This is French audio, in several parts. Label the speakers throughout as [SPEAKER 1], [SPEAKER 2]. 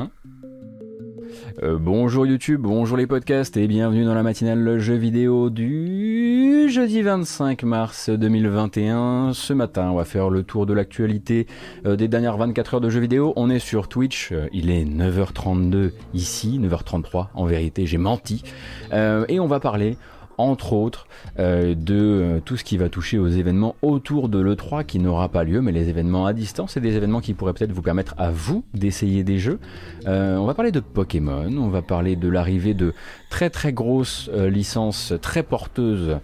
[SPEAKER 1] Hein euh, bonjour YouTube, bonjour les podcasts et bienvenue dans la matinale jeu vidéo du jeudi 25 mars 2021. Ce matin, on va faire le tour de l'actualité euh, des dernières 24 heures de jeux vidéo. On est sur Twitch, euh, il est 9h32 ici, 9h33 en vérité, j'ai menti. et on va parler entre autres euh, de euh, tout ce qui va toucher aux événements autour de l'E3 qui n'aura pas lieu, mais les événements à distance et des événements qui pourraient peut-être vous permettre à vous d'essayer des jeux. Euh, on va parler de Pokémon, on va parler de l'arrivée de très très grosses licences très porteuses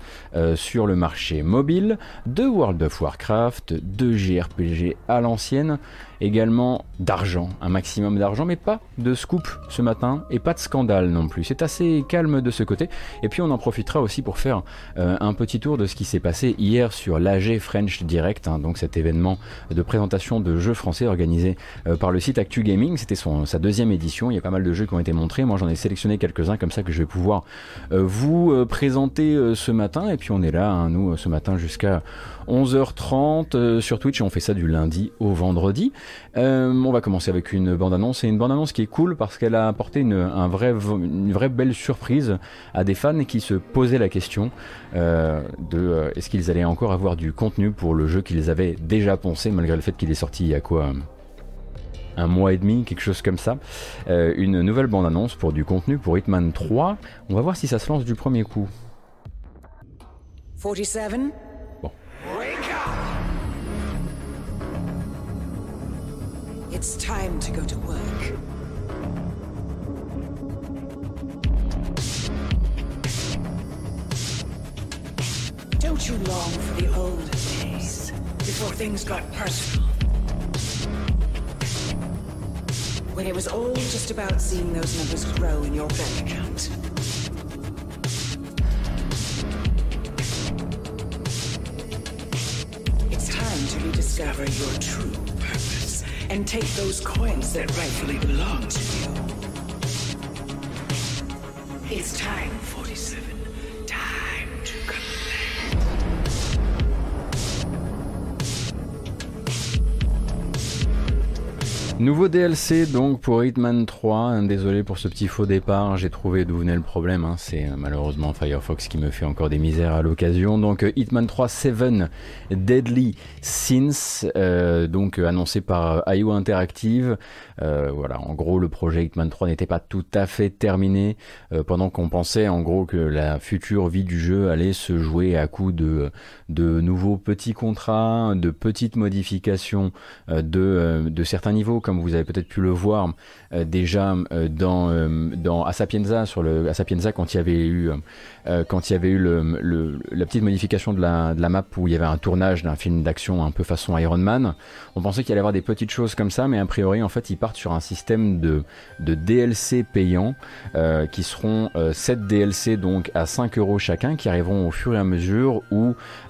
[SPEAKER 1] sur le marché mobile, de World of Warcraft, de JRPG à l'ancienne également d'argent, un maximum d'argent, mais pas de scoop ce matin et pas de scandale non plus. C'est assez calme de ce côté. Et puis on en profitera aussi pour faire euh, un petit tour de ce qui s'est passé hier sur l'AG French Direct, hein, donc cet événement de présentation de jeux français organisé euh, par le site Actu Gaming. C'était sa deuxième édition. Il y a pas mal de jeux qui ont été montrés. Moi j'en ai sélectionné quelques-uns comme ça que je vais pouvoir euh, vous présenter ce matin. Et puis on est là, hein, nous, ce matin jusqu'à 11h30 euh, sur Twitch on fait ça du lundi au vendredi. Euh, on va commencer avec une bande-annonce et une bande-annonce qui est cool parce qu'elle a apporté une, un vrai, une vraie belle surprise à des fans qui se posaient la question euh, de est-ce qu'ils allaient encore avoir du contenu pour le jeu qu'ils avaient déjà pensé malgré le fait qu'il est sorti il y a quoi un mois et demi, quelque chose comme ça. une nouvelle bande-annonce pour du contenu pour Hitman 3. On va voir si ça se lance du premier coup. 47 It's time to go to work. Don't you long for the old days, before things got personal? When it was all just about seeing those numbers grow in your bank account. It's time to rediscover your true purpose and take those coins that rightfully belong to you. It's time, Nouveau DLC donc pour Hitman 3. Désolé pour ce petit faux départ, j'ai trouvé d'où venait le problème. Hein. C'est euh, malheureusement Firefox qui me fait encore des misères à l'occasion. Donc euh, Hitman 3 7 Deadly Sins, euh, donc annoncé par IO Interactive. voilà, en gros le projet Hitman 3 n'était pas tout à fait terminé pendant qu'on pensait en gros que la future vie du jeu allait se jouer à coup de, nouveaux petits contrats, de petites modifications de certains niveaux comme vous avez peut-être pu le voir euh, déjà euh, dans, euh, dans Asapienza, sur le Asapienza quand il y avait eu, quand il y avait eu la petite modification de la, de la map où il y avait un tournage d'un film d'action un peu façon Iron Man. On pensait qu'il allait y avoir des petites choses comme ça, mais a priori en fait ils partent sur un système de, de DLC payants qui seront 7 DLC donc à 5 euros chacun qui arriveront au fur et à mesure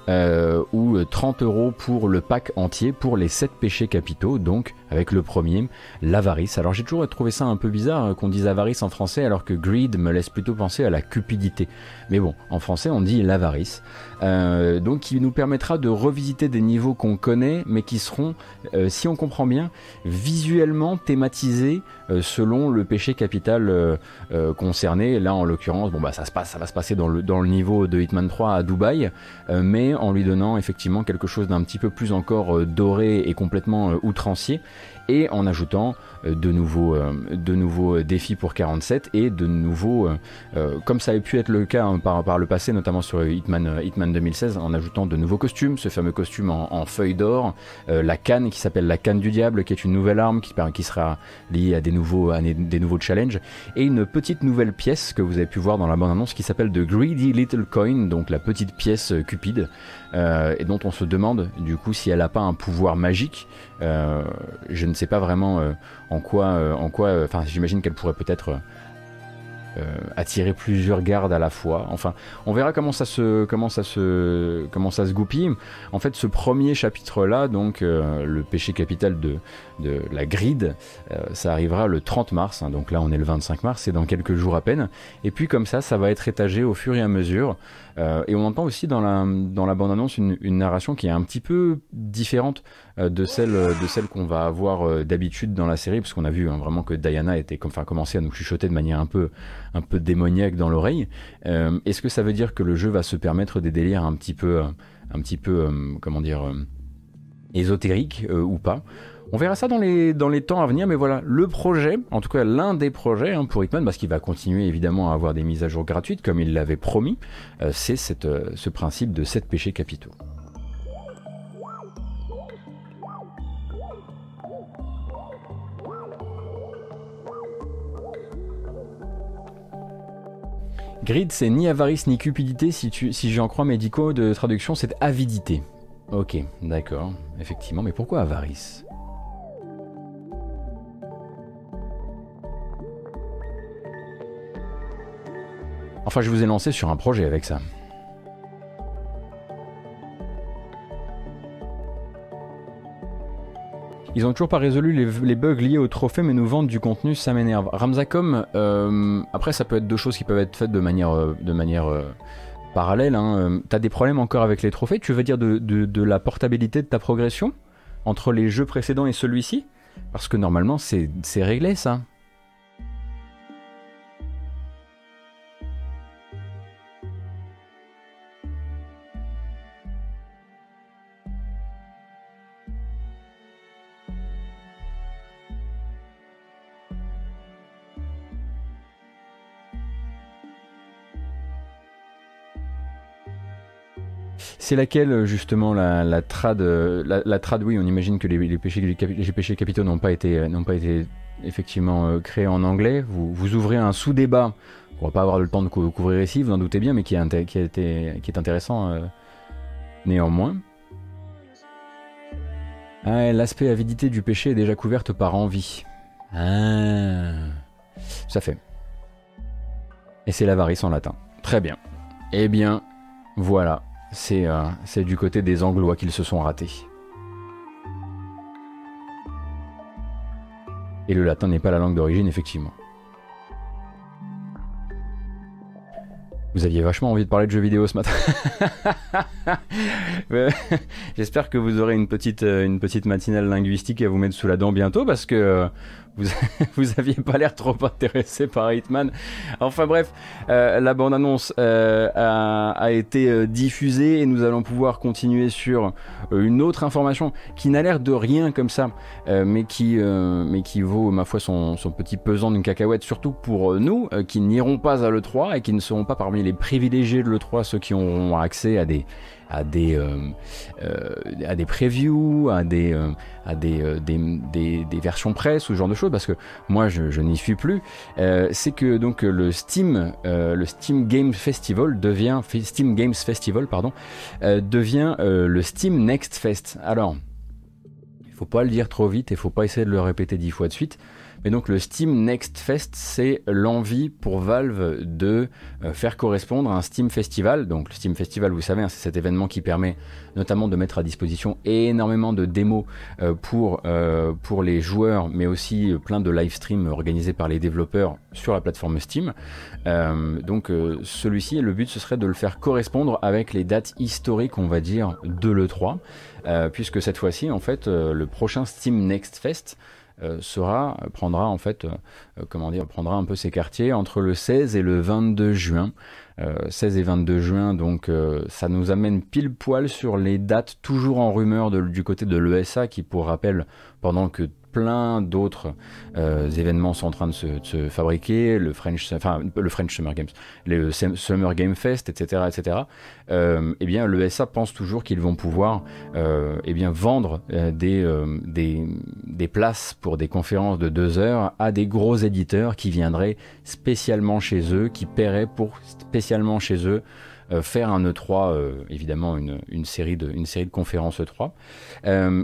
[SPEAKER 1] ou ou 30 euros pour le pack entier pour les 7 péchés capitaux donc avec le premier, l'avarice. Alors j'ai toujours trouvé ça un peu bizarre hein, qu'on dise avarice en français alors que greed me laisse plutôt penser à la cupidité. Mais bon, en français on dit l'avarice. Euh, donc qui nous permettra de revisiter des niveaux qu'on connaît mais qui seront, euh, si on comprend bien, visuellement thématisés euh, selon le péché capital concerné. Là en l'occurrence, bon bah ça se passe, ça va se passer dans le, dans le niveau de Hitman 3 à Dubaï, mais en lui donnant effectivement quelque chose d'un petit peu plus encore doré et complètement outrancier et en ajoutant euh, de nouveaux, euh, de nouveaux défis pour 47 et de nouveaux, euh, comme ça avait pu être le cas hein, par, par le passé, notamment sur Hitman, Hitman 2016, en ajoutant de nouveaux costumes, ce fameux costume en, feuille d'or, la canne qui s'appelle la canne du diable, qui est une nouvelle arme qui, qui sera liée à des nouveaux, à des nouveaux challenges, et une petite nouvelle pièce que vous avez pu voir dans la bande-annonce qui s'appelle The Greedy Little Coin, donc la petite pièce cupide, et dont on se demande du coup si elle n'a pas un pouvoir magique. je ne sais pas vraiment en quoi, euh, en quoi, euh, enfin, j'imagine qu'elle pourrait peut-être attirer plusieurs gardes à la fois. Enfin, on verra comment ça se, comment ça se, comment ça se goupille. En fait, ce premier chapitre-là, donc le péché capital de, la gride, ça arrivera le 30 mars. Hein. donc là, on est le 25 mars, c'est dans quelques jours à peine. Et puis comme ça, ça va être étagé au fur et à mesure. Euh, et on entend aussi dans la, dans bande-annonce une, narration qui est un petit peu différente euh, de celle, de celle qu'on va avoir euh, d'habitude dans la série, parce qu'on a vu hein, vraiment que Diana était, enfin, commençait à nous chuchoter de manière un peu, un peu démoniaque dans l'oreille. Est-ce que ça veut dire que le jeu va se permettre des délires un petit peu, un petit peu comment dire, ésotériques ou pas? On verra ça dans les, dans les temps à venir, mais voilà, le projet, en tout cas l'un des projets hein, pour Hitman, parce qu'il va continuer évidemment à avoir des mises à jour gratuites, comme il l'avait promis, euh, c'est euh, ce principe de 7 péchés capitaux. Grid, c'est ni avarice ni cupidité, si, si j'en crois médicaux de traduction, c'est avidité. Ok, d'accord, effectivement, mais pourquoi avarice? Enfin, je vous ai lancé sur un projet avec ça. Ils ont toujours pas résolu les, bugs liés au trophée, mais nous vendent du contenu, ça m'énerve. Ramzacom, euh, après, ça peut être deux choses qui peuvent être faites de manière, euh, euh, parallèle. Hein. T'as des problèmes encore avec les trophées Tu veux dire de, de la portabilité de ta progression entre les jeux précédents et celui-ci? Parce que normalement, c'est réglé ça. C'est laquelle euh, justement la, trad euh, la, oui on imagine que les, péchés, capitaux n'ont pas été euh, n'ont pas été effectivement créés en anglais. Vous, ouvrez un sous-débat. On va pas avoir le temps de couvrir ici, vous en doutez bien, mais qui est intéressant néanmoins. Ah, L'aspect avidité du péché est déjà couverte par envie. Ah, ça fait. Et c'est l'avarice en latin. Très bien. Eh bien, voilà. Euh, c'est du côté des Anglois qu'ils se sont ratés. Et le latin n'est pas la langue d'origine, effectivement. Vous aviez vachement envie de parler de jeux vidéo ce matin. J'espère que vous aurez une petite, euh, une petite matinale linguistique à vous mettre sous la dent bientôt parce que euh, vous, aviez pas l'air trop intéressé par Hitman. Enfin bref, euh, la bande-annonce euh, a, été euh, diffusée et nous allons pouvoir continuer sur une autre information qui n'a l'air de rien comme ça, mais, qui, mais qui vaut, ma foi, son, son petit pesant d'une cacahuète, surtout pour nous qui n'irons pas à l'E3 et qui ne seront pas parmi les privilégiés de l'E3, ceux qui auront accès à des à des, euh, euh, à des previews, à, des, euh, à des, des, des, versions presse ou ce genre de choses, parce que moi je, je n'y suis plus, c'est que donc le Steam, le Steam Games Festival devient, Steam Games Festival, pardon, devient le Steam Next Fest. Alors, il faut pas le dire trop vite et faut pas essayer de le répéter dix fois de suite. Et donc le Steam Next Fest, c'est l'envie pour Valve de euh, faire correspondre un Steam Festival. Donc le Steam Festival, vous savez, hein, c'est cet événement qui permet notamment de mettre à disposition énormément de démos euh, pour, euh, pour les joueurs, mais aussi plein de live streams organisés par les développeurs sur la plateforme Steam. donc celui-ci, le but ce serait de le faire correspondre avec les dates historiques, on va dire, de l'E3, puisque cette fois-ci, en fait, le prochain Steam Next Fest, sera, prendra en fait, euh, comment dire, prendra un peu ses quartiers entre le 16 et le 22 juin. 16 euh, et 22 juin, donc ça nous amène pile poil sur les dates toujours en rumeur du côté de l'ESA qui, pour rappel, pendant que plein d'autres euh, événements sont en train de se, fabriquer, le French, enfin le French Summer Games, le Summer Game Fest, etc., etc. Euh, eh bien, le SA pense toujours qu'ils vont pouvoir, euh, eh bien, vendre euh, des, des, des places pour des conférences de deux heures à des gros éditeurs qui viendraient spécialement chez eux, qui paieraient pour spécialement chez eux faire un E3, évidemment une, série de, une série de conférences E3.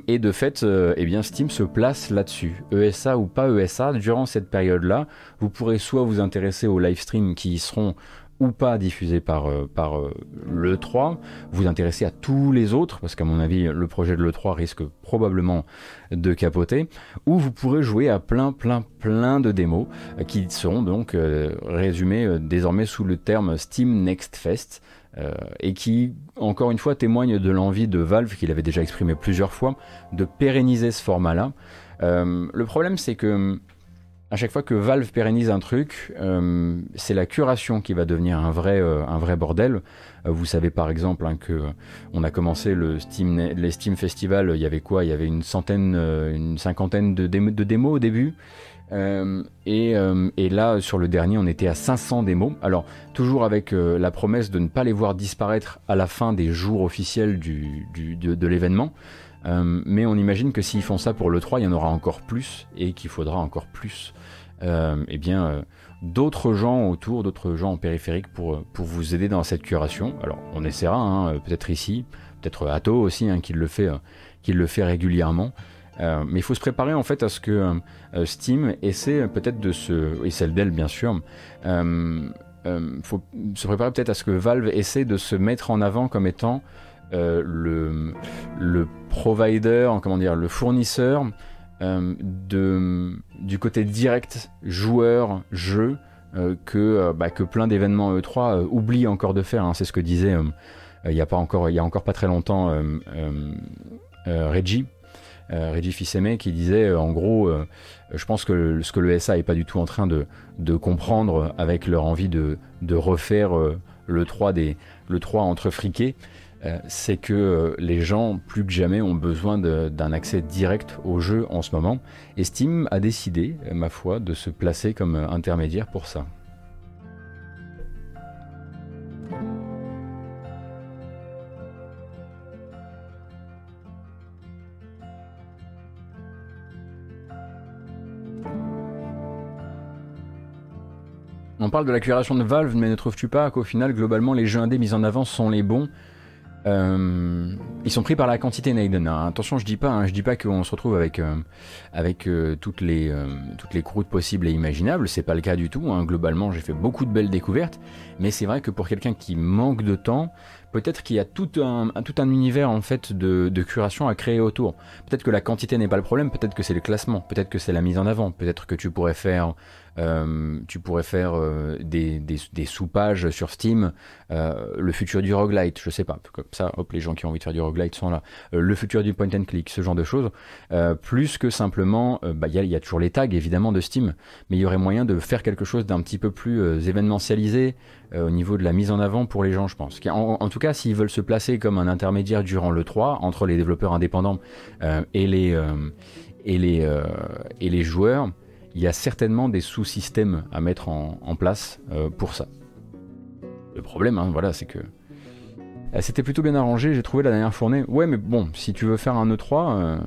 [SPEAKER 1] et de fait, eh bien Steam se place là-dessus. ESA ou pas ESA, durant cette période-là, vous pourrez soit vous intéresser aux live streams qui seront ou pas diffusé par, euh, euh, l'E3, vous intéressez à tous les autres, parce qu'à mon avis, le projet de l'E3 risque probablement de capoter, ou vous pourrez jouer à plein, plein, plein de démos euh, qui seront donc résumées désormais sous le terme Steam Next Fest. et qui, encore une fois, témoignent de l'envie de Valve, qu'il avait déjà exprimé plusieurs fois, de pérenniser ce format-là. le problème, c'est que à chaque fois que Valve pérennise un truc, euh, c'est la curation qui va devenir un vrai, euh, un vrai bordel. Euh, vous savez par exemple hein, que on a commencé le Steam, les Steam Festival, il y avait quoi? Il y avait une centaine, une cinquantaine de, démos au début. Et, là, sur le dernier, on était à 500 démos. Alors, toujours avec la promesse de ne pas les voir disparaître à la fin des jours officiels de, l'événement. mais on imagine que s'ils font ça pour le 3, il y en aura encore plus et qu'il faudra encore plus eh bien, euh, d'autres gens autour, d'autres gens en périphérique pour, euh, pour vous aider dans cette curation. Alors, on essaiera, hein, peut-être ici, peut-être Atto aussi, hein, qui, le fait, le fait régulièrement. mais il faut se préparer en fait à ce que Steam essaie peut-être de se. et celle d'elle bien sûr. Il faut se préparer peut-être à ce que Valve essaie de se mettre en avant comme étant le, le provider, comment dire, le fournisseur euh, de, du côté direct joueur jeu euh, que, euh, bah, que plein d'événements E3 oublient encore de faire. Hein. C'est ce que disait il n'y a encore a encore pas très longtemps Reggie. Reggie fils qui disait en gros, je pense que ce que le SA est pas du tout en train de, comprendre avec leur envie de, refaire le 3 des le 3 entre friqués, euh, c'est que euh, les gens, plus que jamais, ont besoin d'un accès direct au jeu en ce moment. Et Steam a décidé, ma foi, de se placer comme intermédiaire pour ça. On parle de la curation de Valve, mais ne trouves-tu pas qu'au final, globalement, les jeux indés mis en avant sont les bons? Euh, ils sont pris par la quantité Naden. Hein. Attention, je dis pas, hein, je dis pas qu'on se retrouve avec euh, avec euh, toutes les toutes les croûtes possibles et imaginables. C'est pas le cas du tout. Hein. Globalement, j'ai fait beaucoup de belles découvertes, mais c'est vrai que pour quelqu'un qui manque de temps, peut-être qu'il y a tout un, tout un univers en fait de, de curation à créer autour. Peut-être que la quantité n'est pas le problème, peut-être que c'est le classement, peut-être que c'est la mise en avant, peut-être que tu pourrais faire euh, tu pourrais faire euh, des, des, sous-pages sur Steam, euh, le futur du roguelite, je sais pas, comme ça, hop, les gens qui ont envie de faire du roguelite sont là, le futur du point and click, ce genre de choses, plus que simplement, bah, il y, a toujours les tags évidemment de Steam, mais il y aurait moyen de faire quelque chose d'un petit peu plus événementialisé au niveau de la mise en avant pour les gens, je pense. En, tout cas, s'ils veulent se placer comme un intermédiaire durant le 3 entre les développeurs indépendants et les et les, et les joueurs, il y a certainement des sous-systèmes à mettre en, place euh, pour ça. Le problème, hein, voilà, c'est que euh, c'était plutôt bien arrangé, j'ai trouvé la dernière fournée. Ouais, mais bon, si tu veux faire un E3... Euh,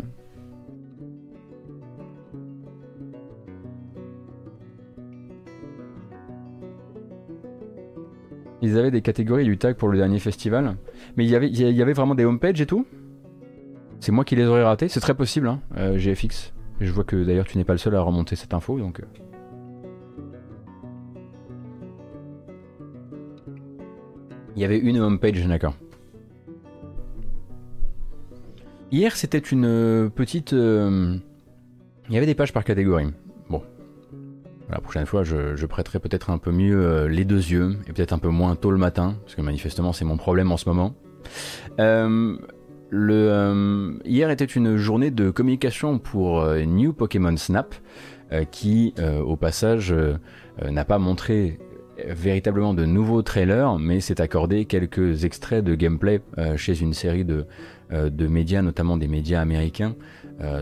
[SPEAKER 1] ils avaient des catégories du tag pour le dernier festival. Mais il y avait, il y avait vraiment des homepages et tout? C'est moi qui les aurais ratés C'est très possible, hein, GFX. Je vois que d'ailleurs tu n'es pas le seul à remonter cette info, donc... Euh. Il y avait une homepage, d'accord. Hier, c'était une euh, petite... Euh, il y avait des pages par catégorie. Bon. La prochaine fois, je, prêterai peut-être un peu mieux les deux yeux, et peut-être un peu moins tôt le matin, parce que manifestement, c'est mon problème en ce moment. Le, euh, hier était une journée de communication pour euh, New Pokémon Snap, euh, qui, au passage, n'a pas montré véritablement de nouveaux trailers, mais s'est accordé quelques extraits de gameplay chez une série de, de, médias, notamment des médias américains,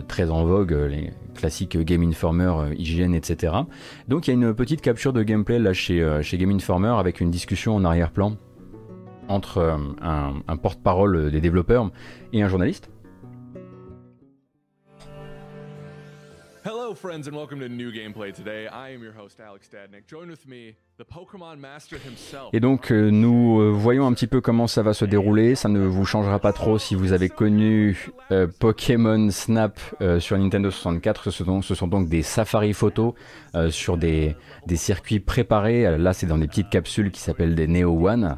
[SPEAKER 1] très en vogue, les classiques Game Informer, IGN, etc. Donc il y a une petite capture de gameplay là chez, chez Game Informer avec une discussion en arrière-plan entre euh, un, porte-parole des développeurs et un journaliste.
[SPEAKER 2] Hello, friends, and welcome to New Gameplay today. I am your host, Alex Stadnick. Join with me,
[SPEAKER 1] Et donc euh, nous euh, voyons un petit peu comment ça va se dérouler. Ça ne vous changera pas trop si vous avez connu euh, Pokémon Snap sur Nintendo 64. Ce sont, donc- des safari photos sur des, circuits préparés. Là, c'est dans des petites capsules qui s'appellent des Neo One.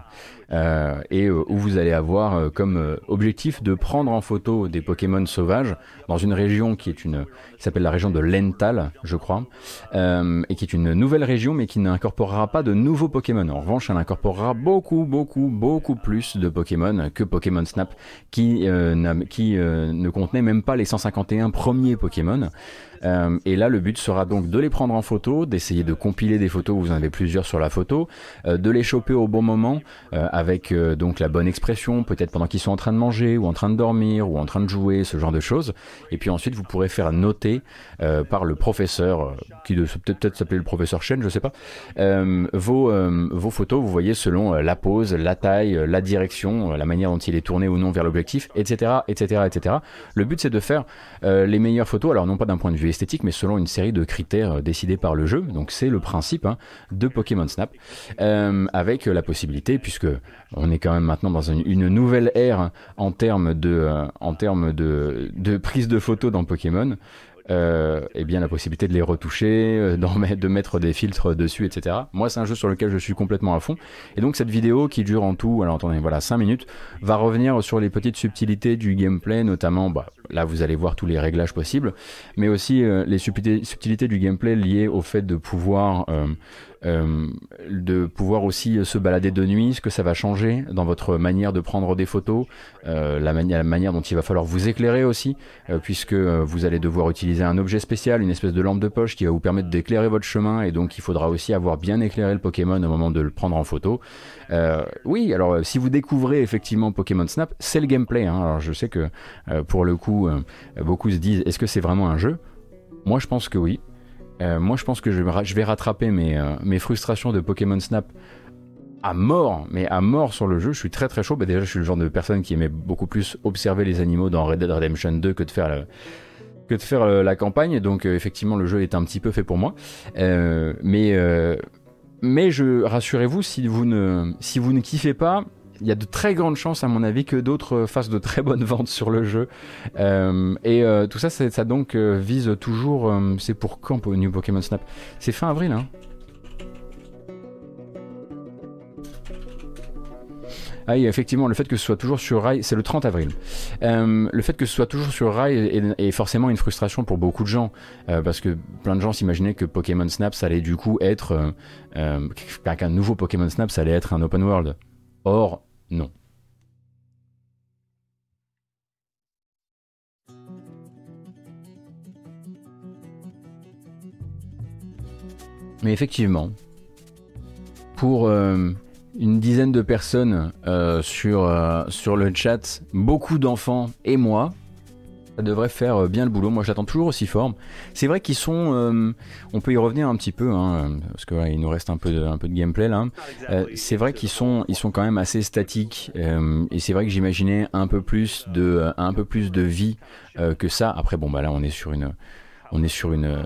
[SPEAKER 1] et où vous allez avoir comme objectif de prendre en photo des Pokémon sauvages dans une région qui qui s'appelle la région de Lental, je crois, et qui est une nouvelle région mais qui n'incorporera pas de nouveaux Pokémon. En revanche, elle incorporera beaucoup, beaucoup, beaucoup plus de Pokémon que Pokémon Snap, qui, euh, euh, ne contenait même pas les 151 premiers Pokémon. Euh, et là, le but sera donc de les prendre en photo, d'essayer de compiler des photos, vous en avez plusieurs sur la photo, euh, de les choper au bon moment, euh, avec donc la bonne expression, peut-être pendant qu'ils sont en train de manger, ou en train de dormir, ou en train de jouer, ce genre de choses. Et puis ensuite, vous pourrez faire noter par le professeur, qui peut-être s'appeler le professeur Chen, je sais pas, vos, vos photos, vous voyez, selon la pose, la taille, la direction, la manière dont il est tourné ou non vers l'objectif, etc., etc., etc. Le but, c'est de faire les meilleures photos, alors non pas d'un point de vue esthétique, mais selon une série de critères euh, décidés par le jeu. Donc c'est le principe hein, de Pokémon Snap, euh, avec la possibilité, puisque on est quand même maintenant dans une, nouvelle ère en termes de, euh, en termes de, prise de photos dans Pokémon. Euh, et bien la possibilité de les retoucher, de mettre des filtres dessus, etc. Moi, c'est un jeu sur lequel je suis complètement à fond. Et donc cette vidéo qui dure en tout, alors attendez, voilà, 5 minutes, va revenir sur les petites subtilités du gameplay, notamment, bah, là vous allez voir tous les réglages possibles, mais aussi euh, les subtilités, du gameplay liées au fait de pouvoir euh, euh, de pouvoir aussi se balader de nuit, ce que ça va changer dans votre manière de prendre des photos, la, mani- la manière dont il va falloir vous éclairer aussi, puisque vous allez devoir utiliser un objet spécial, une espèce de lampe de poche qui va vous permettre d'éclairer votre chemin, et donc il faudra aussi avoir bien éclairé le Pokémon au moment de le prendre en photo. Euh, oui, alors euh, si vous découvrez effectivement Pokémon Snap, c'est le gameplay. hein. Alors je sais que euh, pour le coup, beaucoup se disent, est-ce que c'est vraiment un jeu? Moi je pense que oui. Moi, je pense que je vais, rattraper mes, frustrations de Pokémon Snap à mort, mais à mort sur le jeu. Je suis très très chaud. Bah, déjà, je suis le genre de personne qui aimait beaucoup plus observer les animaux dans Red Dead Redemption 2 que de faire la campagne. Donc, effectivement, le jeu est un petit peu fait pour moi. Mais mais je rassurez-vous, si vous ne si kiffez pas. Il y a de très grandes chances, à mon avis, que d'autres fassent de très bonnes ventes sur le jeu. Euh, et euh, tout ça, ça donc euh, vise toujours. euh, c'est pour quand pour New Pokémon Snap? C'est fin avril, hein? Ah oui, effectivement, le fait que ce soit toujours sur rail, c'est le 30 avril. Euh, le fait que ce soit toujours sur rail est, forcément une frustration pour beaucoup de gens, euh, parce que plein de gens s'imaginaient que Pokémon Snap, ça allait du coup être euh, qu'un nouveau Pokémon Snap, ça allait être un open world. Or, non. Mais effectivement, pour une dizaine de personnes euh, sur, euh, sur le chat, beaucoup d'enfants et moi, ça devrait faire euh, bien le boulot. Moi, je l'attends toujours aussi fort. C'est vrai qu'ils sont. euh, on peut y revenir un petit peu, hein, parce qu'il il nous reste un peu de, un peu de gameplay là. Euh, c'est vrai qu'ils sont, ils sont quand même assez statiques, euh, et c'est vrai que j'imaginais un peu plus de, un peu plus de vie que ça. Après, bon, bah là, on est sur une, on est sur une.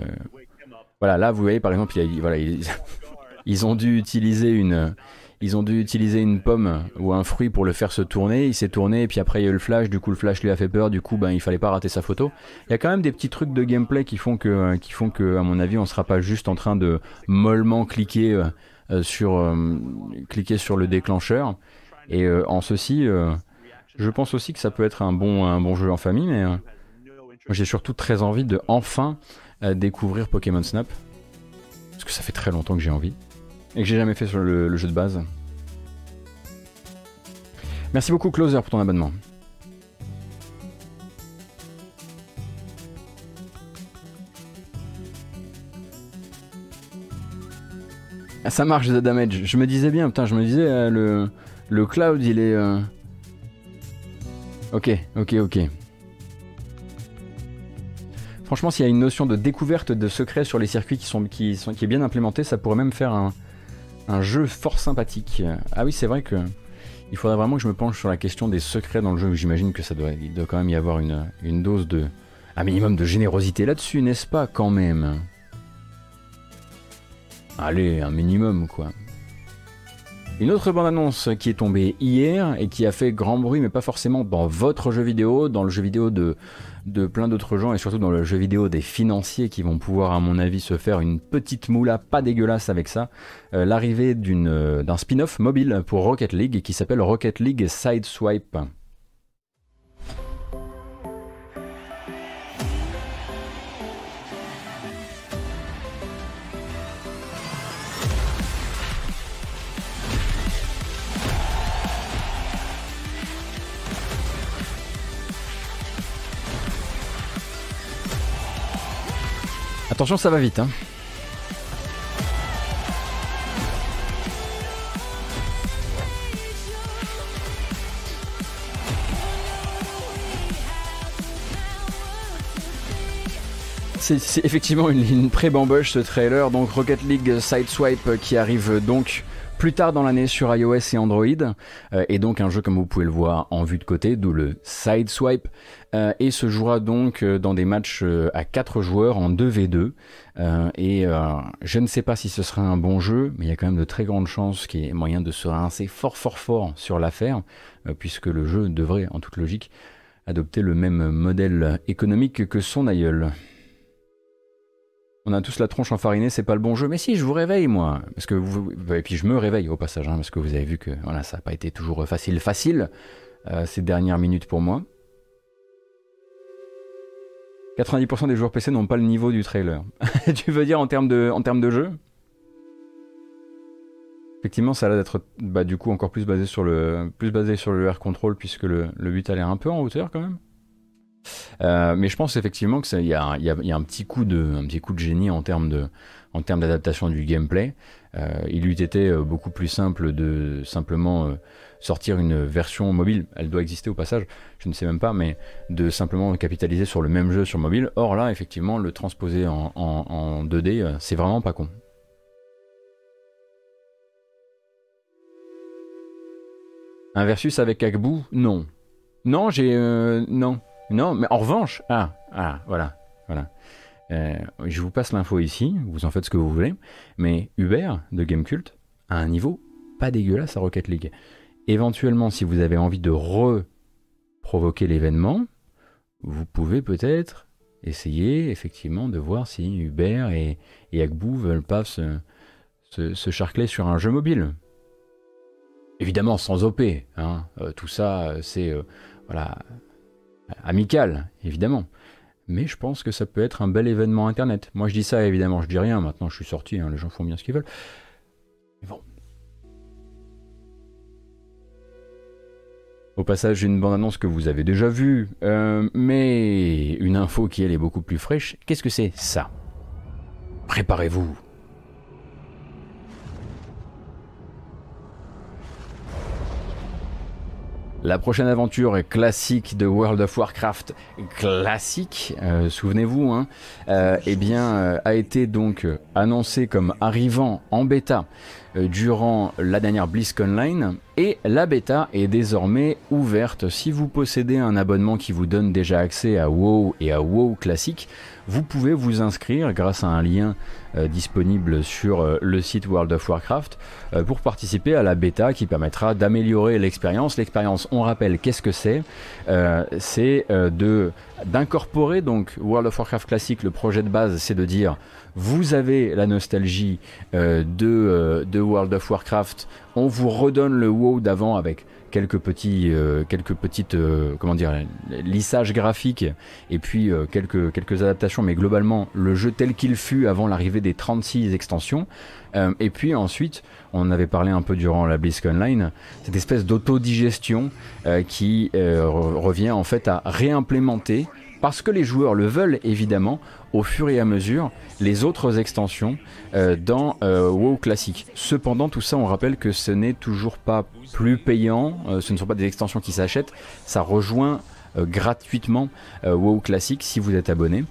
[SPEAKER 1] voilà, là, vous voyez, par exemple, il y a- voilà, ils, ils ont dû utiliser une, ils ont dû utiliser une pomme ou un fruit pour le faire se tourner. Il s'est tourné, et puis après il y a eu le flash. Du coup, le flash lui a fait peur. Du coup, ben, il fallait pas rater sa photo. Il y a quand même des petits trucs de gameplay qui font que, qui font que, à mon avis, on sera pas juste en train de mollement cliquer euh, euh, sur, euh, cliquer sur le déclencheur. Et euh, en ceci, euh, je pense aussi que ça peut être un bon, un bon jeu en famille, mais euh, j'ai surtout très envie de enfin euh, découvrir Pokémon Snap. Parce que ça fait très longtemps que j'ai envie. Et que j'ai jamais fait sur le, jeu de base. Merci beaucoup Closer pour ton abonnement. Ah, ça marche The Damage. Je me disais bien, putain, je me disais, euh, le, le cloud il est... euh, Ok, ok, ok. Franchement, s'il y a une notion de découverte de secrets sur les circuits qui, sont, qui, sont, qui est bien implémentée, ça pourrait même faire un, un jeu fort sympathique. Ah oui, c'est vrai que il faudrait vraiment que je me penche sur la question des secrets dans le jeu. J'imagine que ça doit, quand même y avoir une, une dose de, un minimum de générosité là-dessus, n'est-ce pas, quand même? Allez, un minimum, quoi. Une autre bande-annonce qui est tombée hier et qui a fait grand bruit, mais pas forcément dans votre jeu vidéo, dans le jeu vidéo de, de plein d'autres gens et surtout dans le jeu vidéo des financiers qui vont pouvoir, à mon avis, se faire une petite moula pas dégueulasse avec ça. Euh, l'arrivée d'une, d'un spin-off mobile pour Rocket League qui s'appelle Rocket League Sideswipe. Attention, ça va vite. Hein. C'est effectivement une, une pré-bamboche ce trailer, donc Rocket League Sideswipe qui arrive donc plus tard dans l'année sur iOS et Android, euh, et donc un jeu comme vous pouvez le voir en vue de côté, d'où le side swipe, euh, et se jouera donc euh, dans des matchs à 4 joueurs en 2v2. et je ne sais pas si ce sera un bon jeu, mais il y a quand même de très grandes chances qu'il y ait moyen de se rincer fort fort fort sur l'affaire, puisque le jeu devrait, en toute logique, adopter le même modèle économique que son aïeul. On a tous la tronche enfarinée, c'est pas le bon jeu. Mais si, je vous réveille, moi. Parce que. Et puis je me réveille au passage, hein, parce que vous avez vu que voilà, ça n'a pas été toujours facile, facile euh, ces dernières minutes pour moi. 90% des joueurs PC n'ont pas le niveau du trailer. tu veux dire en termes de, jeu? Effectivement, ça a l'air d'être bah, du coup encore plus basé sur le, plus basé sur le air control puisque le, le but a l'air un peu en hauteur quand même. Euh, mais je pense effectivement qu'il y, a, un, petit coup de, un petit coup de génie en termes d'adaptation du gameplay. Euh, il eût été euh, beaucoup plus simple de simplement sortir une version mobile. Elle doit exister au passage, je ne sais même pas, mais de simplement capitaliser sur le même jeu sur mobile. Or là, effectivement, le transposer en, en 2D, c'est vraiment pas con. Un versus avec Agbu Non. Non, j'ai. non. Non, mais en revanche, ah, ah, voilà, voilà. Euh, je vous passe l'info ici, vous en faites ce que vous voulez, mais Hubert de Gamecult a un niveau pas dégueulasse à Rocket League. Éventuellement, si vous avez envie de re-provoquer l'événement, vous pouvez peut-être essayer effectivement de voir si Hubert et, et Agbou veulent pas se, se, charcler sur un jeu mobile. Évidemment, sans OP. Hein. Euh, tout ça, c'est euh, voilà, amical, évidemment. Mais je pense que ça peut être un bel événement Internet. Moi, je dis ça, évidemment, je dis rien. Maintenant, je suis sorti, hein, les gens font bien ce qu'ils veulent. bon. Au passage, une bande-annonce que vous avez déjà vue, euh, mais une info qui, elle, est beaucoup plus fraîche. Qu'est-ce que c'est ça? Préparez-vous La prochaine aventure classique de World of Warcraft, classique, euh, souvenez-vous, hein, euh, eh bien, euh, a été donc annoncée comme arrivant en bêta durant la dernière BlizzConline et la bêta est désormais ouverte. Si vous possédez un abonnement qui vous donne déjà accès à WoW et à WoW classique, vous pouvez vous inscrire grâce à un lien disponible sur euh, le site World of Warcraft euh, pour participer à la bêta qui permettra d'améliorer l'expérience. L'expérience, on rappelle, qu'est-ce que c'est C'est d'incorporer donc World of Warcraft classique. Le projet de base, c'est de dire vous avez la nostalgie de World of Warcraft, on vous redonne le WoW d'avant avec quelques petits, euh, quelques petites, euh, comment dire, lissages graphiques et puis euh, quelques, quelques adaptations, mais globalement le jeu tel qu'il fut avant l'arrivée des 36 extensions. et puis ensuite, on avait parlé un peu durant la BlizzCon cette espèce d'autodigestion qui revient en fait à réimplémenter parce que les joueurs le veulent évidemment, au fur et à mesure les autres extensions euh, dans euh, WoW classique. Cependant, tout ça, on rappelle que ce n'est toujours pas plus payant, euh, ce ne sont pas des extensions qui s'achètent, ça rejoint gratuitement WoW classique si vous êtes abonné.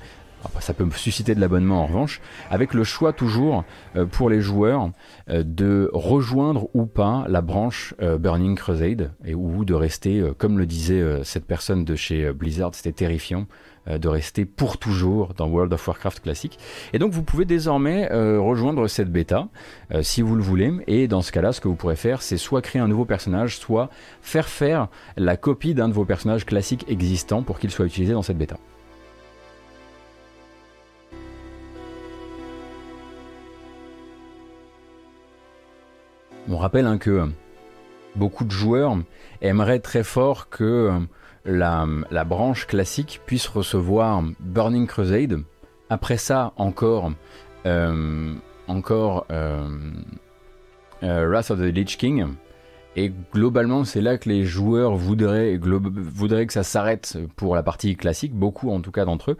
[SPEAKER 1] Ça peut susciter de l'abonnement en revanche, avec le choix toujours pour les joueurs de rejoindre ou pas la branche Burning Crusade ou de rester, comme le disait cette personne de chez Blizzard, c'était terrifiant, de rester pour toujours dans World of Warcraft classique. Et donc vous pouvez désormais rejoindre cette bêta si vous le voulez. Et dans ce cas-là, ce que vous pourrez faire, c'est soit créer un nouveau personnage, soit faire faire la copie d'un de vos personnages classiques existants pour qu'il soit utilisé dans cette bêta. On rappelle hein, que beaucoup de joueurs aimeraient très fort que la, branche classique puisse recevoir Burning Crusade. Après ça, encore, euh, encore euh, euh, Wrath of the Lich King. Et globalement, c'est là que les joueurs voudraient, voudraient que ça s'arrête pour la partie classique, beaucoup en tout cas d'entre eux.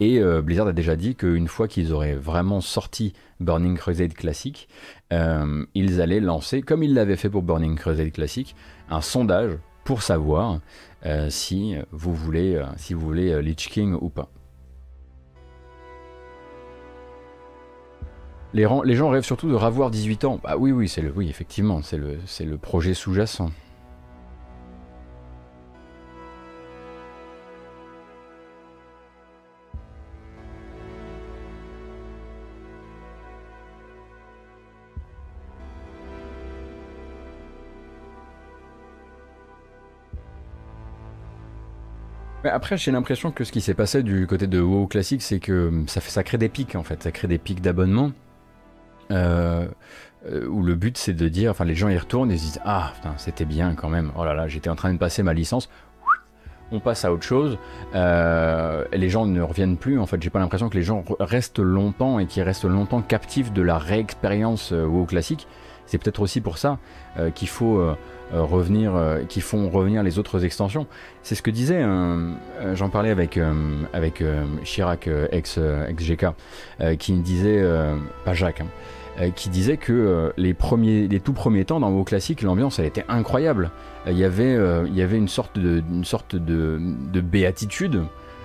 [SPEAKER 1] Et Blizzard a déjà dit qu'une fois qu'ils auraient vraiment sorti Burning Crusade classique, ils allaient lancer, comme ils l'avaient fait pour Burning Crusade classique, un sondage pour savoir euh, si vous voulez, si vous voulez Lich King ou pas. Les, gens rêvent surtout de ravoir 18 ans. Bah oui, oui, c'est le, oui, effectivement, c'est le, c'est le projet sous-jacent. Après, j'ai l'impression que ce qui s'est passé du côté de WoW classique, c'est que ça, fait, ça crée des pics en fait, ça crée des pics d'abonnement. Euh, euh, où le but c'est de dire, enfin les gens y retournent et se disent ah c'était bien quand même. Oh là là, j'étais en train de passer ma licence. On passe à autre chose. Euh, les gens ne reviennent plus. En fait, j'ai pas l'impression que les gens restent longtemps et qu'ils restent longtemps captifs de la réexpérience WoW classique. C'est peut-être aussi pour ça qu'il faut revenir, qui font revenir les autres extensions. C'est ce que disait, j'en parlais avec avec Chirac ex ex GK, qui disait, pas Jacques. Hein, euh, qui disait que euh, les, premiers, les tout premiers temps dans WoW classique, l'ambiance elle était incroyable. Euh, il y avait, y avait une sorte de, une sorte de, de béatitude,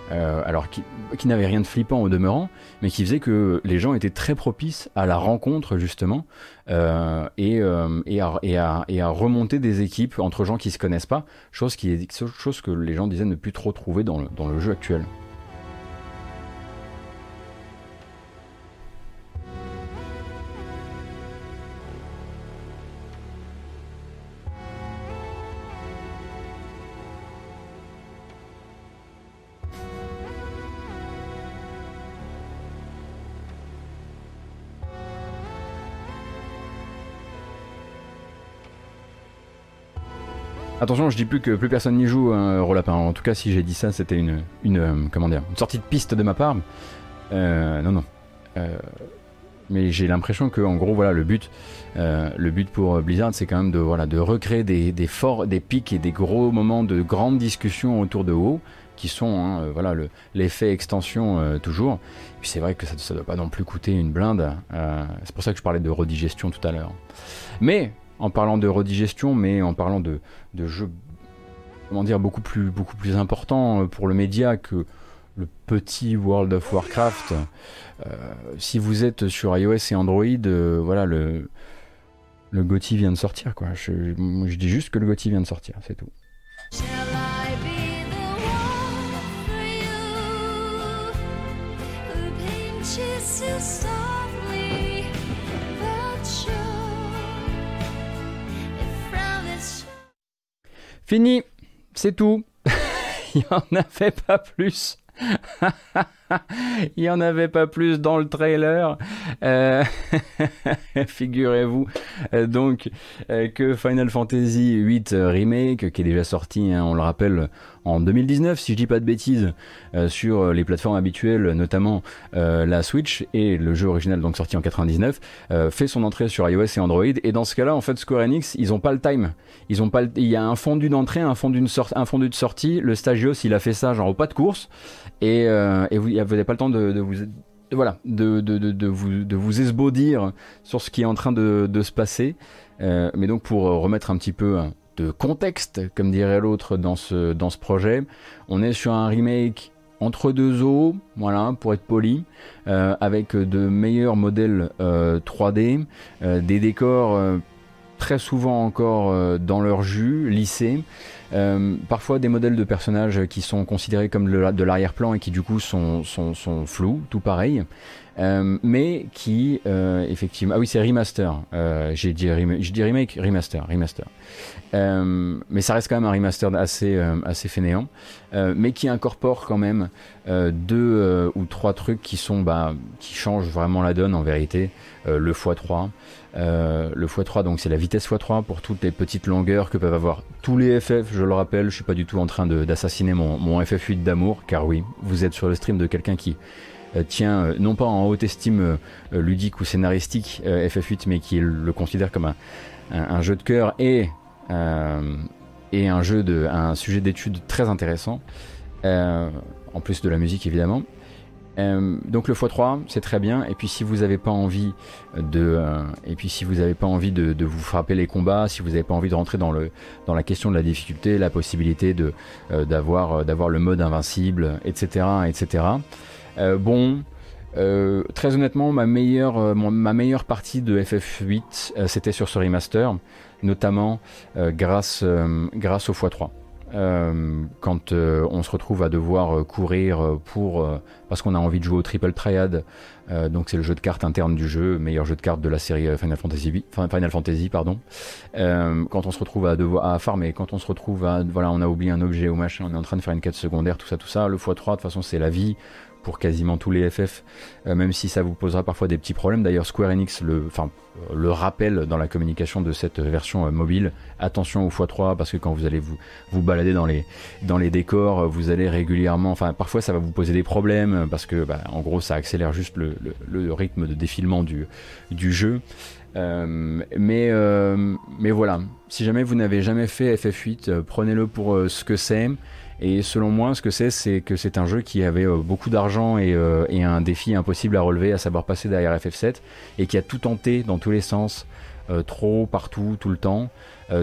[SPEAKER 1] alors qui, n'avait rien de flippant au demeurant, mais qui faisait que les gens étaient très propices à la rencontre justement et, et, à, et, à, remonter des équipes entre gens qui se connaissent pas, chose, que les gens disaient ne plus trop trouver dans le jeu actuel. Attention, je dis plus que plus personne n'y joue, hein, Rolapin. En tout cas, si j'ai dit ça, c'était une, une, euh, comment dire, une sortie de piste de ma part. Euh, non, non. Euh, mais j'ai l'impression que, en gros, voilà, le but, le but pour Blizzard, c'est quand même de, voilà, de recréer des, des forts, des pics et des gros moments de grandes discussions autour de WoW, qui sont, hein, voilà, l'effet extension toujours. puis c'est vrai que ça, ne doit pas non plus coûter une blinde. c'est pour ça que je parlais de redigestion tout à l'heure. Mais en parlant de redigestion, mais en parlant de, jeux comment dire, beaucoup plus, beaucoup plus importants euh, pour le média que le petit World of Warcraft. Euh, si vous êtes sur iOS et Android, euh, voilà, le, le vient de sortir. Quoi. Je, je dis juste que le GOTY vient de sortir, c'est tout. Fini, c'est tout. Il n'y en avait pas plus. Il n'y en avait pas plus dans le trailer. Euh, figurez-vous euh, donc euh, que Final Fantasy VIII Remake, qui est déjà sorti, hein, on le rappelle, en 2019, si je dis pas de bêtises, sur les plateformes habituelles, notamment la Switch et le jeu original donc sorti en 99, euh, fait son entrée sur iOS et Android. Et dans ce cas-là, en fait, Square Enix, ils ont pas le time. Ils ont pas. Il y a un fondu d'entrée, un fondu de sortie, un fondu de sortie. Le Stagios, il a fait ça genre au pas de course, et, et vous n'avez pas le temps de, vous voilà, de, vous, vous esbaudir sur ce qui est en train de, se passer. mais donc pour remettre un petit peu de contexte, comme dirait l'autre dans ce, projet. On est sur un remake entre deux eaux, voilà, pour être poli, euh, avec de meilleurs modèles 3D, euh, euh, des décors très souvent encore dans leur jus, lissés. Parfois des modèles de personnages qui sont considérés comme de l'arrière-plan et qui du coup sont, sont, sont flous, tout pareil. Euh, mais qui euh, effectivement ah oui c'est remaster. Euh, j'ai dit, dis remake remaster remaster. Mais ça reste quand même un remaster assez assez fainéant mais qui incorpore quand même deux ou trois trucs qui sont bah, qui changent vraiment la donne en vérité. Le x3 le x3 donc c'est la vitesse x3 pour toutes les petites longueurs que peuvent avoir tous les FF je le rappelle. Je suis pas du tout en train d'assassiner mon, mon FF8 d'amour car oui vous êtes sur le stream de quelqu'un qui euh, tient euh, non pas en haute estime euh, ludique ou scénaristique FF8, mais qui le considère comme un, jeu de cœur et, et un, jeu de, un sujet d'étude très intéressant, en plus de la musique évidemment. donc le x3 c'est très bien. Et puis si vous n'avez pas envie de et puis si vous n'avez pas envie de, vous frapper les combats si vous n'avez pas envie de rentrer dans le dans la question de la difficulté la possibilité de d'avoir d'avoir le mode invincible etc etc euh, bon, euh, très honnêtement, ma meilleure, euh, ma meilleure partie de FF8, c'était sur ce remaster, notamment grâce, grâce au x3. quand on se retrouve à devoir courir pour parce qu'on a envie de jouer au triple triad donc c'est le jeu de cartes interne du jeu meilleur jeu de cartes de la série Final Fantasy Final Fantasy pardon. Quand on se retrouve à devoir à farmer quand on se retrouve à voilà on a oublié un objet ou machin on est en train de faire une quête secondaire tout ça tout ça. Le x3 de toute façon c'est la vie pour quasiment tous les FF, euh, même si ça vous posera parfois des petits problèmes. D'ailleurs, Square Enix le, le rappelle dans la communication de cette version euh, mobile. Attention au x3 parce que quand vous allez vous, balader dans les, dans les décors, vous allez régulièrement, enfin, parfois ça va vous poser des problèmes parce que, bah, en gros, ça accélère juste le, rythme de défilement du, jeu. Euh, mais, mais voilà, si jamais vous n'avez jamais fait FF8, prenez-le pour ce que c'est. Et selon moi, ce que c'est, c'est que c'est un jeu qui avait euh, beaucoup d'argent euh, et, un défi impossible à relever, à savoir passer derrière FF7, et qui a tout tenté dans tous les sens, euh, trop partout, tout le temps,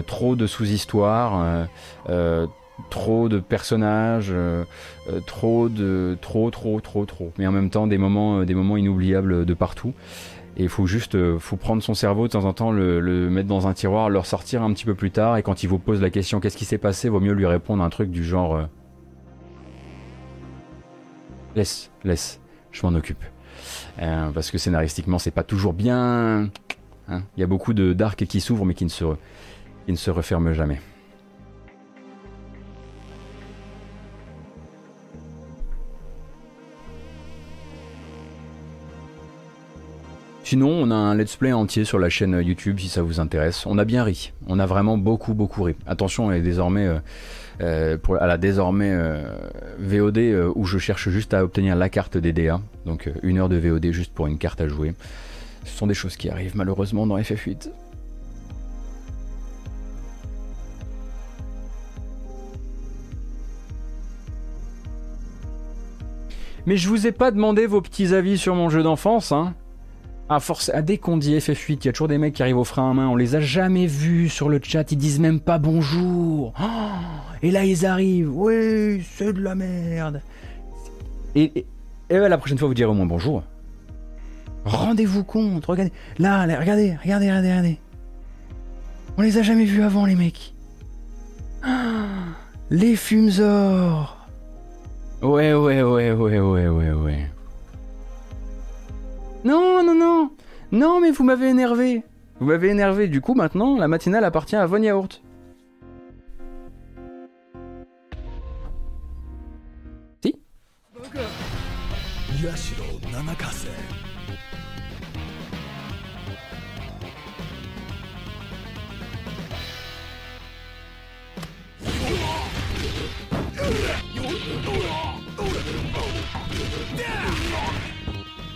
[SPEAKER 1] trop de sous-histoires, trop de personnages, trop de trop, trop, trop, trop. Mais en même temps, des moments, des moments inoubliables de partout. Et il faut juste faut prendre son cerveau de temps en temps, le, mettre dans un tiroir, le ressortir un petit peu plus tard. Et quand il vous pose la question qu'est-ce qui s'est passé, vaut mieux lui répondre un truc du genre euh, Laisse, laisse, je m'en occupe. Euh, parce que scénaristiquement, c'est pas toujours bien. Hein. Il y a beaucoup d'arcs qui s'ouvrent mais se, qui ne se referment jamais. Sinon, on a un let's play entier sur la chaîne YouTube si ça vous intéresse. On a bien ri. On a vraiment beaucoup, beaucoup ri. Attention, elle est désormais, euh, euh, à la désormais euh, VOD où je cherche juste à obtenir la carte des DA. Donc une heure de VOD juste pour une carte à jouer. Ce sont des choses qui arrivent malheureusement dans FF8. Mais je vous ai pas demandé vos petits avis sur mon jeu d'enfance, hein ah, force, ah, dès qu'on dit FF8, il y a toujours des mecs qui arrivent au frein à main, on les a jamais vus sur le chat, ils disent même pas bonjour. Oh, et là, ils arrivent, oui, c'est de la merde. Et, et, la prochaine fois, vous direz au moins bonjour. Rendez-vous compte, regardez, là, regardez, regardez, regardez, regardez. On les a jamais vus avant, les mecs. Ah, les fumesors. Ouais, ouais, ouais, ouais, ouais, ouais, ouais. Non, non, non. Non, mais vous m'avez énervé. Vous m'avez énervé, du coup maintenant, la matinale appartient à Von Yaourt. Si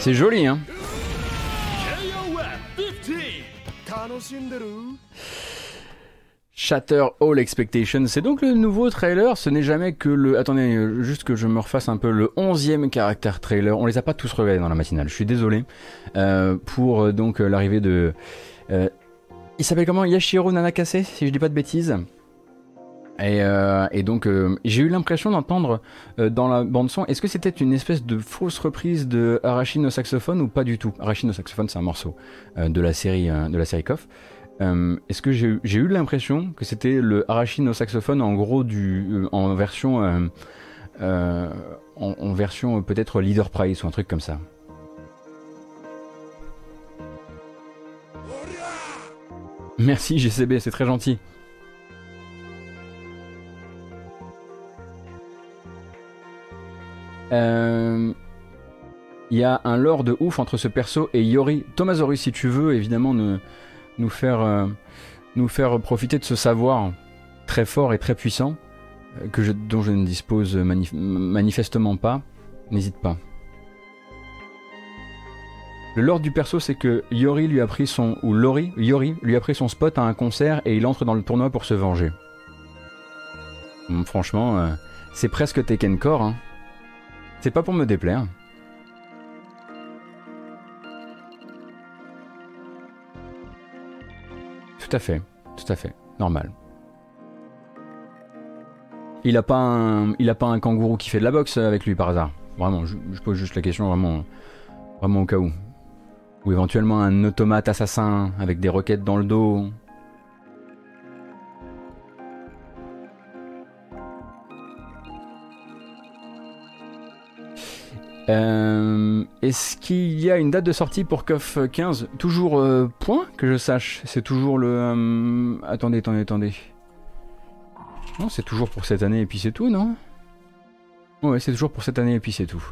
[SPEAKER 1] C'est joli, hein Shatter All Expectations. C'est donc le nouveau trailer, ce n'est jamais que le... Attendez, euh, juste que je me refasse un peu le 11e caractère trailer. On les a pas tous regardés dans la matinale, je suis désolé. Euh, pour euh, donc l'arrivée de il s'appelle comment? Yashiro Nanakase, si je dis pas de bêtises. Et, euh, donc, euh, j'ai eu l'impression d'entendre euh, dans la bande-son, est-ce que c'était une espèce de fausse reprise de Arashi no saxophone ou pas du tout? Arashi no saxophone, c'est un morceau de la série de la série est-ce que j'ai eu l'impression que c'était le Arashi no saxophone en gros du, en version, en, en, version peut-être Leader Price ou un truc comme ça? Merci GCB, c'est très gentil. Euh, il y a un lore de ouf entre ce perso et Yori. Tomazori, si tu veux, évidemment, nous, nous, faire, euh, nous faire profiter de ce savoir très fort et très puissant, euh, que dont je ne dispose manifestement pas, n'hésite pas. Le lore du perso, c'est que Yori lui a pris son. ou Lori, Yori lui a pris son spot à un concert et il entre dans le tournoi pour se venger. franchement, c'est presque Tekken Core, hein. C'est pas pour me déplaire. Tout à fait, tout à fait, normal. Il a pas un, il a pas un kangourou qui fait de la boxe avec lui par hasard. Vraiment, je, pose juste la question vraiment, vraiment au cas où. Ou éventuellement un automate assassin avec des roquettes dans le dos. Euh, est-ce qu'il y a une date de sortie pour KOF 15 Toujours euh, point que je sache. C'est toujours le. Euh, attendez, attendez, attendez. Non, c'est toujours pour cette année et puis c'est tout, non? Ouais, c'est toujours pour cette année et puis c'est tout.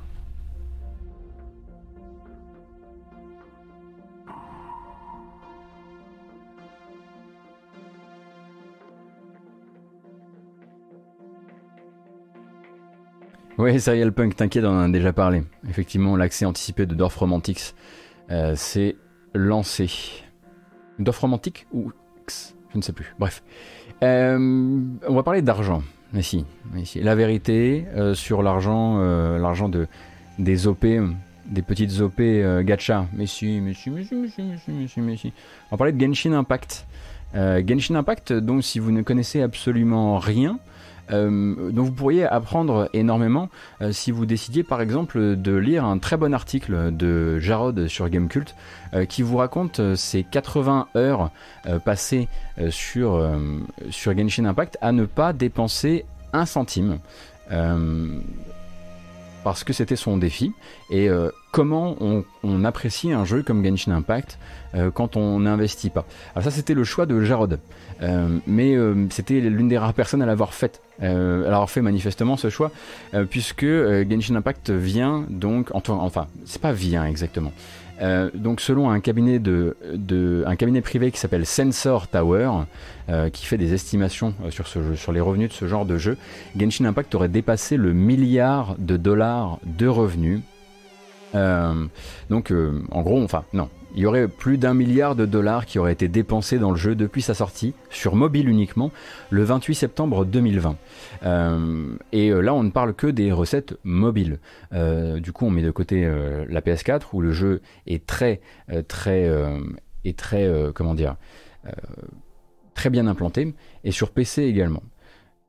[SPEAKER 1] Oui, Serial Punk, t'inquiète, on en a déjà parlé. Effectivement, l'accès anticipé de Dorf Romantics euh, c'est lancé. Dorf Romantic ou X Je ne sais plus. Bref. Euh, on va parler d'argent. Mais si, La vérité euh, sur l'argent l'argent de, des OP, des petites OP gacha. Mais si, mais si, mais si, mais si, mais si, mais si. On va parler de Genshin Impact. Genshin Impact, donc si vous ne connaissez absolument rien, euh, dont vous pourriez apprendre énormément euh, si vous décidiez par exemple de lire un très bon article de Jarod sur Gamecult euh, qui vous raconte ces 80 heures passées sur, sur Genshin Impact à ne pas dépenser un centime parce que c'était son défi et comment on, apprécie un jeu comme Genshin Impact quand on n'investit pas? Alors ça c'était le choix de Jarod. Euh, mais euh, c'était l'une des rares personnes à l'avoir fait, euh, à l'avoir fait manifestement ce choix, puisque Genshin Impact vient donc, enfin c'est pas vient exactement. Donc selon un cabinet privé qui s'appelle Sensor Tower, qui fait des estimations jeu, sur les revenus de ce genre de jeu, Genshin Impact aurait dépassé le milliard de dollars de revenus. donc en gros, enfin non, il y aurait plus d'un milliard de dollars qui auraient été dépensés dans le jeu depuis sa sortie, sur mobile uniquement, le 28 septembre 2020. Euh, et euh, là, on ne parle que des recettes mobiles. Euh, du coup, on met de côté la PS4 où le jeu est très, très, est très, comment dire, très bien implanté, et sur PC également.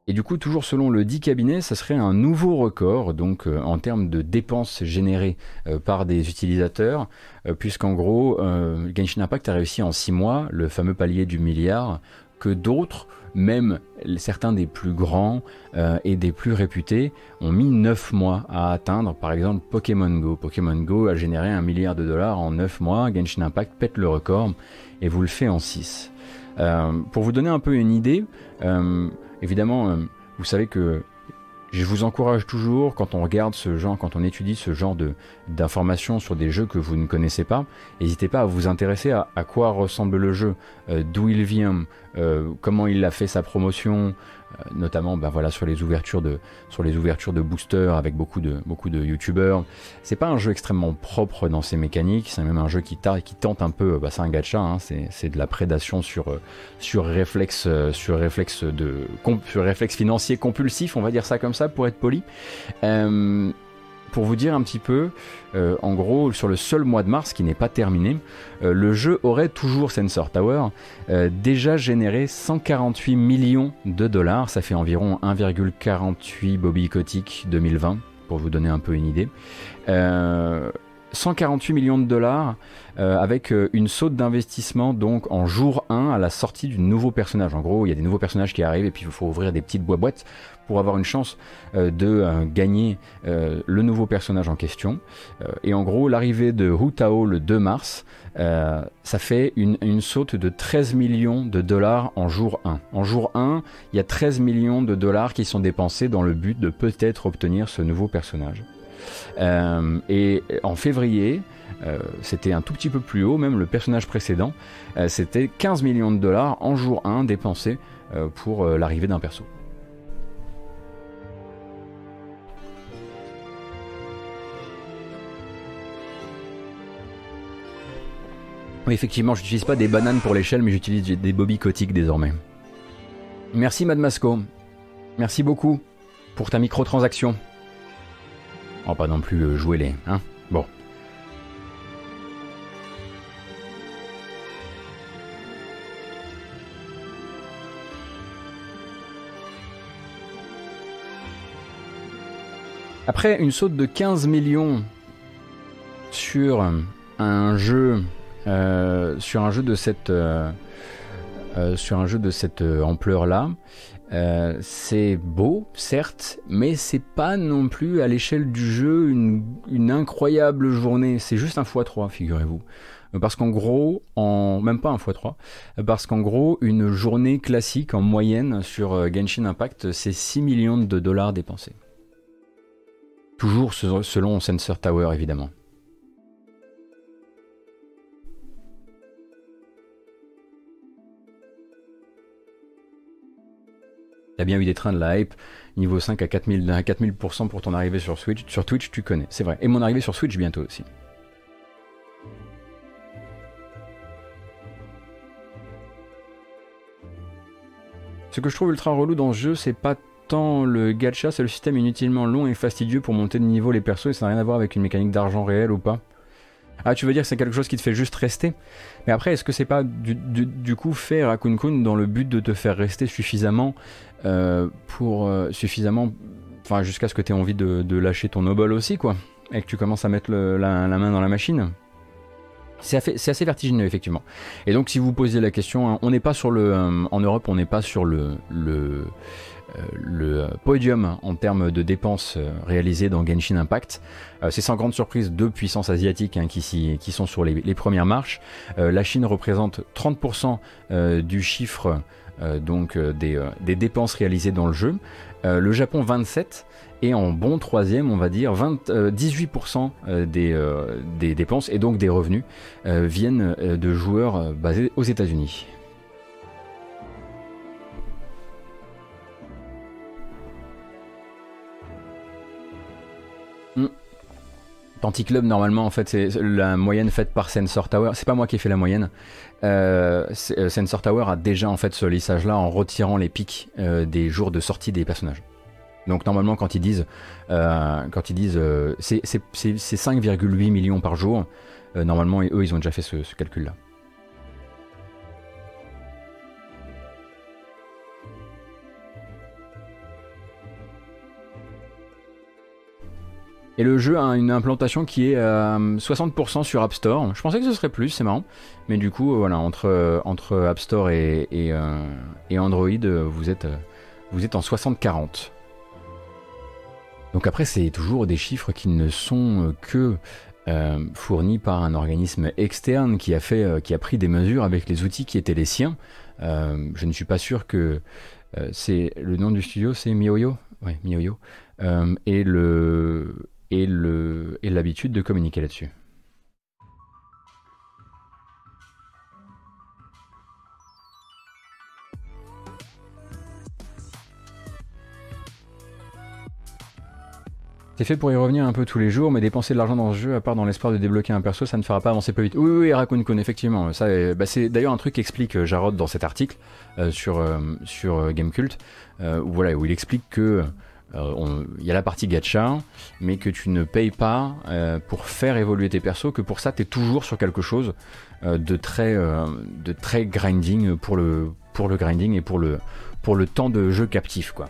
[SPEAKER 1] Et du coup, toujours selon le dit cabinet, ça serait un nouveau record, donc euh, en termes de dépenses générées euh, par des utilisateurs, euh, puisqu'en gros, Genshin Impact a réussi en 6 mois le fameux palier du milliard, que d'autres, même certains des plus grands et des plus réputés, ont mis 9 mois à atteindre. Par exemple, Pokémon Go. Pokémon Go a généré un milliard de dollars en 9 mois, Genshin Impact pète le record et vous le fait en 6. pour vous donner un peu une idée, Évidemment, euh, vous savez que je vous encourage toujours, quand on regarde ce genre, quand on étudie ce genre d'informations sur des jeux que vous ne connaissez pas, n'hésitez pas à vous intéresser à, quoi ressemble le jeu, euh, d'où il vient, comment il a fait sa promotion, notamment ben voilà, sur, les ouvertures de, sur les ouvertures de boosters avec beaucoup de, beaucoup de youtubeurs. C'est pas un jeu extrêmement propre dans ses mécaniques, c'est même un jeu qui, qui tente un peu, bah, c'est un gacha, hein, c'est de la prédation sur, sur, réflexe, sur, de, sur financier compulsif, on va dire ça comme ça pour être poli. Euh, pour vous dire un petit peu, euh, en gros, sur le seul mois de mars qui n'est pas terminé, euh, le jeu aurait toujours Sensor Tower déjà généré 148 millions de dollars. Ça fait environ 1,48 Bobby Kotick 2020, pour vous donner un peu une idée. 148 millions de dollars euh, avec euh, une saute d'investissement donc en jour 1 à la sortie du nouveau personnage. En gros, il y a des nouveaux personnages qui arrivent et puis il faut ouvrir des petites boîtes pour avoir une chance euh, de gagner le nouveau personnage en question. et en gros, l'arrivée de Hu Tao le 2 mars, ça fait une, saute de 13 millions de dollars en jour 1. En jour 1, il y a 13 millions de dollars qui sont dépensés dans le but de peut-être obtenir ce nouveau personnage. Euh, et en février, euh, c'était un tout petit peu plus haut, même le personnage précédent, euh, c'était 15 millions de dollars en jour 1 dépensés pour l'arrivée d'un perso. Oui, effectivement, j'utilise pas des bananes pour l'échelle, mais j'utilise des bobby cotiques désormais. Merci Madmasco. Merci beaucoup pour ta microtransaction. On va pas non plus euh, jouer les... Hein Bon. Après une saute de 15 millions sur un jeu, euh, sur un jeu de cette, euh, cette ampleur là, euh, c'est beau, certes, mais c'est pas non plus à l'échelle du jeu une, incroyable journée. C'est juste un x3, figurez-vous. Parce qu'en gros, en même pas un x3, parce qu'en gros, une journée classique en moyenne sur euh, Genshin Impact, c'est 6 millions de dollars dépensés. Toujours selon Sensor Tower, évidemment. Bien eu des trains de la hype, niveau 5 à 4000, à 4000% pour ton arrivée sur Switch. Sur Twitch, tu connais, c'est vrai. Et mon arrivée sur Switch bientôt aussi. Ce que je trouve ultra relou dans ce jeu, c'est pas tant le gacha, c'est le système inutilement long et fastidieux pour monter de niveau les persos et ça n'a rien à voir avec une mécanique d'argent réel ou pas. Ah, tu veux dire que c'est quelque chose qui te fait juste rester? Mais après, est-ce que c'est pas du, coup fait Raccoon Kun dans le but de te faire rester suffisamment euh, pour euh, suffisamment, enfin jusqu'à ce que tu aies envie de, lâcher ton noble aussi, quoi, et que tu commences à mettre la, main dans la machine? C'est assez, vertigineux effectivement. Et donc si vous posez la question, hein, on n'est pas sur le, euh, en Europe, on n'est pas sur le, le le podium en termes de dépenses euh, réalisées dans Genshin Impact. Euh, c'est sans grande surprise deux puissances asiatiques hein, qui, sont sur les, premières marches. la Chine représente 30% du chiffre des, dépenses réalisées dans le jeu. le Japon 27 et en bon troisième, on va dire, 18% des, des, dépenses et donc des revenus viennent de joueurs basés aux États-Unis. Club normalement, en fait, c'est la moyenne faite par Sensor Tower. C'est pas moi qui ai fait la moyenne. Euh, euh, Sensor Tower a déjà en fait ce lissage-là en retirant les pics euh, des jours de sortie des personnages. Donc normalement, quand ils disent, quand ils disent, c'est 5,8 millions par jour. normalement, eux, ils ont déjà fait ce calcul-là. Et le jeu a une implantation qui est 60% euh, sur App Store. Je pensais que ce serait plus, c'est marrant. Mais du coup, voilà, entre, euh, App Store et, euh, Android, vous êtes, en 60-40. Donc après, c'est toujours des chiffres qui ne sont que fournis par un organisme externe qui a, fait, qui a pris des mesures avec les outils qui étaient les siens. je ne suis pas sûr que c'est le nom du studio, c'est MiYoYo? Ouais, MiYoYo. et le et l'habitude et de communiquer là-dessus. C'est fait pour y revenir un peu tous les jours, mais dépenser de l'argent dans ce jeu, à part dans l'espoir de débloquer un perso, ça ne fera pas avancer plus vite. Oui, oui, oui Raccoon Kun, effectivement. Ça, euh, bah, c'est d'ailleurs un truc qu'explique euh, Jarod dans cet article euh, sur, sur Gamecult, où il explique que il y a la partie gacha, mais que tu ne payes pas pour faire évoluer tes persos, que pour ça tu es toujours sur quelque chose de, très, de très grinding pour le, pour le grinding et pour le, pour le temps de jeu captif. quoi.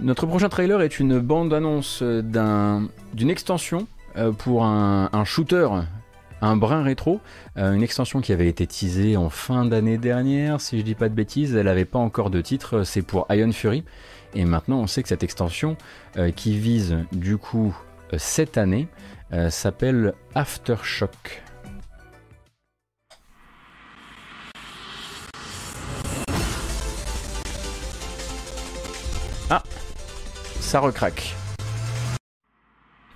[SPEAKER 1] Notre prochain trailer est une bande-annonce d'une extension euh, pour un, shooter, un brin rétro, euh, une extension qui avait été teasée en fin d'année dernière, si je dis pas de bêtises, elle n'avait pas encore de titre, c'est pour Iron Fury, et maintenant on sait que cette extension, euh, qui vise du coup cette année, s'appelle Aftershock. Ah ça recraque.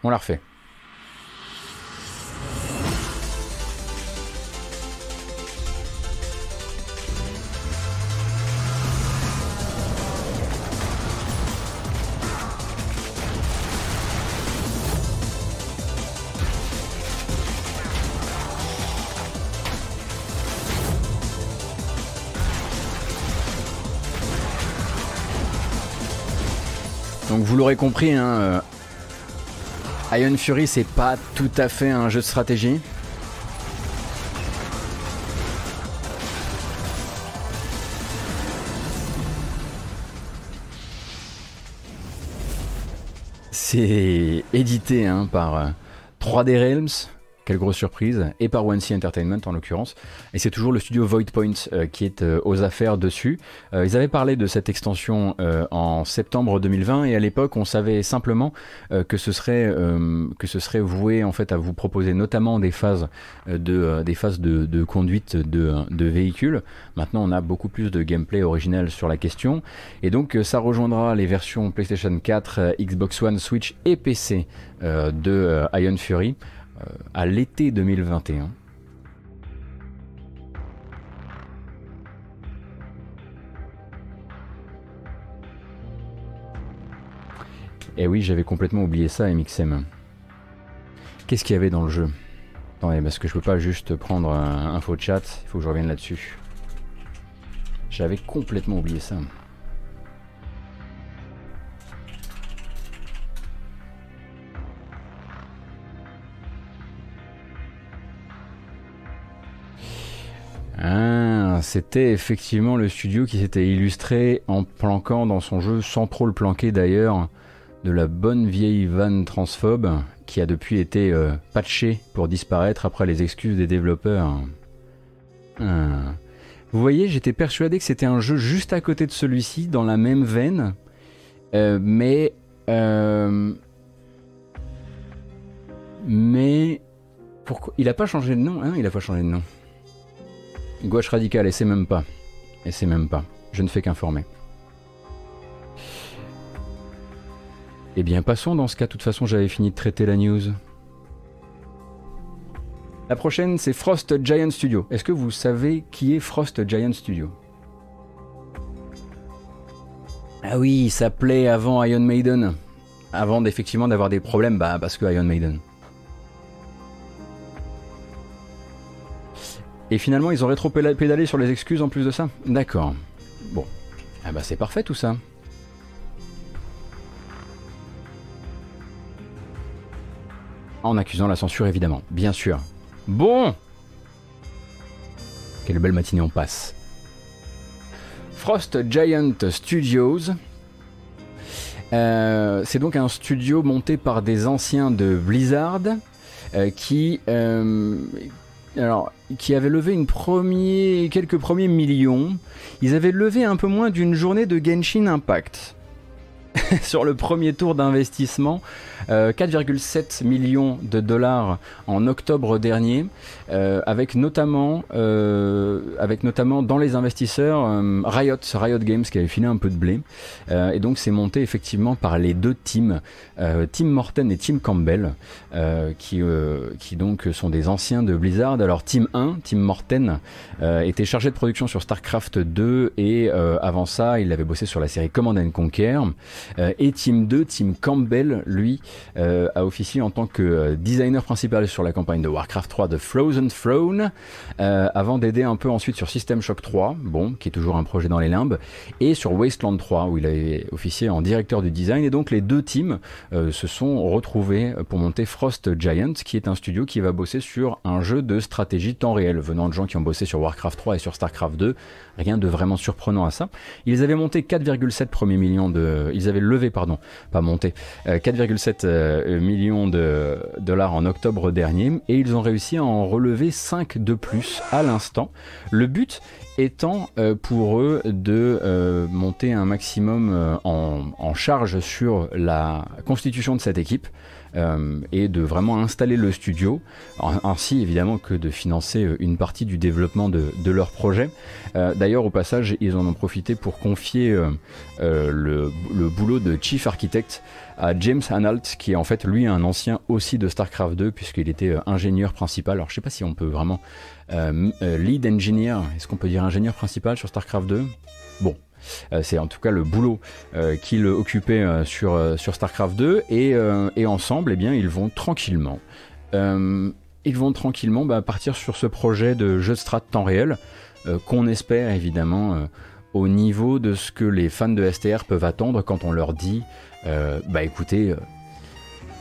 [SPEAKER 1] On la refait. L'aurez compris, hein, euh, Iron Fury, c'est pas tout à fait un jeu de stratégie. C'est édité hein, par 3D euh, Realms, quelle grosse surprise, et par One Entertainment en l'occurrence. Et c'est toujours le studio Voidpoint euh, qui est euh, aux affaires dessus. Euh, ils avaient parlé de cette extension en septembre 2020 et à l'époque on savait simplement que ce serait que ce serait voué en fait à vous proposer notamment des phases de des phases de, conduite de, de, véhicules. Maintenant on a beaucoup plus de gameplay original sur la question et donc ça rejoindra les versions PlayStation 4, Xbox One, Switch et PC de Iron Fury à l'été 2021. Et eh oui, j'avais complètement oublié ça, MXM. Qu'est-ce qu'il y avait dans le jeu? Attendez, parce que je peux pas juste prendre un info chat, il faut que je revienne là-dessus. J'avais complètement oublié ça. Ah, c'était effectivement le studio qui s'était illustré en planquant dans son jeu, sans trop le planquer d'ailleurs, de la bonne vieille vanne transphobe qui a depuis été euh, patchée pour disparaître après les excuses des développeurs. Ah. Vous voyez, j'étais persuadé que c'était un jeu juste à côté de celui-ci, dans la même veine, euh, mais... Euh, mais... Pourquoi? Il a pas changé de nom, hein? Il a pas changé de nom. Gauche radicale, et c'est même pas. Et c'est même pas. Je ne fais qu'informer. Eh bien, passons dans ce cas. De toute façon, j'avais fini de traiter la news. La prochaine, c'est Frost Giant Studio. Est-ce que vous savez qui est Frost Giant Studio? Ah oui, il s'appelait avant Iron Maiden. Avant d'effectivement d'avoir des problèmes, bah parce que Iron Maiden. Et finalement, ils ont rétro-pédalé sur les excuses en plus de ça D'accord. Bon. Ah bah c'est parfait tout ça. En accusant la censure évidemment, bien sûr. Bon Quelle belle matinée on passe. Frost Giant Studios. Euh, c'est donc un studio monté par des anciens de Blizzard euh, qui, euh, alors, qui avait levé une premier, quelques premiers millions. Ils avaient levé un peu moins d'une journée de Genshin Impact. sur le premier tour d'investissement, 4,7 euh, millions de dollars en octobre dernier, euh, avec notamment, euh, avec notamment dans les investisseurs Riot, Riot Games qui avait filé un peu de blé, et donc c'est monté effectivement par les deux teams, Tim Morten et Tim Campbell, qui, qui donc sont des anciens de Blizzard. Alors Team 1, Tim Morten, était chargé de production sur StarCraft 2 et avant ça, il avait bossé sur la série Command and Conquer. Et Team 2, Tim Campbell, lui, euh, a officié en tant que euh, designer principal sur la campagne de Warcraft 3 de Frozen Throne, euh, avant d'aider un peu ensuite sur System Shock 3, bon, qui est toujours un projet dans les limbes, et sur Wasteland 3, où il a officié en directeur du design. Et donc les deux teams se sont retrouvés pour monter Frost Giant, qui est un studio qui va bosser sur un jeu de stratégie temps réel, venant de gens qui ont bossé sur Warcraft 3 et sur Starcraft 2. Rien de vraiment surprenant à ça. Ils avaient monté 4,7 premiers millions de... Ils avaient levé, pardon, pas monté, 4,7 euh, millions de dollars en octobre dernier et ils ont réussi à en relever 5 de plus à l'instant. Le but étant euh, pour eux de euh, monter un maximum en, charge sur la constitution de cette équipe. Et de vraiment installer le studio, ainsi évidemment que de financer une partie du développement de, leur projet. D'ailleurs, au passage, ils en ont profité pour confier le, boulot de chief architect à James Hanalt, qui est en fait lui un ancien aussi de StarCraft 2, puisqu'il était euh, ingénieur principal. Alors je sais pas si on peut vraiment euh, euh, lead engineer, est-ce qu'on peut dire ingénieur principal sur StarCraft 2 Bon, c'est en tout cas le boulot qu'il occupait sur, sur StarCraft 2 et, ensemble, eh ils vont tranquillement, bah, partir sur ce projet de jeu de strat temps réel qu'on espère évidemment au niveau de ce que les fans de STR peuvent attendre quand on leur dit euh, bah écoutez, euh,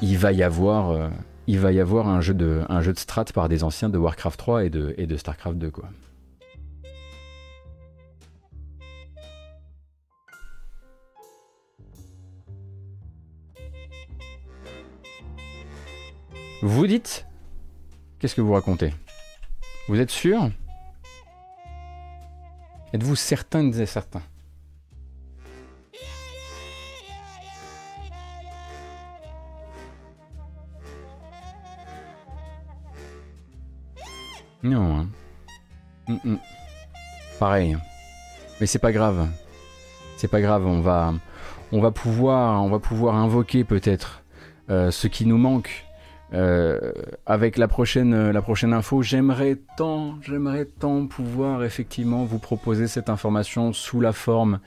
[SPEAKER 1] il va y avoir, euh, un jeu de, strat par des anciens de Warcraft 3 et de, Starcraft 2 quoi. Vous dites Qu'est-ce que vous racontez? Vous êtes sûr? Êtes-vous certain et certain? Non. Hein. Mm, mm. Pareil. Mais c'est pas grave. C'est pas grave. On va, on va pouvoir, on va pouvoir invoquer peut-être euh, ce qui nous manque. Euh, avec la prochaine, la prochaine info, j'aimerais tant, j'aimerais tant pouvoir effectivement vous proposer cette information sous la forme,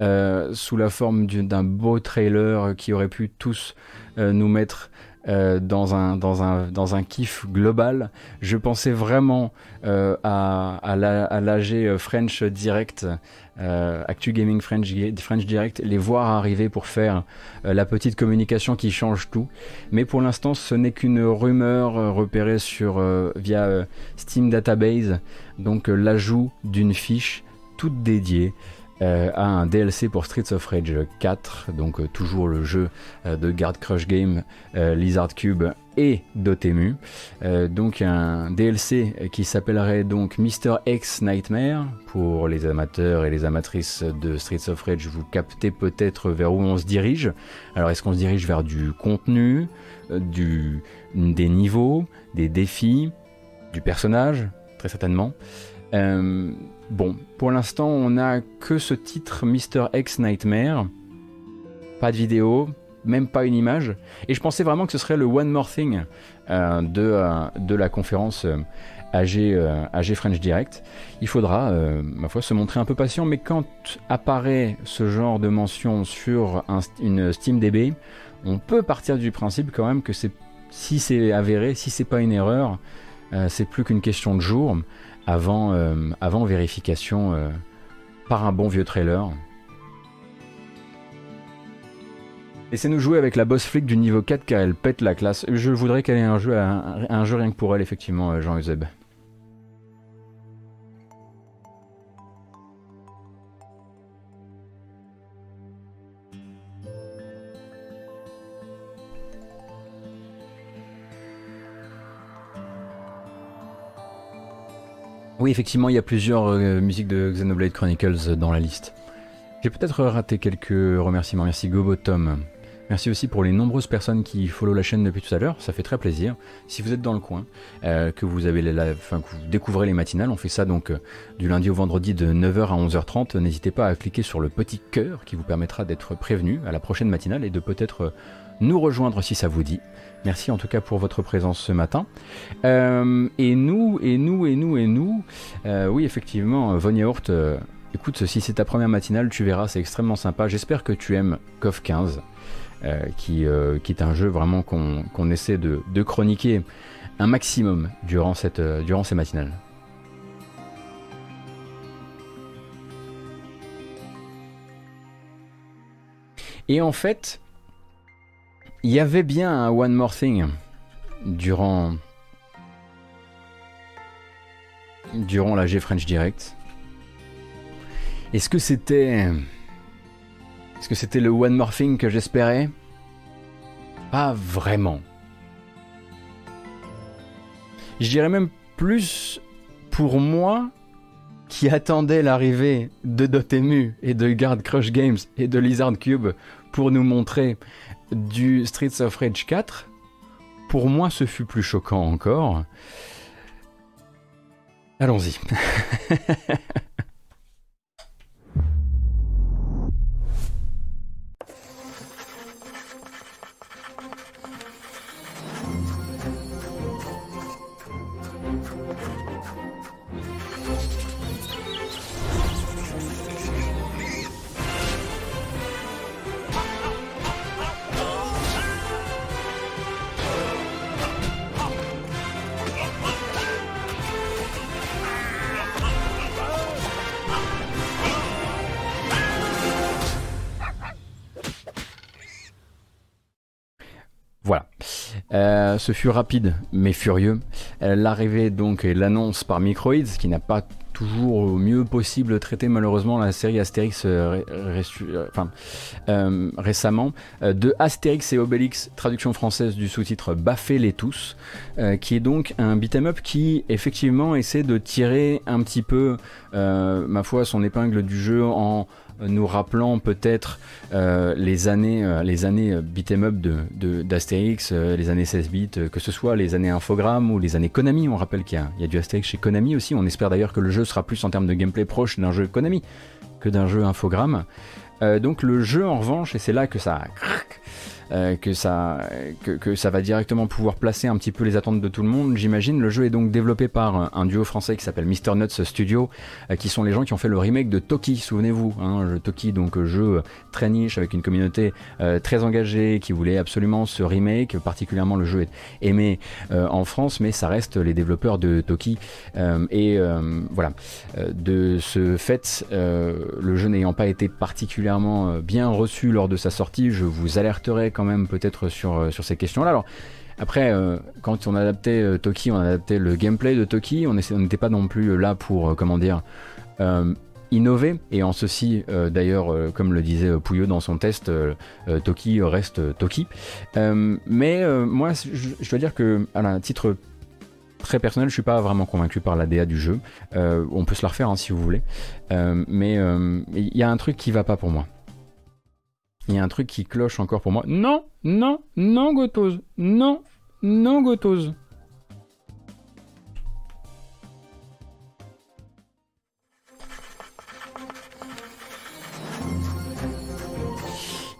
[SPEAKER 1] euh, sous la forme d'un beau trailer qui aurait pu tous nous mettre euh, dans, un, dans, un, dans un kiff global. Je pensais vraiment euh, à, à l'AG euh, French Direct, Actu Gaming French, French Direct, les voir arriver pour faire la petite communication qui change tout. Mais pour l'instant, ce n'est qu'une rumeur repérée sur, via Steam Database, donc l'ajout d'une fiche toute dédiée euh, a un DLC pour Streets of Rage 4, donc euh, toujours le jeu euh, de Guard Crush Game, Lizard Cube et Dotemu. donc un DLC qui s'appellerait donc Mr. X Nightmare pour les amateurs et les amatrices de Streets of Rage. Vous captez peut-être vers où on se dirige. Alors est-ce qu'on se dirige vers du contenu, du, des niveaux, des défis, du personnage Très certainement. Bon, pour l'instant, on n'a que ce titre Mr. X Nightmare. Pas de vidéo, même pas une image. Et je pensais vraiment que ce serait le One More Thing euh, de, euh, de la conférence AG, euh, AG, French Direct. Il faudra, ma foi, se montrer un peu patient, mais quand apparaît ce genre de mention sur une Steam DB, on peut partir du principe quand même que si c'est avéré, si c'est pas une erreur, c'est plus qu'une question de jour avant, euh, avant vérification euh, par un bon vieux trailer. Laissez-nous jouer avec la boss flick du niveau 4 car elle pète la classe. Je voudrais qu'elle ait un jeu, un, un jeu rien que pour elle, effectivement, euh, Jean-Euseb. Oui, effectivement, il y a plusieurs euh, musiques de Xenoblade Chronicles dans la liste. J'ai peut-être raté quelques remerciements. Merci Gobotom. Merci aussi pour les nombreuses personnes qui follow la chaîne depuis tout à l'heure, ça fait très plaisir. Si vous êtes dans le coin, euh, que vous avez que vous découvrez les matinales, on fait ça donc euh, du lundi au vendredi de 9h à 11h30. N'hésitez pas à cliquer sur le petit cœur qui vous permettra d'être prévenu à la prochaine matinale et de peut-être euh, nous rejoindre si ça vous dit. Merci en tout cas pour votre présence ce matin. et nous, et nous, et nous, et nous, oui effectivement, Von Yaourt, écoute, si c'est ta première matinale, tu verras, c'est extrêmement sympa. J'espère que tu aimes KOF 15. Euh, qui, euh, qui, est un jeu vraiment qu'on essaie de, chroniquer un maximum durant, cette, euh, durant ces matinales. Et en fait, il y avait bien un One More Thing durant, durant la G French Direct. Est-ce que c'était est-ce que c'était le One Morphing que j'espérais? Pas vraiment. Je dirais même plus pour moi qui attendais l'arrivée de Dotemu et de Guard Crush Games et de Lizard Cube pour nous montrer du Streets of Rage 4, pour moi ce fut plus choquant encore. Allons-y. ce fut rapide mais furieux. Euh, l'arrivée donc et l'annonce par Microids, qui n'a pas toujours au mieux possible traité malheureusement la série Astérix euh, récemment, de Astérix et Obélix, traduction française du sous-titre Baffez-les tous, qui est donc un beat'em up qui effectivement essaie de tirer un petit peu, ma foi, son épingle du jeu en nous rappelant peut-être euh, les années, euh, les années euh, beat'em up d'Astérix, de, les années 16 bits, que ce soit les années Infogrames ou les années Konami. On rappelle qu'il y, y, a du Astérix chez Konami aussi. On espère d'ailleurs que le jeu sera plus en termes de gameplay proche d'un jeu Konami que d'un jeu Infogrames. donc le jeu en revanche, et c'est là que ça euh, que, ça, que, ça va directement pouvoir placer un petit peu les attentes de tout le monde, j'imagine. Le jeu est donc développé par un duo français qui s'appelle Mr. Nuts Studio, euh, qui sont les gens qui ont fait le remake de Toki, souvenez-vous. Hein, Toki, donc jeu très niche avec une communauté euh, très engagée qui voulait absolument ce remake. Particulièrement, le jeu est aimé en France, mais ça reste les développeurs de Toki. et voilà, de ce fait, le jeu n'ayant pas été particulièrement bien reçu lors de sa sortie, je vous alerterai quand même peut-être sur, euh, sur ces questions-là. Alors, après, euh, quand on adaptait euh, Toki, on adaptait le gameplay de Toki, on n'était pas non plus là pour, comment dire, innover. Et en ceci, d'ailleurs, comme le disait Pouillot dans son test, Toki reste Toki. mais moi, je, dois dire que, à un titre très personnel, je suis pas vraiment convaincu par la DA du jeu. on peut se la refaire hein, si vous voulez. mais il y a un truc qui va pas pour moi. Il y a un truc qui cloche encore pour moi. Non, non, non, Gotose. Non, non, Gotose.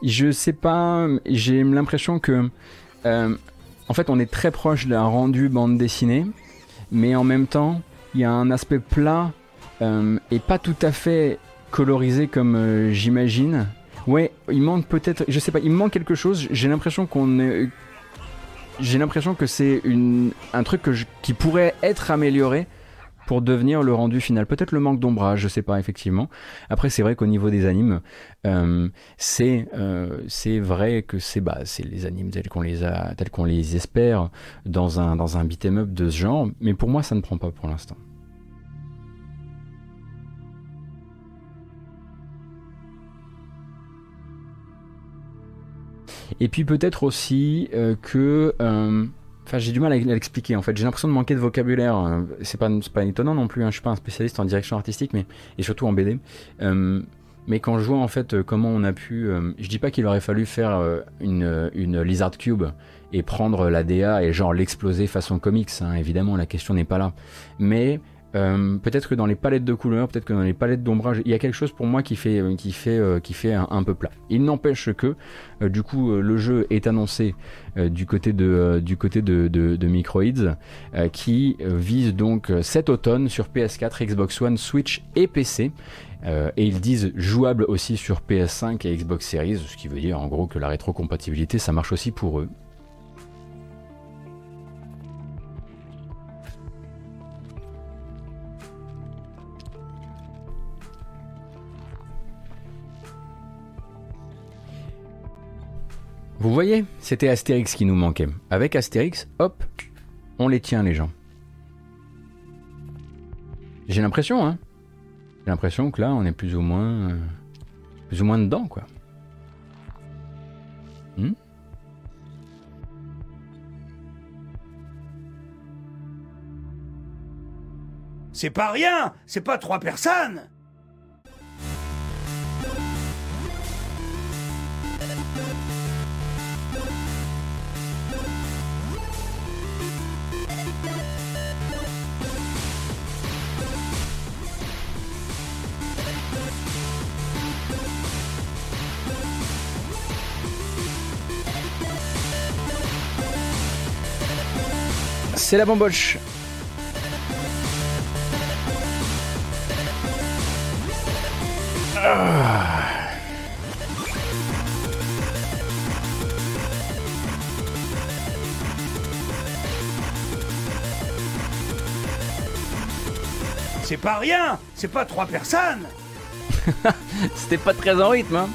[SPEAKER 1] Je sais pas, j'ai l'impression que. Euh, en fait, on est très proche d'un rendu bande dessinée, mais en même temps, il y a un aspect plat euh, et pas tout à fait colorisé comme euh, j'imagine. Ouais, il manque peut-être, je sais pas, il manque quelque chose. J'ai l'impression qu'on est, j'ai l'impression que c'est une, un truc qui pourrait être amélioré pour devenir le rendu final. Peut-être le manque d'ombrage, je sais pas effectivement. Après, c'est vrai qu'au niveau des animes, euh, c'est euh, c'est vrai que c'est bah c'est les animes tels qu'on les a, qu'on les espère dans un dans un beat'em up de ce genre. Mais pour moi, ça ne prend pas pour l'instant. Et puis peut-être aussi euh, que... Euh, enfin, j'ai du mal à l'expliquer en fait. J'ai l'impression de manquer de vocabulaire. Euh, c'est pas, pas étonnant non plus. Hein. Je suis pas un spécialiste en direction artistique, mais et surtout en BD. mais quand je vois en fait comment on a pu, je dis pas qu'il aurait fallu faire une, une Lizard Cube et prendre la DA et genre l'exploser façon comics, hein, évidemment la question n'est pas là, mais euh, peut-être que dans les palettes de couleurs, peut-être que dans les palettes d'ombrage, il y a quelque chose pour moi qui fait, euh, euh, un, peu plat. Il n'empêche que, du coup, le jeu est annoncé du côté de, du Microids, qui vise donc cet automne sur PS4, Xbox One, Switch et PC. et ils disent jouable aussi sur PS5 et Xbox Series, ce qui veut dire en gros que la rétrocompatibilité ça marche aussi pour eux. Vous voyez, c'était Astérix qui nous manquait. Avec Astérix, hop, on les tient les gens. J'ai l'impression, hein. J'ai l'impression que là, on est plus ou moins, euh, plus ou moins dedans, quoi. Hmm?
[SPEAKER 3] C'est pas rien, c'est pas trois personnes.
[SPEAKER 1] C'est la bamboche.
[SPEAKER 3] C'est pas rien, c'est pas trois personnes.
[SPEAKER 1] C'était pas très en rythme, hein.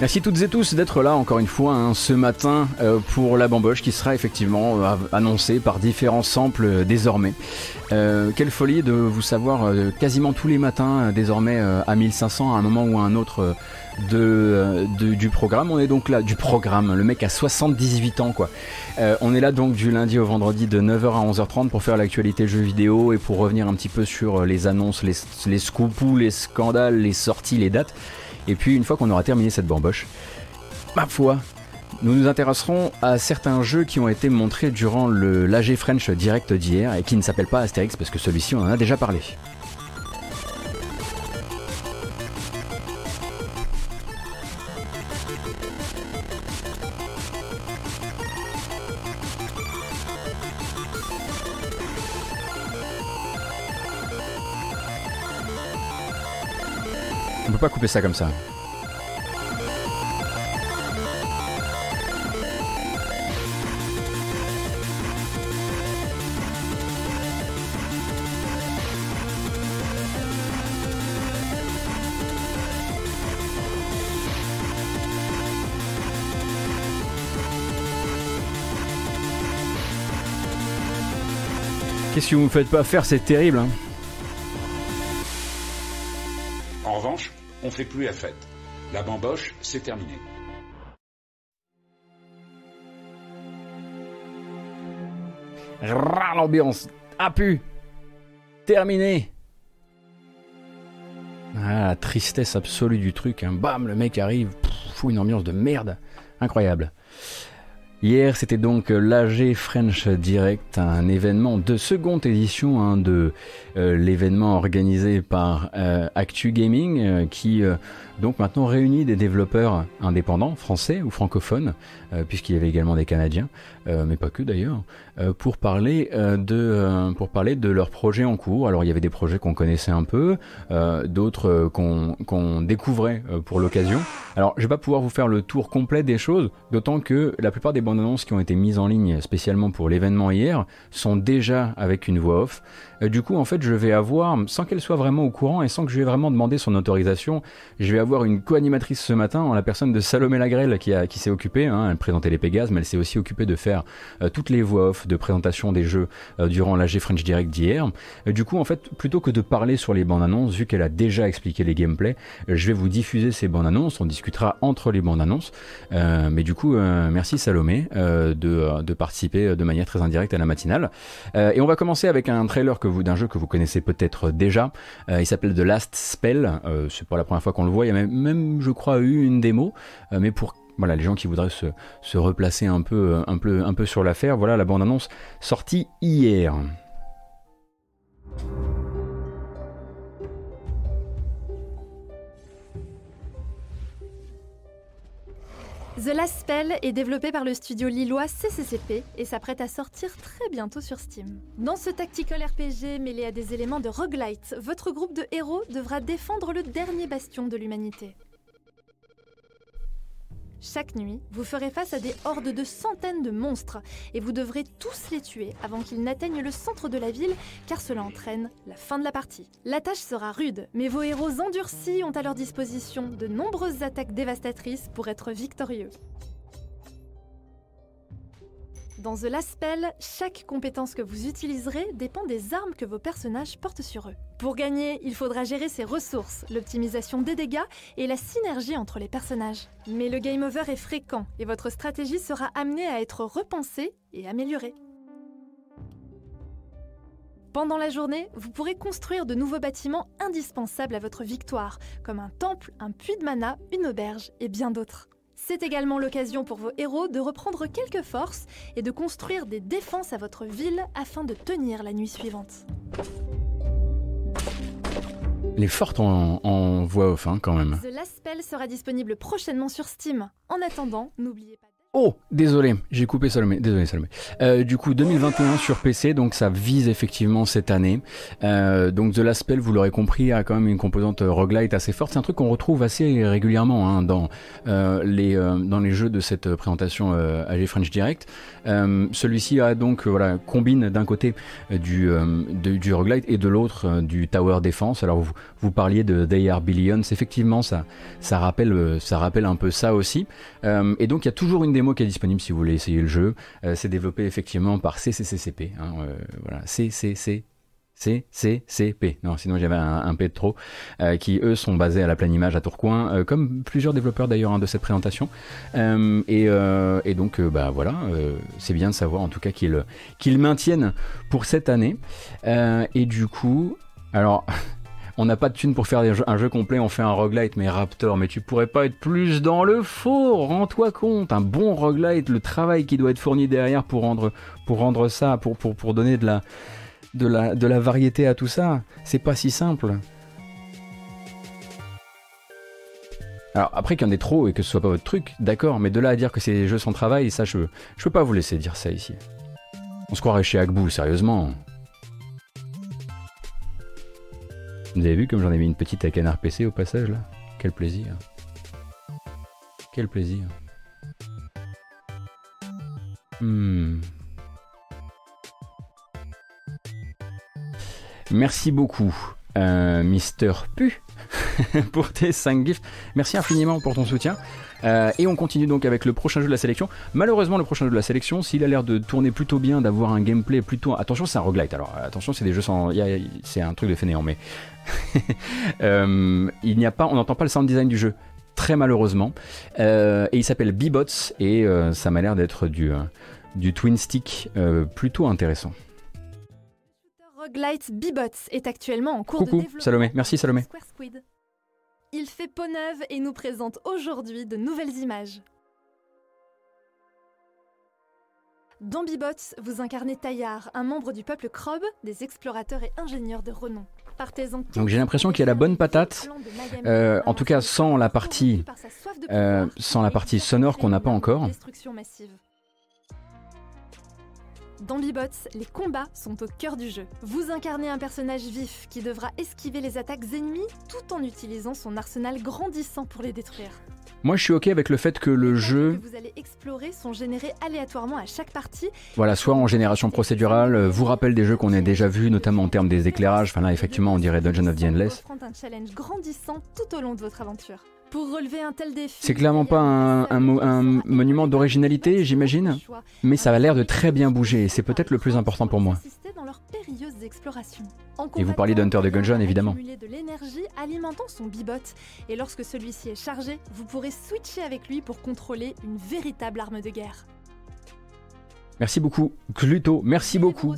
[SPEAKER 1] Merci toutes et tous d'être là encore une fois hein, ce matin euh, pour la bamboche qui sera effectivement euh, annoncée par différents samples euh, désormais. quelle folie de vous savoir quasiment tous les matins désormais à 1500 à un moment ou à un autre de, du programme. On est donc là du programme. Le mec a 78 ans quoi. on est là donc du lundi au vendredi de 9h à 11h30 pour faire l'actualité jeux vidéo et pour revenir un petit peu sur les annonces, les, les scoops, les scandales, les sorties, les dates. Et puis une fois qu'on aura terminé cette bamboche, ma foi, nous nous intéresserons à certains jeux qui ont été montrés durant le l'AG French Direct d'hier et qui ne s'appellent pas Astérix parce que celui-ci on en a déjà parlé. Pas couper ça comme ça. Qu'est-ce que vous me faites pas faire C'est terrible. Hein
[SPEAKER 4] on fait plus la fête. La bamboche, c'est terminé.
[SPEAKER 1] L'ambiance a pu terminé. Ah, la tristesse absolue du truc. Hein. Bam, le mec arrive, une ambiance de merde. Incroyable. Hier, c'était donc l'AG French Direct, un événement de seconde édition hein, de euh, l'événement organisé par euh, Actu Gaming, euh, qui donc maintenant réunit des développeurs indépendants, français ou francophones, puisqu'il y avait également des Canadiens, mais pas que d'ailleurs, pour parler de pour parler de leurs projets en cours. Alors il y avait des projets qu'on connaissait un peu, d'autres qu'on découvrait pour l'occasion. Alors je vais pas pouvoir vous faire le tour complet des choses, d'autant que la plupart des bandes annonces qui ont été mises en ligne spécialement pour l'événement hier sont déjà avec une voix off. Euh, du coup, en fait, je vais avoir, sans qu'elle soit vraiment au courant et sans que je ai vraiment demandé son autorisation, je vais avoir une co-animatrice ce matin en la personne de Salomé Lagrelle qui, a, qui s'est occupée, hein, elle présentait les Pégases, mais elle s'est aussi occupée de faire euh, toutes les voix off de présentation des jeux euh, durant l'AG French Direct d'hier. du coup, en fait, plutôt que de parler sur les bandes annonces, vu qu'elle a déjà expliqué les gameplays, je vais vous diffuser ces bandes annonces, on discutera entre les bandes annonces. mais du coup, merci Salomé de, de, participer de manière très indirecte à la matinale. et on va commencer avec un trailer que vous d'un jeu que vous connaissez peut-être déjà. il s'appelle The Last Spell. c'est pas la première fois qu'on le voit. Il y a même, même je crois, eu une démo, mais pour voilà, les gens qui voudraient se, se replacer un peu, un, peu, un peu sur l'affaire, voilà la bande-annonce sortie hier.
[SPEAKER 5] The Last Spell est développé par le studio lillois CCCP et s'apprête à sortir très bientôt sur Steam. Dans ce tactical RPG mêlé à des éléments de roguelite, votre groupe de héros devra défendre le dernier bastion de l'humanité. Chaque nuit, vous ferez face à des hordes de centaines de monstres et vous devrez tous les tuer avant qu'ils n'atteignent le centre de la ville car cela entraîne la fin de la partie. La tâche sera rude, mais vos héros endurcis ont à leur disposition de nombreuses attaques dévastatrices pour être victorieux. Dans The Last Spell, chaque compétence que vous utiliserez dépend des armes que vos personnages portent sur eux. Pour gagner, il faudra gérer ses ressources, l'optimisation des dégâts et la synergie entre les personnages. Mais le game over est fréquent et votre stratégie sera amenée à être repensée et améliorée. Pendant la journée, vous pourrez construire de nouveaux bâtiments indispensables à votre victoire, comme un temple, un puits de mana, une auberge et bien d'autres. C'est également l'occasion pour vos héros de reprendre quelques forces et de construire des défenses à votre ville afin de tenir la nuit suivante.
[SPEAKER 1] Les fortes en, en voix off hein, quand même.
[SPEAKER 5] The Last Spell sera disponible prochainement sur Steam. En attendant, n'oubliez pas...
[SPEAKER 1] Oh, désolé, j'ai coupé Salomé. Désolé Salomé. Euh, du coup, 2021 sur PC, donc ça vise effectivement cette année. Euh, donc The Last Spell, vous l'aurez compris, a quand même une composante roguelite assez forte. C'est un truc qu'on retrouve assez régulièrement hein, dans euh, les dans les jeux de cette présentation AG French Direct. Celui-ci a donc voilà combine d'un côté du du roguelite et de l'autre du tower defense. Alors vous, vous parliez de They Are Billions, effectivement ça ça rappelle ça rappelle un peu ça aussi. et donc il y a toujours une démo qui est disponible si vous voulez essayer le jeu. Euh, c'est développé effectivement par CCCCP. Hein, euh, voilà, CCC. Non sinon j'avais un, P de trop, euh, qui eux sont basés à la pleine image à Tourcoing, comme plusieurs développeurs d'ailleurs hein, de cette présentation. Et, donc bah voilà, c'est bien de savoir en tout cas qu'ils qu'ils maintiennent pour cette année. et du coup, alors on n'a pas de thune pour faire un jeu complet, on fait un roguelite, mais Raptor, mais tu pourrais pas être plus dans le faux, rends-toi compte, un bon roguelite, le travail qui doit être fourni derrière pour rendre, ça, pour, donner de la, de, la, de la variété à tout ça, c'est pas si simple. Alors après qu'il y en ait trop et que ce soit pas votre truc, d'accord, mais de là à dire que c'est des jeux sans travail, ça je, je peux pas vous laisser dire ça ici. On se croirait chez Agbou, sérieusement. Vous avez vu comme j'en ai mis une petite à canard PC au passage là? Quel plaisir. Quel plaisir. Hmm. Merci beaucoup, euh, Mister Pu, pour tes 5 gifts. Merci infiniment pour ton soutien. Euh, et on continue donc avec le prochain jeu de la sélection. Malheureusement, le prochain jeu de la sélection, s'il a l'air de tourner plutôt bien, d'avoir un gameplay plutôt. Attention, c'est un roguelite. Alors, attention, c'est des jeux sans. C'est un truc de fainéant, mais. Euh, il n'y a pas. On n'entend pas le sound design du jeu. Très malheureusement. Euh, et il s'appelle B-Bots et ça m'a l'air d'être du, du twin stick plutôt intéressant.
[SPEAKER 5] Roguelite est actuellement en cours
[SPEAKER 1] Coucou,
[SPEAKER 5] de développement.
[SPEAKER 1] Salomé. Merci Salomé.
[SPEAKER 5] Il fait peau neuve et nous présente aujourd'hui de nouvelles images. Dans Bibots, vous incarnez Taillard, un membre du peuple Krob, des explorateurs et ingénieurs de renom.
[SPEAKER 1] Donc j'ai l'impression qu'il y a la bonne patate, euh, en tout cas sans la partie, euh, sans la partie sonore qu'on n'a pas encore.
[SPEAKER 5] Dans Bibots, les combats sont au cœur du jeu. Vous incarnez un personnage vif qui devra esquiver les attaques ennemies tout en utilisant son arsenal grandissant pour les détruire.
[SPEAKER 1] Moi, je suis ok avec le fait que le jeu.
[SPEAKER 5] Que vous allez explorer sont générés aléatoirement à chaque partie.
[SPEAKER 1] Voilà, soit en génération procédurale, euh, vous rappelle des jeux qu'on a déjà vus, notamment en termes des éclairages. Enfin là, effectivement, on dirait Dungeon of the Endless.
[SPEAKER 5] un challenge grandissant tout au long de votre aventure. Pour relever un tel défi,
[SPEAKER 1] c'est clairement pas un, un, monument d'originalité, j'imagine, mais ça a l'air de très bien bouger et c'est peut-être le plus important pour moi. Et vous parliez d'Hunter de Gungeon, évidemment.
[SPEAKER 5] de l'énergie alimentant son bibot et lorsque celui-ci est chargé, vous pourrez switcher avec lui pour contrôler une véritable arme de guerre.
[SPEAKER 1] Merci beaucoup, Gluto. Merci beaucoup.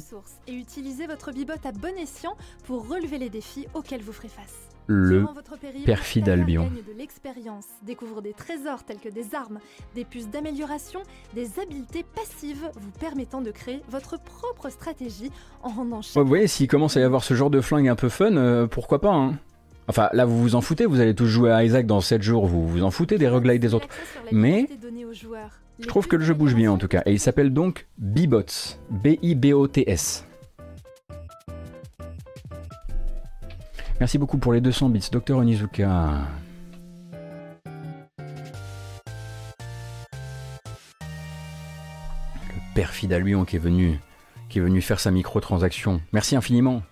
[SPEAKER 5] et utilisez votre bibote à bon escient pour relever les défis auxquels vous ferez face.
[SPEAKER 1] Le perfide Albion.
[SPEAKER 5] de l'expérience, découvre des trésors tels que des armes, des puces d'amélioration, des habiletés passives vous permettant de créer votre propre stratégie en rendant chaque
[SPEAKER 1] Ouais, vous voyez, s'il commence à y avoir ce genre de flingue un peu fun, euh, pourquoi pas hein Enfin, là, vous vous en foutez, vous allez tous jouer à Isaac dans 7 jours, vous vous en foutez des roguelites des autres. Mais Je trouve que le jeu bouge bien en tout cas, et il s'appelle donc B-Bots. B-I-B-O-T-S. Merci beaucoup pour les 200 bits, Dr Onizuka. Le perfide Albion qui est venu, qui est venu faire sa microtransaction. Merci infiniment.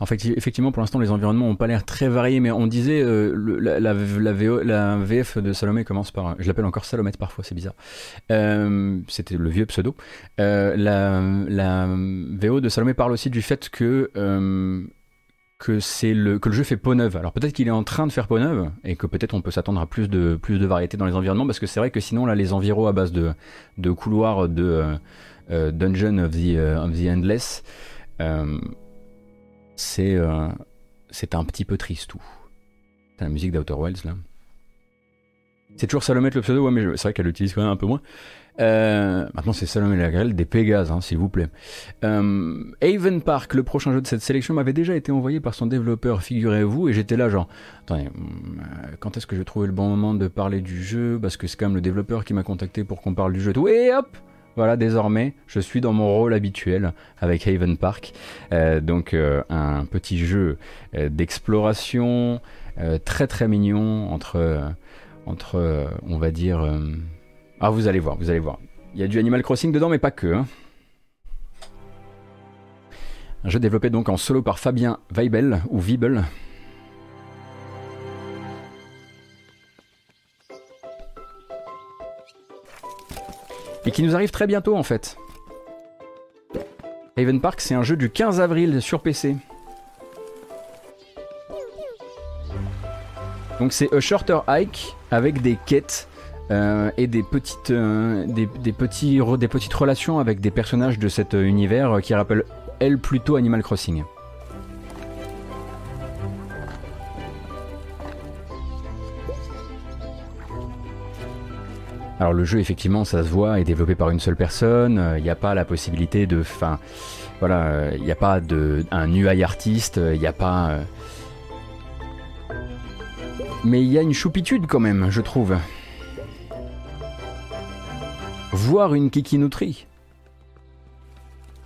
[SPEAKER 1] En fait, effectivement, pour l'instant, les environnements n'ont pas l'air très variés, mais on disait euh, le- la, VO VF de Salomé commence par. Je l'appelle encore Salomette parfois, c'est bizarre. Euh, C'était le vieux pseudo. Euh, la, VO de Salomé parle aussi du fait que. euh, que, c'est le, que le jeu fait peau neuve. Alors peut-être qu'il est en train de faire peau neuve et que peut-être on peut s'attendre à plus de, plus de variété dans les environnements parce que c'est vrai que sinon là les environs à base de, de couloirs de Dungeon of the, Endless c'est euh, c'est un petit peu triste. C'est la musique d'Outer Wilds là. C'est toujours Salomé le pseudo, ouais, mais c'est vrai qu'elle l'utilise quand même un peu moins. Euh, maintenant c'est Salomé la grêle des Pégases, hein, s'il vous plaît. Euh, Haven Park, le prochain jeu de cette sélection, m'avait déjà été envoyé par son développeur, figurez-vous, et j'étais là genre, attendez, euh, quand est-ce que je vais trouver le bon moment de parler du jeu? Parce que c'est quand même le développeur qui m'a contacté pour qu'on parle du jeu. Et hop voilà, désormais, je suis dans mon rôle habituel avec Haven Park. Euh, donc, euh, un petit jeu euh, d'exploration très très mignon entre, on va dire. Ah, vous allez voir, vous allez voir. Il y a du Animal Crossing dedans, mais pas que. hein. Un jeu développé donc en solo par Fabien Weibel ou Weibel. Et qui nous arrive très bientôt en fait. Haven Park, c'est un jeu du 15 avril sur PC. Donc c'est A Shorter Hike avec des quêtes euh, et des petites, euh, des, petites relations avec des personnages de cet euh, univers qui rappellent, elle, plutôt Animal Crossing. Alors le jeu, effectivement, ça se voit, est développé par une seule personne. Il n'y a pas la possibilité de, enfin, voilà, il n'y a pas de un UI artiste, il n'y a pas. euh, Mais il y a une choupitude quand même, je trouve. Voir une kikinouterie.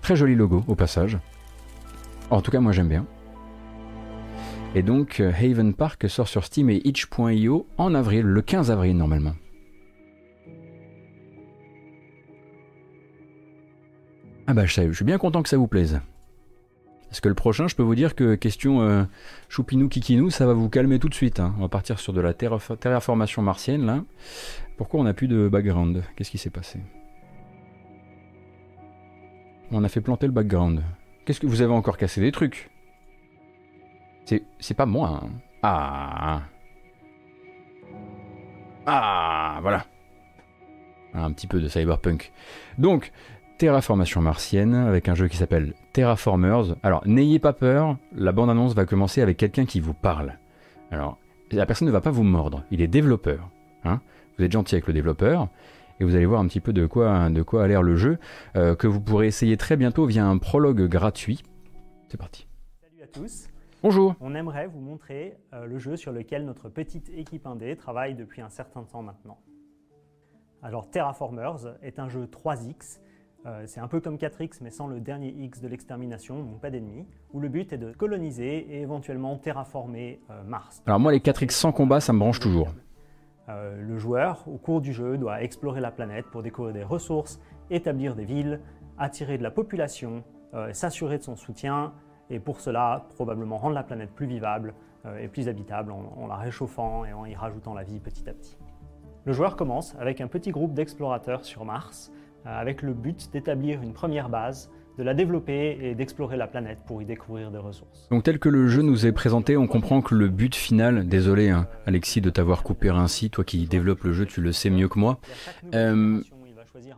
[SPEAKER 1] Très joli logo, au passage. En tout cas, moi j'aime bien. Et donc, euh, Haven Park sort sur Steam et itch.io en avril, le 15 avril normalement. Ah bah je je suis bien content que ça vous plaise. Parce que le prochain, je peux vous dire que question euh, choupinou kikinou, ça va vous calmer tout de suite. hein. On va partir sur de la terra- terraformation martienne là. Pourquoi on n'a plus de background? Qu'est-ce qui s'est passé? On a fait planter le background. Qu'est-ce que vous avez encore cassé des trucs? C'est c'est pas moi. hein. Ah Ah voilà. Un petit peu de cyberpunk. Donc, terraformation martienne avec un jeu qui s'appelle Terraformers. Alors, n'ayez pas peur, la bande-annonce va commencer avec quelqu'un qui vous parle. Alors, la personne ne va pas vous mordre, il est développeur. hein. vous êtes gentil avec le développeur et vous allez voir un petit peu de quoi, de quoi a l'air le jeu euh, que vous pourrez essayer très bientôt via un prologue gratuit. C'est parti.
[SPEAKER 6] Salut à tous.
[SPEAKER 1] Bonjour.
[SPEAKER 6] On aimerait vous montrer euh, le jeu sur lequel notre petite équipe indé travaille depuis un certain temps maintenant. Alors Terraformers est un jeu 3X. Euh, c'est un peu comme 4X mais sans le dernier X de l'extermination, donc pas d'ennemis, où le but est de coloniser et éventuellement terraformer euh, Mars.
[SPEAKER 1] Alors moi les 4X sans combat ça me branche toujours.
[SPEAKER 6] Euh, le joueur, au cours du jeu, doit explorer la planète pour découvrir des ressources, établir des villes, attirer de la population, s'assurer de son soutien, et pour cela, probablement rendre la planète plus vivable et plus habitable en, en la réchauffant et en y rajoutant la vie petit à petit. Le joueur commence avec un petit groupe d'explorateurs sur Mars, avec le but d'établir une première base de la développer et d'explorer la planète pour y découvrir des ressources.
[SPEAKER 1] Donc tel que le jeu nous est présenté, on comprend que le but final, désolé hein, Alexis de t'avoir coupé ainsi, toi qui développes le jeu, tu le sais mieux que moi, euh,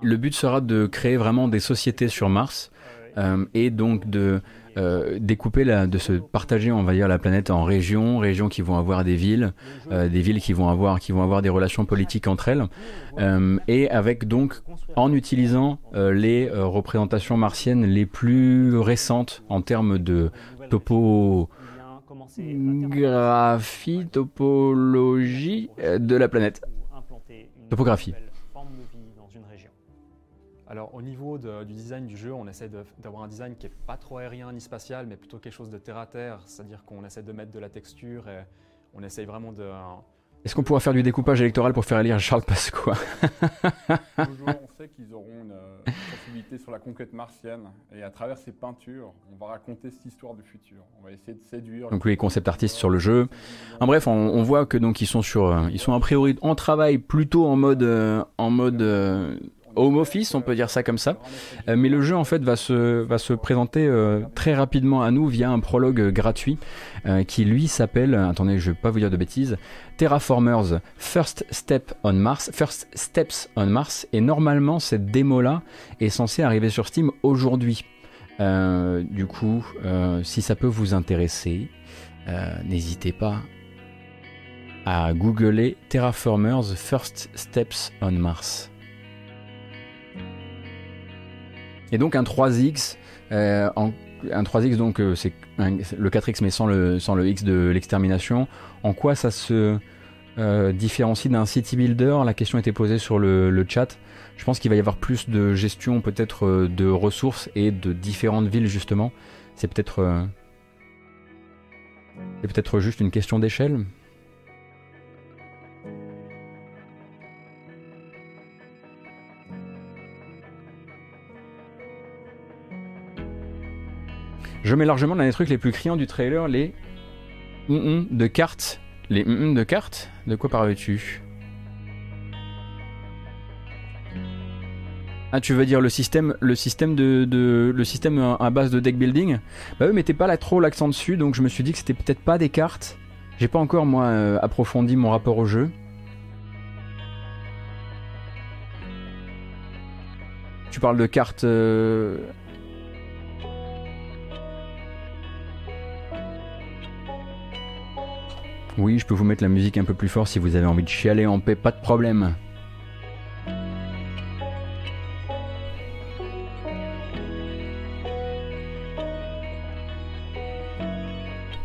[SPEAKER 1] le but sera de créer vraiment des sociétés sur Mars euh, et donc de euh, découper, la, de se partager, on va dire, la planète en régions, régions qui vont avoir des villes, euh, des villes qui vont avoir, qui vont avoir des relations politiques entre elles, euh, et avec donc, en utilisant les représentations martiennes les plus récentes en termes de topographie, topologie euh, de la planète. Topographie.
[SPEAKER 7] Alors au niveau de- du design du jeu, on essaie de- d'avoir un design qui est pas trop aérien ni spatial, mais plutôt quelque chose de terre à terre, c'est-à-dire qu'on essaie de mettre de la texture et on essaye vraiment de...
[SPEAKER 1] Est-ce qu'on pourra faire du découpage électoral pour faire élire Charles Pasqua?
[SPEAKER 8] Toujours, on sait qu'ils auront une euh, sensibilité sur la conquête martienne. Et à travers ces peintures, on va raconter cette histoire du futur. On va essayer de séduire.
[SPEAKER 1] donc les concept artistes sur le jeu. En bref, on, on voit que donc ils sont sur, euh, ils sont a priori en travail plutôt en mode, euh, en mode euh, home office, on peut dire ça comme ça. Euh, mais le jeu en fait va se, présenter euh, très rapidement à nous via un prologue gratuit euh, qui lui s'appelle, attendez, je vais pas vous dire de bêtises, Terraformers First Step on Mars, First Steps on Mars. Et normalement cette démo là est censée arriver sur Steam aujourd'hui. Du coup, si ça peut vous intéresser, n'hésitez pas à googler Terraformers First Steps on Mars. Et donc un 3X, euh, un 3X donc euh, c'est le 4X mais sans le, sans le X de l'extermination. En quoi ça se euh, différencie d'un city builder? La question était posée sur le, le chat. Je pense qu'il va y avoir plus de gestion peut-être de ressources et de différentes villes justement. C'est peut-être c'est peut-être juste une question d'échelle. Je mets largement l'un des trucs les plus criants du trailer, les hum de cartes. Les hum de cartes? De quoi parles-tu? Ah, tu veux dire le système, le système de, le système à à base de deck building? Bah eux mettaient pas là trop l'accent dessus, donc je me suis dit que c'était peut-être pas des cartes. J'ai pas encore moi euh, approfondi mon rapport au jeu. Tu parles de cartes. euh, Oui, je peux vous mettre la musique un peu plus fort si vous avez envie de chialer en paix, pas de problème.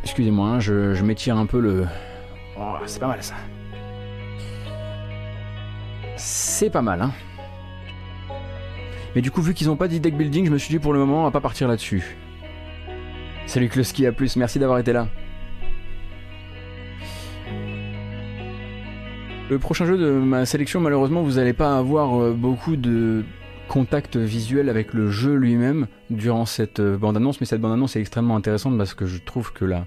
[SPEAKER 1] Excusez-moi, hein, je, m'étire un peu le. Oh, c'est pas mal ça. C'est pas mal, hein. Mais du coup, vu qu'ils ont pas dit deck building, je me suis dit pour le moment, on va pas partir là-dessus. Salut Kloski à plus, merci d'avoir été là. Le prochain jeu de ma sélection, malheureusement, vous n'allez pas avoir euh, beaucoup de contact visuel avec le jeu lui-même durant cette euh, bande-annonce, mais cette bande-annonce est extrêmement intéressante parce que je trouve que la,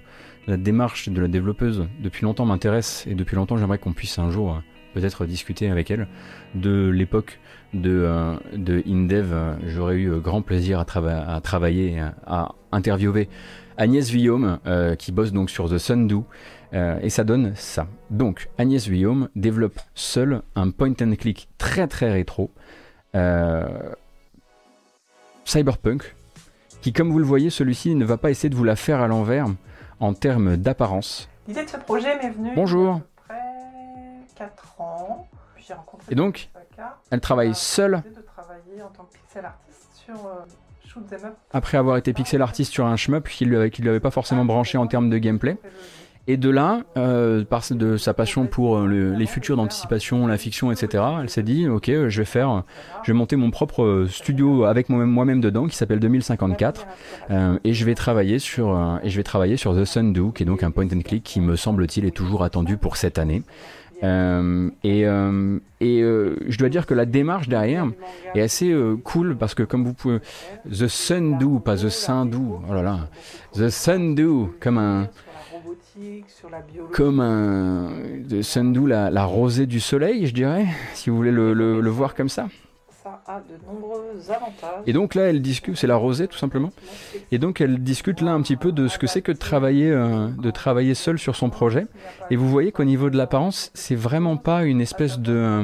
[SPEAKER 1] démarche de la développeuse depuis longtemps m'intéresse et depuis longtemps j'aimerais qu'on puisse un jour euh, peut-être discuter avec elle de l'époque de, de InDev. J'aurais eu grand plaisir à, trava- à travailler, à, interviewer Agnès Villaume qui bosse donc sur The Sundew euh, et ça donne ça. Donc Agnès Villaume développe seule un point and click très très rétro. euh, Cyberpunk, qui comme vous le voyez, celui-ci ne va pas essayer de vous la faire à l'envers en termes d'apparence.
[SPEAKER 9] L'idée de ce projet m'est venue
[SPEAKER 1] Bonjour.
[SPEAKER 9] il y a à peu près 4 ans. Puis j'ai rencontré
[SPEAKER 1] Et donc, elle travaille seule
[SPEAKER 9] proposé de travailler en tant que pixel artiste sur euh, Shoot 'em Up.
[SPEAKER 1] après avoir été pixel artiste sur un shmup qui qui lui avait pas forcément branché en termes de gameplay. Et de là, euh, par de sa passion pour euh, le- les futurs d'anticipation, la fiction, etc., elle s'est dit, ok, euh, je vais faire, je vais monter mon propre euh, studio avec moi-même dedans, qui s'appelle 2054, euh, et je vais travailler sur, euh, et je vais travailler sur The Sundew, qui est donc un point and click qui me semble-t-il est toujours attendu pour cette année. Euh, et euh, et euh, je dois dire que la démarche derrière est assez euh, cool parce que comme vous pouvez, The Sundew, pas The Sundew, oh là là, The Sundew, comme un, comme un Sundew, la, la rosée du soleil, je dirais, si vous voulez le, le- le voir comme ça.
[SPEAKER 9] Ça, a de nombreux avantages.
[SPEAKER 1] Et donc là, elle discute, c'est la rosée tout simplement. Et donc elle discute là un petit peu de ce que c'est que de travailler, euh, de travailler seul sur son projet. Et vous voyez qu'au niveau de l'apparence, c'est vraiment pas une espèce de, euh,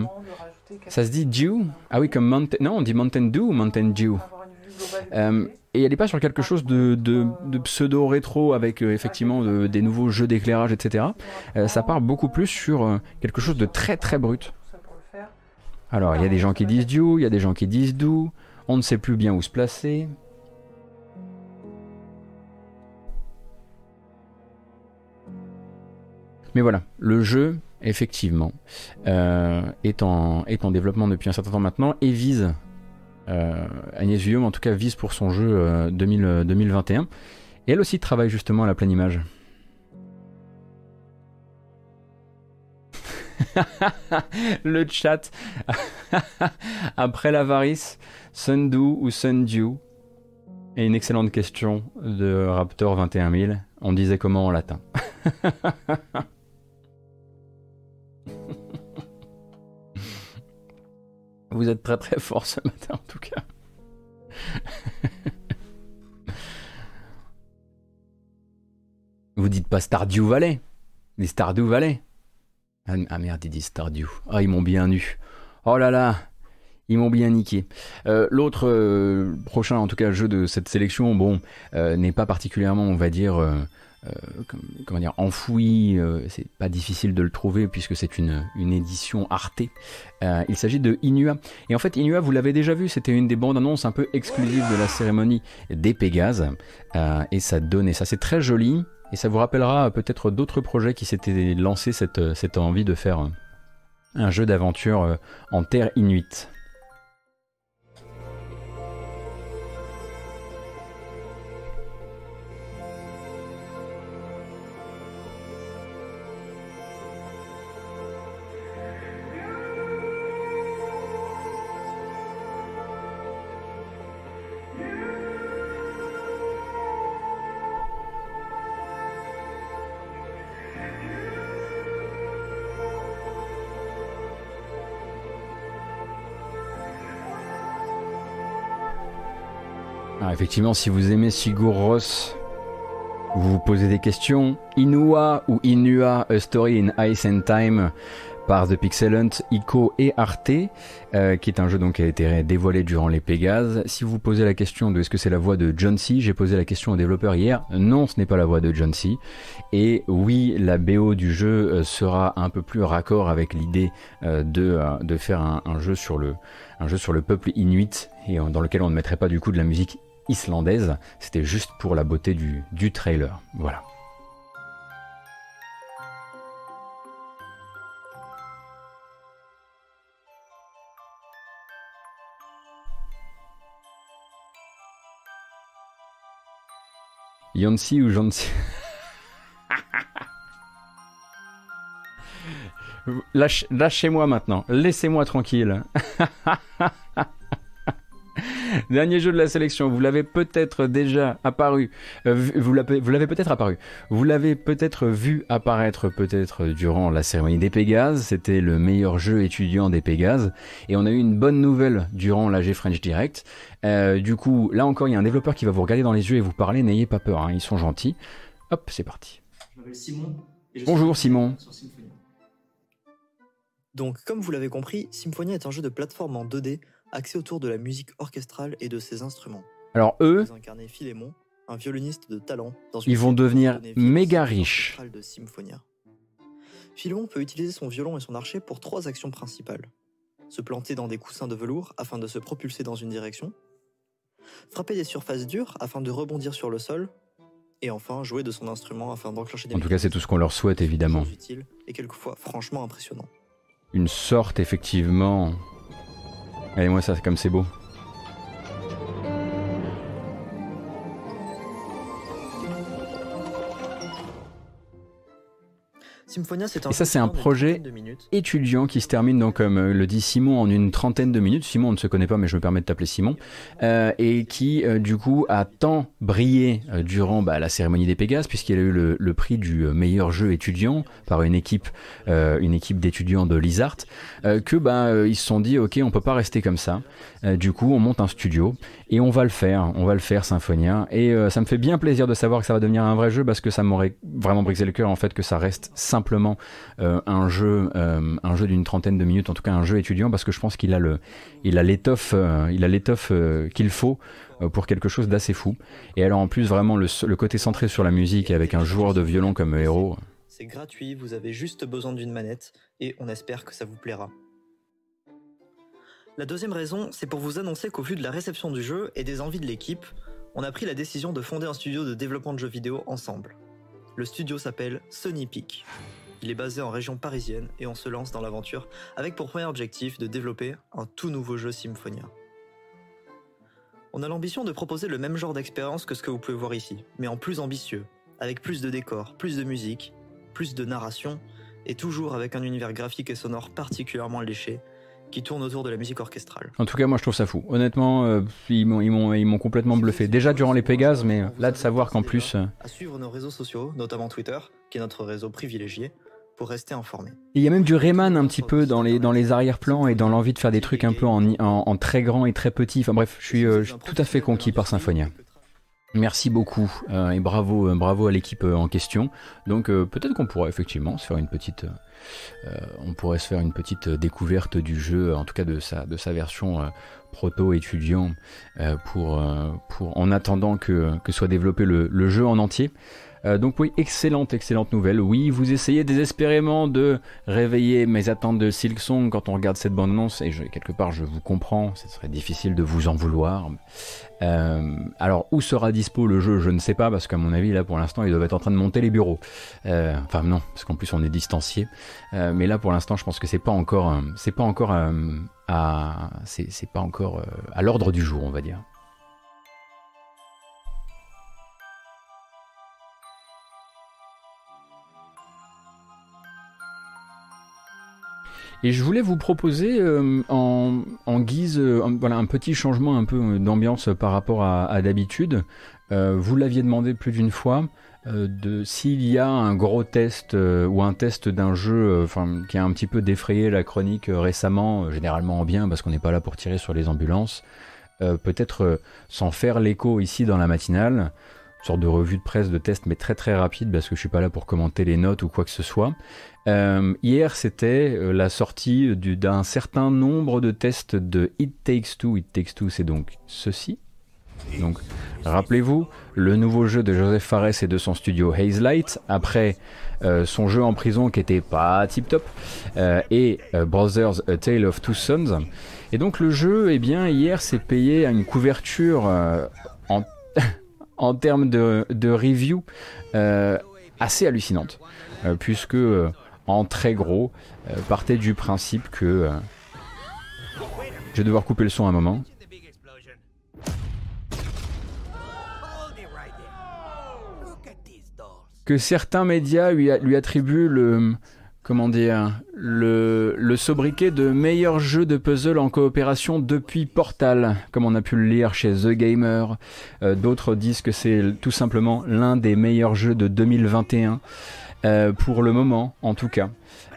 [SPEAKER 1] ça se dit dew Ah oui, comme mountain. Non, on dit mountain dew ou mountain dew. Euh, et elle n'est pas sur quelque chose de, de pseudo-rétro avec euh, effectivement de- des nouveaux jeux d'éclairage, etc. Euh, ça part beaucoup plus sur euh, quelque chose de très très brut. Alors, il y a des gens qui disent dew, il y a des gens qui disent do. On ne sait plus bien où se placer. Mais voilà, le jeu, effectivement, est, en, développement depuis un certain temps maintenant et vise, Agnès Vuillaume en tout cas vise pour son jeu euh, 2000, euh, 2021. Et elle aussi travaille justement à la pleine image. le chat. Après l'avarice, Sundew ou Sundew Et une excellente question de Raptor 21000. On disait comment en latin Vous êtes très très fort ce matin en tout cas. Vous dites pas Stardew Valley Les Stardew Valley ah, ah merde, ils disent Stardew. Ah, ils m'ont bien eu. Oh là là ils m'ont bien niqué. Euh, L'autre euh, prochain, en tout cas, jeu de cette sélection, bon, euh, n'est pas particulièrement, on va dire, comment dire, enfoui. euh, c'est pas difficile de le trouver puisque c'est une, édition Arte. Euh, il s'agit de Inua. Et en fait, Inua, vous l'avez déjà vu, c'était une des bandes annonces un peu exclusives de la cérémonie des Pégases. Euh, et ça donnait ça. C'est très joli. Et ça vous rappellera peut-être d'autres projets qui s'étaient lancés cette, cette envie de faire euh, un jeu d'aventure euh, en terre inuite. Effectivement, si vous aimez Sigur Rós, vous vous posez des questions. Inua ou Inua, A Story in Ice and Time par The Pixel Hunt, Ico et Arte, euh, qui est un jeu donc qui a été dévoilé durant les Pégases. Si vous posez la question de est-ce que c'est la voix de John C, j'ai posé la question au développeur hier. Non, ce n'est pas la voix de John C. Et oui, la BO du jeu euh, sera un peu plus raccord avec l'idée euh, de, de faire un, un jeu sur le un jeu sur le peuple inuit et dans lequel on ne mettrait pas du coup de la musique islandaise. C'était juste pour la beauté du, du trailer. Voilà. Yancy ou Jancy Lâche- Lâchez-moi maintenant, laissez-moi tranquille. Dernier jeu de la sélection, vous l'avez peut-être déjà apparu, euh, vous l'avez peut-être apparu, vous l'avez peut-être vu apparaître peut-être durant la cérémonie des Pégases, c'était le meilleur jeu étudiant des Pégases, et on a eu une bonne nouvelle durant l'AG French Direct. Euh, du coup, là encore, il y a un développeur qui va vous regarder dans les yeux et vous parler, n'ayez pas peur, hein, ils sont gentils. Hop, c'est parti.
[SPEAKER 10] Je m'appelle Simon. et je
[SPEAKER 1] Bonjour,
[SPEAKER 10] suis
[SPEAKER 1] Simon.
[SPEAKER 10] sur. Donc, comme vous l'avez compris, Symphonia est un jeu de plateforme en 2D axé autour de la musique orchestrale et de ses instruments.
[SPEAKER 1] Alors eux,
[SPEAKER 10] incarnez Philémon, un violoniste de talent dans une
[SPEAKER 1] ils vont devenir méga riches.
[SPEAKER 10] de Symphonia. Philémon peut utiliser son violon et son archet pour trois actions principales. Se planter dans des coussins de velours afin de se propulser dans une direction, frapper des surfaces dures afin de rebondir sur le sol, et enfin jouer de son instrument afin d'enclencher des
[SPEAKER 1] En tout cas, c'est tout ce qu'on leur souhaite, évidemment.
[SPEAKER 10] utiles et quelquefois franchement impressionnants.
[SPEAKER 1] Une sorte, effectivement. Allez, moi, ça, comme c'est beau. Et ça, c'est un projet étudiant qui se termine donc comme euh, le dit Simon en une trentaine de minutes. Simon on ne se connaît pas mais je me permets de t'appeler Simon. Euh, et qui euh, du coup a tant brillé euh, durant bah, la cérémonie des Pégases puisqu'il a eu le, le prix du meilleur jeu étudiant par une équipe une équipe d'étudiants de Lizard euh, que bah ils se sont dit ok on peut pas rester comme ça. Du coup on monte un studio et on va le faire on va le faire Symphonia. Et euh, ça me fait bien plaisir de savoir que ça va devenir un vrai jeu parce que ça m'aurait vraiment brisé le cœur en fait que ça reste simplement euh, un jeu euh, un jeu d'une trentaine de minutes en tout cas un jeu étudiant parce que je pense qu'il a le il a l'étoffe il a l'étoffe qu'il faut pour quelque chose d'assez fou. Et alors en plus vraiment le, le côté centré sur la musique avec un joueur de violon comme héros.
[SPEAKER 10] C'est gratuit, vous avez juste besoin d'une manette et on espère que ça vous plaira. La deuxième raison, c'est pour vous annoncer qu'au vu de la réception du jeu et des envies de l'équipe, on a pris la décision de fonder un studio de développement de jeux vidéo ensemble. Le studio s'appelle Sony Peak. Il est basé en région parisienne et on se lance dans l'aventure avec pour premier objectif de développer un tout nouveau jeu Symphonia. On a l'ambition de proposer le même genre d'expérience que ce que vous pouvez voir ici, mais en plus ambitieux, avec plus de décors, plus de musique, plus de narration, et toujours avec un univers graphique et sonore particulièrement léché, qui tourne autour de la musique orchestrale.
[SPEAKER 1] en tout cas moi je trouve ça fou honnêtement euh, ils m'ont complètement bluffé déjà durant les Pégases mais euh, là de savoir qu'en plus euh,
[SPEAKER 10] À suivre nos réseaux sociaux, notamment Twitter, qui est notre réseau privilégié, pour rester informé.
[SPEAKER 1] Il y a même du Rayman un petit peu dans les, dans les arrière-plans et dans l'envie de faire des trucs un peu en, en, en très grand et très petit. Enfin bref, je suis, euh, je suis tout à fait conquis par Symphonia. Merci beaucoup et bravo, bravo à l'équipe en question. Donc peut-être qu'on pourrait effectivement se faire une petite, on pourrait se faire une petite découverte du jeu, en tout cas de sa, de sa version euh, proto étudiant, euh, pour, euh, en attendant que, que soit développé le, le jeu en entier. Euh, donc oui, excellente, excellente nouvelle. Oui, vous essayez désespérément de réveiller mes attentes de Silksong quand on regarde cette bande-annonce, et quelque part je vous comprends, ce serait difficile de vous en vouloir. Euh, alors, où sera dispo le jeu Je ne sais pas, parce qu'à mon avis, là pour l'instant, ils doivent être en train de monter les bureaux. Euh, enfin non, parce qu'en plus on est distancié. Mais là pour l'instant, je pense que c'est pas encore, c'est pas encore à, c'est pas encore à l'ordre du jour, on va dire. Et je voulais vous proposer euh, en, guise, euh, un- petit changement un peu euh, d'ambiance par rapport à, d'habitude. Vous l'aviez demandé plus d'une fois. de s'il y a un gros test ou un test d'un jeu qui a un petit peu défrayé la chronique récemment, généralement en bien parce qu'on n'est pas là pour tirer sur les ambulances, peut-être sans faire l'écho ici dans la matinale, sorte de revue de presse de test mais très très rapide parce que je suis pas là pour commenter les notes ou quoi que ce soit. Euh, hier, c'était euh, la sortie du- d'un certain nombre de tests de It Takes Two. It Takes Two, c'est donc ceci. Donc, rappelez-vous, le nouveau jeu de Joseph Fares et de son studio Haze Light, après euh, son jeu en prison qui était pas tip top, et Brothers A Tale of Two Sons. Et donc, le jeu, eh bien, hier, s'est payé à une couverture en, en termes de, review euh, assez hallucinante, euh, puisque euh, en très gros, partait du principe que. je vais devoir couper le son un moment. Que certains médias lui, lui attribuent le. Comment dire le, sobriquet de meilleur jeu de puzzle en coopération depuis Portal, comme on a pu le lire chez The Gamer. Euh, D'autres disent que c'est tout simplement l'un des meilleurs jeux de 2021. Euh, pour le moment, en tout cas.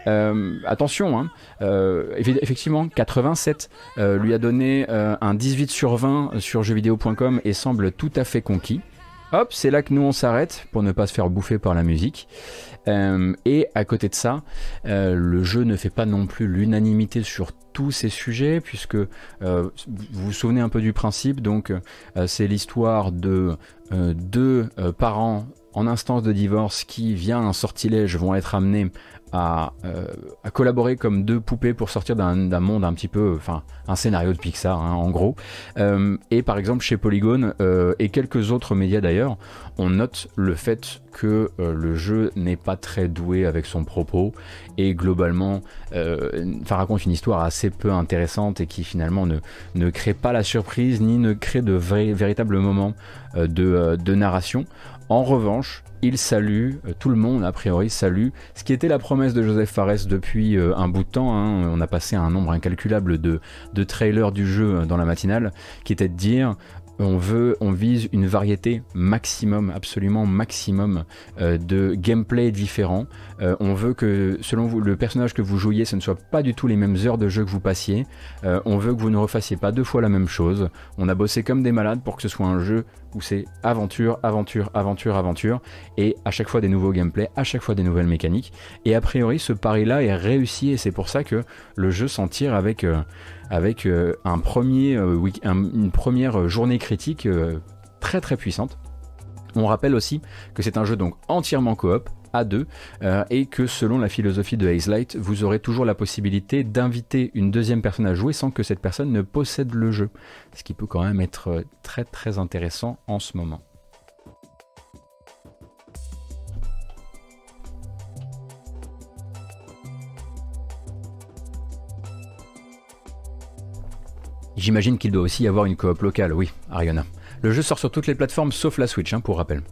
[SPEAKER 1] Euh, attention, hein, effe- effectivement, 87 euh, lui a donné un 18 sur 20 sur jeuxvideo.com et semble tout à fait conquis. Hop, c'est là que nous on s'arrête pour ne pas se faire bouffer par la musique. Euh, et à côté de ça, euh, le jeu ne fait pas non plus l'unanimité sur tous ces sujets, puisque euh, vous vous souvenez un peu du principe, donc c'est l'histoire de deux parents en instance de divorce qui, via un sortilège, vont être amenés à, euh, à collaborer comme deux poupées pour sortir d'un monde un petit peu, enfin, un scénario de Pixar, hein, en gros. Euh, et par exemple, chez Polygon euh, et quelques autres médias d'ailleurs, on note le fait que le jeu n'est pas très doué avec son propos et globalement, enfin, raconte une histoire assez peu intéressante et qui finalement ne, ne crée pas la surprise ni ne crée de vrais- véritables moments de, de narration. En revanche, il salue, euh, tout le monde a priori salue, ce qui était la promesse de Joseph Fares depuis euh, un bout de temps. hein. On a passé un nombre incalculable de, trailers du jeu euh, dans la matinale, qui était de dire on veut, on vise une variété maximum, absolument maximum de gameplay différents. Euh, on veut que, selon le personnage que vous jouiez, ce ne soit pas du tout les mêmes heures de jeu que vous passiez. Euh, on veut que vous ne refassiez pas deux fois la même chose. On a bossé comme des malades pour que ce soit un jeu où c'est aventure, aventure, aventure, aventure, et à chaque fois des nouveaux gameplays, à chaque fois des nouvelles mécaniques. Et a priori, ce pari-là est réussi, et c'est pour ça que le jeu s'en tire avec, euh, une première journée critique très très puissante. On rappelle aussi que c'est un jeu donc entièrement coop à deux euh, et que selon la philosophie de Haze Light, vous aurez toujours la possibilité d'inviter une deuxième personne à jouer sans que cette personne ne possède le jeu, ce qui peut quand même être euh, très très intéressant en ce moment. J'imagine qu'il doit aussi y avoir une coop locale, oui, Ariana. Le jeu sort sur toutes les plateformes sauf la Switch, hein, pour rappel.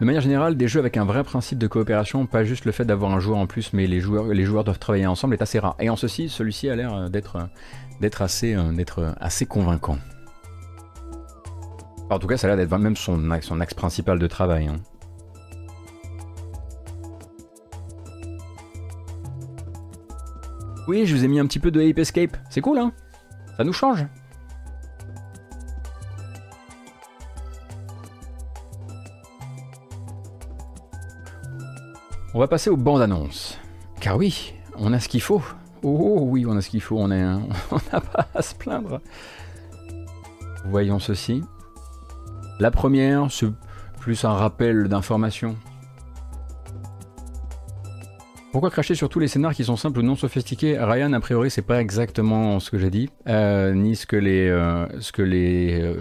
[SPEAKER 1] De manière générale, des jeux avec un vrai principe de coopération, pas juste le fait d'avoir un joueur en plus, mais les joueurs, doivent travailler ensemble, est assez rare. Et en ceci, celui-ci a l'air euh, d'être euh, euh, assez convaincant. En tout cas, ça a l'air d'être même son axe, son axe principal de travail. hein. Oui, je vous ai mis un petit peu de Ape Escape. C'est cool, hein? Ça nous change? On va passer aux bandes annonces. Car oui, on a ce qu'il faut. Oh oui, on a ce qu'il faut. On est- on n'a pas à se plaindre. Voyons ceci. La première, c'est plus un rappel d'information. Pourquoi cracher sur tous les scénars qui sont simples ou non sophistiqués? Ryan, a priori, c'est pas exactement ce que j'ai dit, euh, ni ce que les, euh, euh,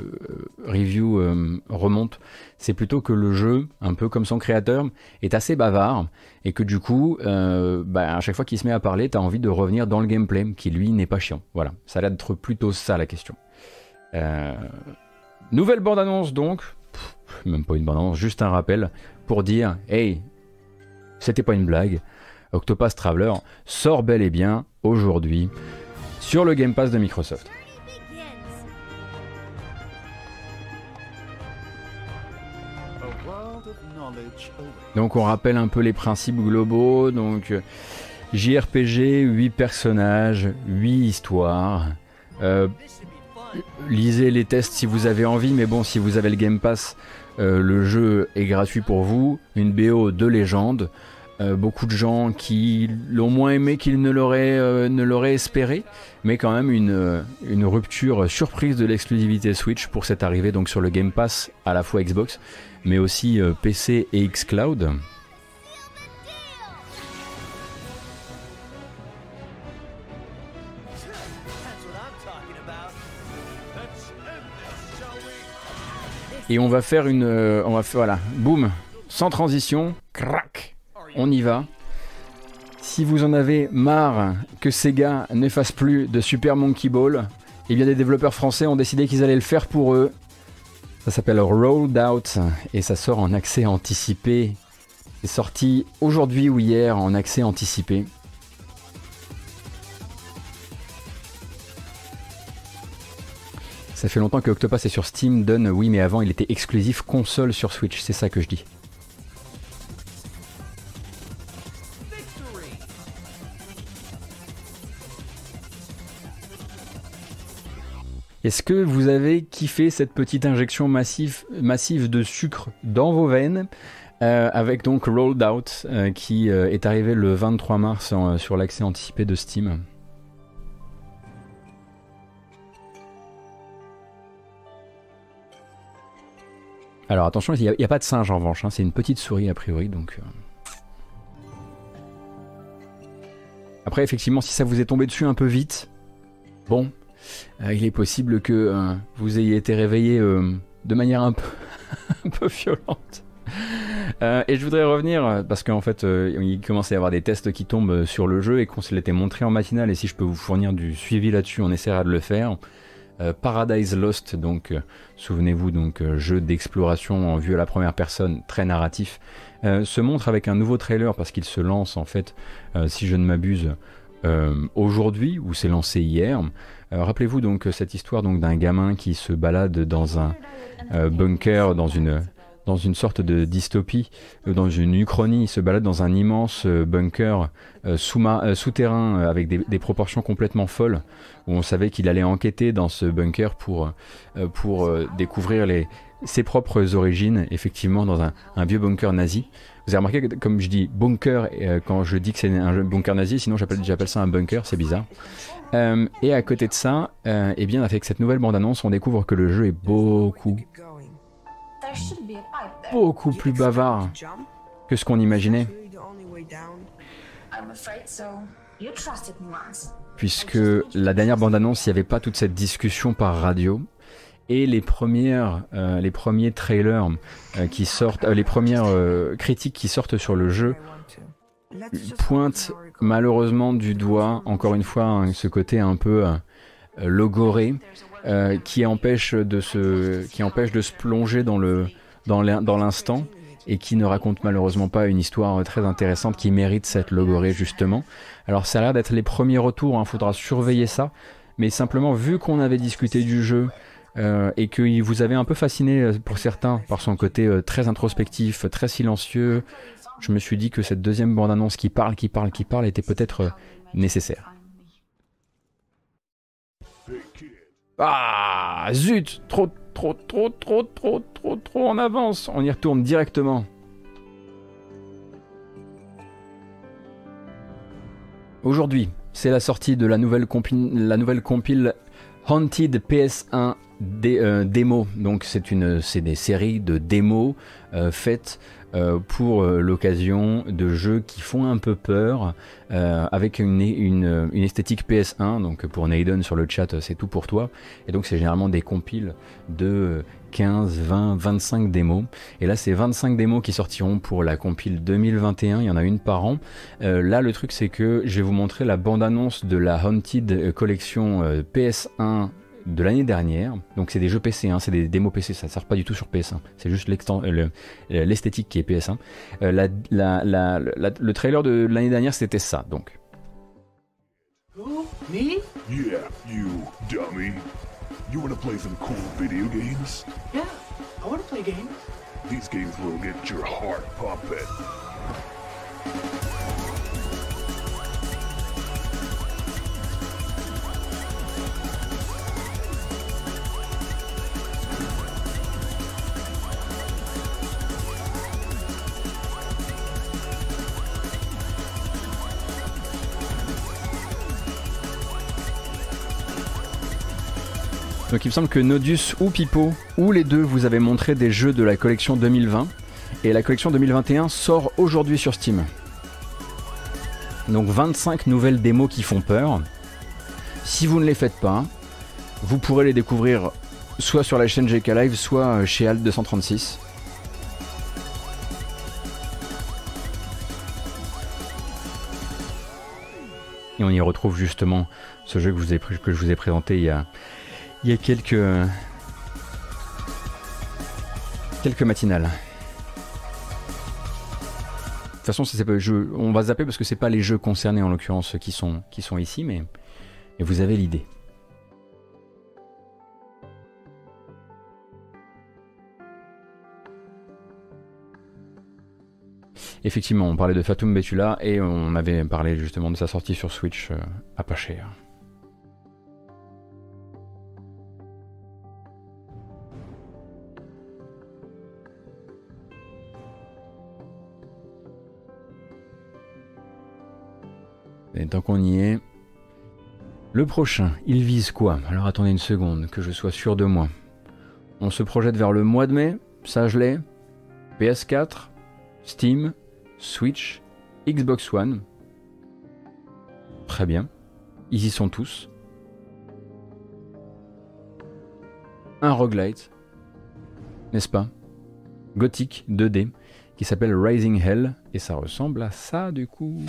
[SPEAKER 1] reviews remontent. C'est plutôt que le jeu, un peu comme son créateur, est assez bavard et que du coup, bah, à chaque fois qu'il se met à parler, t'as envie de revenir dans le gameplay, qui lui n'est pas chiant. Voilà, ça a l'air d'être plutôt ça la question. Nouvelle bande-annonce donc, même pas une bande-annonce, juste un rappel pour dire, hey, c'était pas une blague. Octopath Traveler sort bel et bien aujourd'hui sur le Game Pass de Microsoft. Donc on rappelle un peu les principes globaux. Donc JRPG, 8 personnages, 8 histoires. Euh, lisez les tests si vous avez envie, mais bon, si vous avez le Game Pass, euh, le jeu est gratuit pour vous. Une BO de légende. Euh, beaucoup de gens qui l'ont moins aimé qu'ils ne l'auraient euh, espéré, mais quand même une, euh, une rupture surprise de l'exclusivité Switch pour cette arrivée donc sur le Game Pass à la fois Xbox, mais aussi PC et xCloud. Et on va faire une, on va voilà, boum, sans transition, crac, on y va. Si vous en avez marre que Sega ne fasse plus de Super Monkey Ball, eh bien des développeurs français ont décidé qu'ils allaient le faire pour eux. Ça s'appelle Rolled Out et ça sort en accès anticipé. C'est sorti aujourd'hui ou hier en accès anticipé. Ça fait longtemps que Octopath est sur Steam, donne oui mais avant il était exclusif console sur Switch, c'est ça que je dis. Est-ce que vous avez kiffé cette petite injection massive, de sucre dans vos veines euh, avec donc Rolled Out euh, qui euh, est arrivé le 23 mars sur l'accès anticipé de Steam? Alors attention, il n'y a, pas de singe en revanche, hein, c'est une petite souris a priori donc. Après, effectivement, si ça vous est tombé dessus un peu vite, bon, il est possible que euh, vous ayez été réveillé euh, de manière un peu, violente. Euh, et je voudrais revenir, euh, parce qu'en fait, euh, il commence à y avoir des tests qui tombent sur le jeu et qu'on se l'était montré en matinale. Et si je peux vous fournir du suivi là-dessus, on essaiera de le faire. Paradise Lost, donc souvenez-vous, donc jeu d'exploration en vue à la première personne, très narratif, se montre avec un nouveau trailer parce qu'il se lance en fait, si je ne m'abuse, aujourd'hui ou s'est lancé hier. Rappelez-vous donc cette histoire donc d'un gamin qui se balade dans un bunker, dans une dans une sorte de dystopie, euh, dans une uchronie. Il se balade dans un immense euh, bunker euh, souterrain avec des, proportions complètement folles, où on savait qu'il allait enquêter dans ce bunker pour, pour découvrir les, ses propres origines, effectivement, dans un, vieux bunker nazi. Vous avez remarqué que, comme je dis bunker, quand je dis que c'est un bunker nazi, sinon j'appelle ça un bunker, c'est bizarre. Et à côté de ça, eh bien, avec cette nouvelle bande-annonce, on découvre que le jeu est beaucoup, beaucoup plus bavard que ce qu'on imaginait. Puisque la dernière bande-annonce, il n'y avait pas toute cette discussion par radio. Et les premières, euh, les premiers trailers euh, qui sortent, euh, les premières critiques qui sortent sur le jeu pointent malheureusement du doigt, encore une fois, hein, ce côté un peu logoré, qui empêche de se, qui empêche de se plonger dans le, dans l'instant et qui ne raconte malheureusement pas une histoire très intéressante qui mérite cette logorée justement. Alors ça a l'air d'être les premiers retours, il hein, faudra surveiller ça, mais simplement vu qu'on avait discuté du jeu euh, et qu'il vous avait un peu fasciné euh, pour certains par son côté euh, très introspectif, très silencieux, je me suis dit que cette deuxième bande-annonce qui parle, qui parle, qui parle était peut-être nécessaire. Ah zut, trop trop, trop, trop, trop, trop, trop en avance. On y retourne directement. Aujourd'hui, c'est la sortie de la nouvelle, la nouvelle compile Haunted PS1 euh, démo. Donc c'est une, c'est des séries de démos euh, faites euh, pour euh, l'occasion de jeux qui font un peu peur, euh, avec une, une, esthétique PS1. Donc pour Naiden sur le chat, c'est tout pour toi. Et donc c'est généralement des compiles de 15, 20, 25 démos. Et là, c'est 25 démos qui sortiront pour la compile 2021. Il y en a une par an. là, le truc, c'est que je vais vous montrer la bande-annonce de la Haunted Collection PS1 de l'année dernière. Donc c'est des jeux PC, hein, c'est des démos PC, ça ne sert pas du tout sur PS1. C'est juste euh, l'esthétique qui est PS1. Euh, le trailer de l'année dernière, c'était ça, donc.
[SPEAKER 11] Who? Me? Yeah, you dummy. You wanna play some cool video games? Yeah, I wanna play games. These games will get your heart pumping.
[SPEAKER 1] Donc il me semble que Nodus ou Pipo, ou les deux, vous avez montré des jeux de la collection 2020. Et la collection 2021 sort aujourd'hui sur Steam. Donc 25 nouvelles démos qui font peur. Si vous ne les faites pas, vous pourrez les découvrir soit sur la chaîne GK Live, soit chez Alt236. Et on y retrouve justement ce jeu que je vous ai présenté il y a, il y a quelques quelques matinales. De toute façon, pas. On va zapper parce que c'est pas les jeux concernés en l'occurrence qui sont ici, mais, vous avez l'idée. Effectivement, on parlait de Fatum Betula et on avait parlé justement de sa sortie sur Switch euh, à pas cher. Et tant qu'on y est, le prochain, il vise quoi? Alors attendez une seconde, que je sois sûr de moi. On se projette vers le mois de mai, ça je l'ai. PS4, Steam, Switch, Xbox One. Très bien. Ils y sont tous. Un roguelite, n'est-ce pas? Gothic 2D, qui s'appelle Rising Hell, et ça ressemble à ça du coup.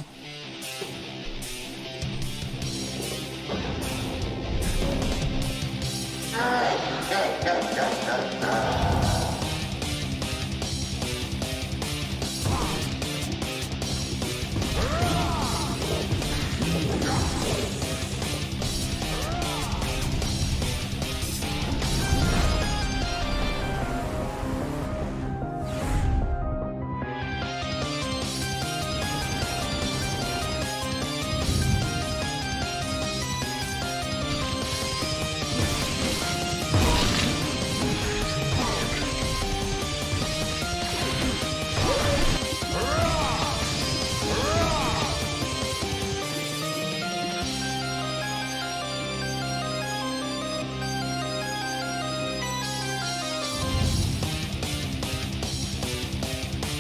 [SPEAKER 1] Go, go.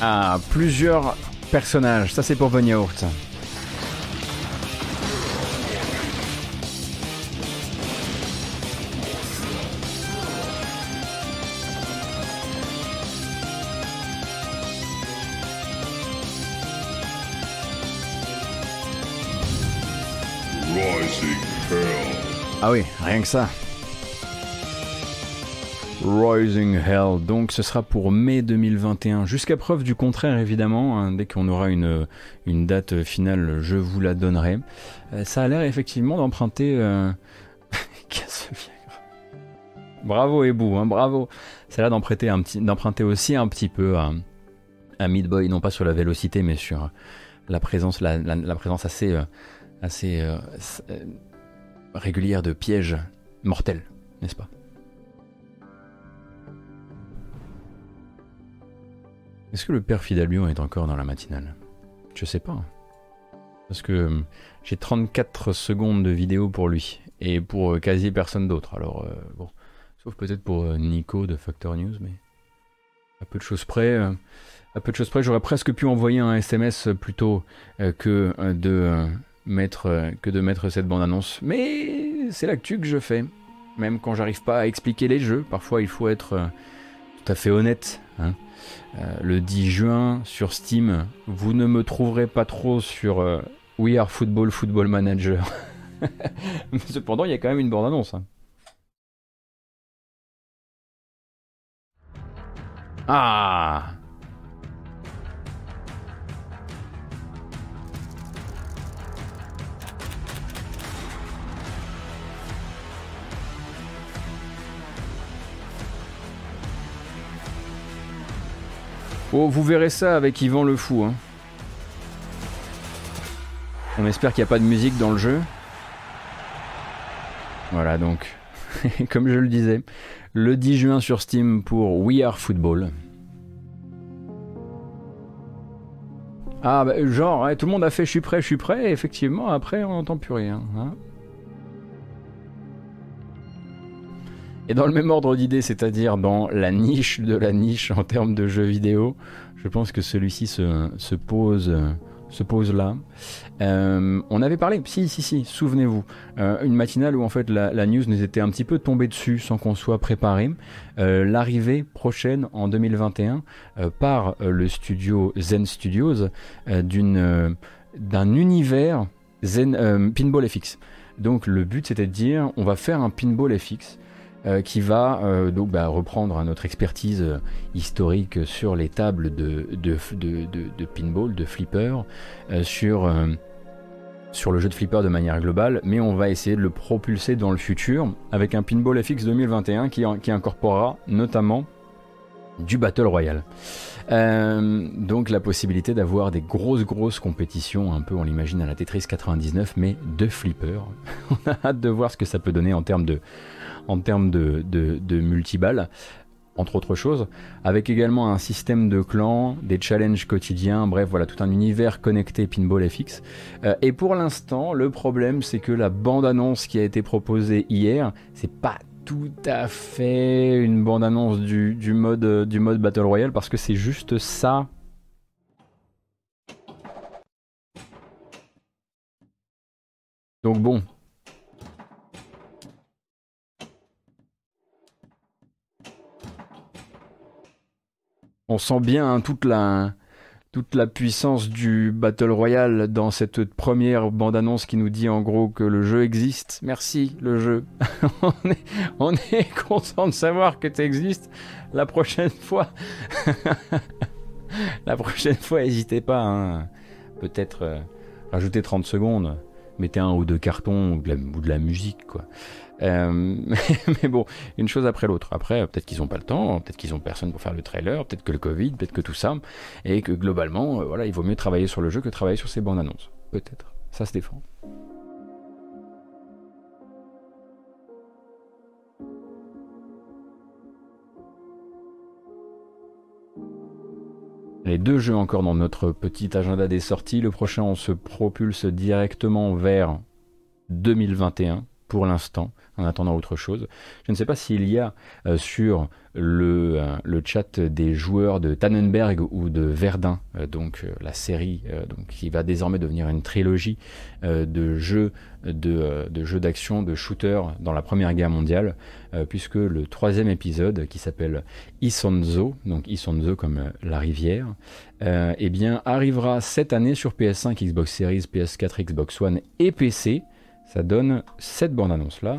[SPEAKER 1] Ah, plusieurs personnages. Ça, c'est pour
[SPEAKER 11] Hell.
[SPEAKER 1] Ah oui, rien que ça. Rising Hell, donc ce sera pour mai 2021, jusqu'à preuve du contraire évidemment, hein, dès qu'on aura une, une date finale, je vous la donnerai. Euh, ça a l'air effectivement d'emprunter... Euh... Bravo Ebou, hein, bravo. Ça a l'air d'emprunter, aussi un petit peu à, à Meat Boy, non pas sur la vélocité, mais sur la présence, la, la- présence assez, euh, assez euh, euh, régulière de pièges mortels, n'est-ce pas? Est-ce que le père Fidalbion est encore dans la matinale? Je sais pas. Parce que euh, j'ai 34 secondes de vidéo pour lui et pour euh, quasi personne d'autre. Alors euh, bon, sauf peut-être pour Nico de Factor News, mais à peu de choses près, à peu de choses près, j'aurais presque pu envoyer un SMS plutôt que de mettre que de mettre cette bande annonce. Mais c'est l'actu que je fais. Même quand j'arrive pas à expliquer les jeux, parfois il faut être tout à fait honnête. hein. Euh, le 10 juin sur Steam, vous ne me trouverez pas trop sur euh, We Are Football Football Manager. Cependant, il y a quand même une bande-annonce. hein. Ah Oh, vous verrez ça avec Yvan le Fou. hein. On espère qu'il n'y a pas de musique dans le jeu. Voilà donc, comme je le disais, le 10 juin sur Steam pour We Are Football. Ah, bah, genre, tout le monde a fait je suis prêt, je suis prêt, effectivement, après, on n'entend plus rien. hein. Et dans le même ordre d'idée, c'est-à-dire dans la niche de la niche en termes de jeux vidéo, je pense que celui-ci se, se pose, se pose là. Euh, on avait parlé, si, si, si, souvenez-vous, euh, une matinale où en fait la, news nous était un petit peu tombée dessus sans qu'on soit préparé. Euh, L'arrivée prochaine en 2021 euh, par le studio Zen Studios d'un univers Pinball FX. Donc le but c'était de dire on va faire un Pinball FX euh, qui va euh, donc bah, reprendre notre expertise euh, historique sur les tables de, pinball, de flipper, sur, sur le jeu de flipper de manière globale, mais on va essayer de le propulser dans le futur avec un Pinball FX 2021 qui, incorporera notamment du Battle Royale. Donc la possibilité d'avoir des grosses grosses compétitions, un peu on l'imagine à la Tetris 99, mais de flipper. on a hâte de voir ce que ça peut donner en termes de, en termes de, de, de multiballes, entre autres choses, avec également un système de clans, des challenges quotidiens, bref, voilà, tout un univers connecté Pinball FX. Euh, et pour l'instant, le problème, c'est que la bande-annonce qui a été proposée hier, c'est pas tout à fait une bande-annonce du, du, mode, euh, du mode Battle Royale, parce que c'est juste ça. Donc bon, On sent bien hein, toute la, toute la puissance du Battle Royale dans cette première bande-annonce qui nous dit en gros que le jeu existe. Merci le jeu. on, est, on est content de savoir que tu existes. La prochaine fois, la prochaine fois, n'hésitez pas. Hein. Peut-être euh, rajouter 30 secondes. Mettez un ou deux cartons ou de la, ou de la musique, quoi. Euh, mais bon, une chose après l'autre. Après, peut-être qu'ils n'ont pas le temps, peut-être qu'ils n'ont personne pour faire le trailer, peut-être que le Covid, peut-être que tout ça, et que globalement, euh, voilà, il vaut mieux travailler sur le jeu que travailler sur ces bandes annonces. Peut-être. Ça se défend. Les deux jeux encore dans notre petit agenda des sorties. Le prochain, on se propulse directement vers 2021 pour l'instant en attendant autre chose. Je ne sais pas s'il y a euh, sur le, euh, le, chat des joueurs de Tannenberg ou de Verdun, euh, donc la série qui va désormais devenir une trilogie de jeux de, d'action, de shooters dans la Première Guerre mondiale, puisque le troisième épisode, qui s'appelle Isonzo, donc Isonzo comme la rivière, eh bien, arrivera cette année sur PS5, Xbox Series, PS4, Xbox One et PC. Ça donne cette bande-annonce là.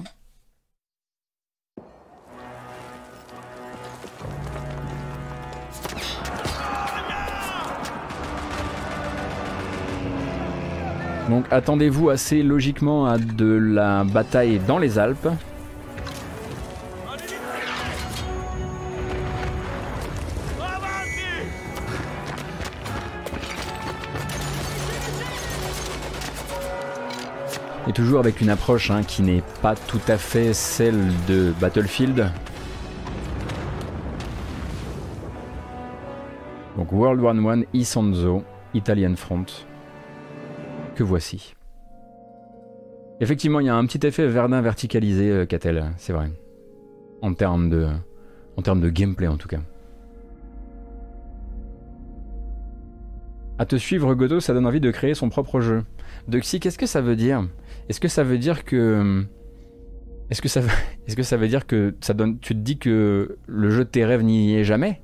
[SPEAKER 1] Donc attendez-vous assez logiquement à de la bataille dans les Alpes. Et toujours avec une approche hein, qui n'est pas tout à fait celle de Battlefield. Donc World War One, Isanzo, Italian Front voici. Effectivement, il y a un petit effet Verdun verticalisé, euh, c'est vrai. En termes de, en termes de gameplay en tout cas. À te suivre, Godot, ça donne envie de créer son propre jeu. Doxy, qu'est-ce que ça veut dire? Est-ce que ça veut dire que. Est-ce que, ça. Est-ce que ça veut dire que ça donne... tu te dis que le jeu de tes rêves n'y est jamais?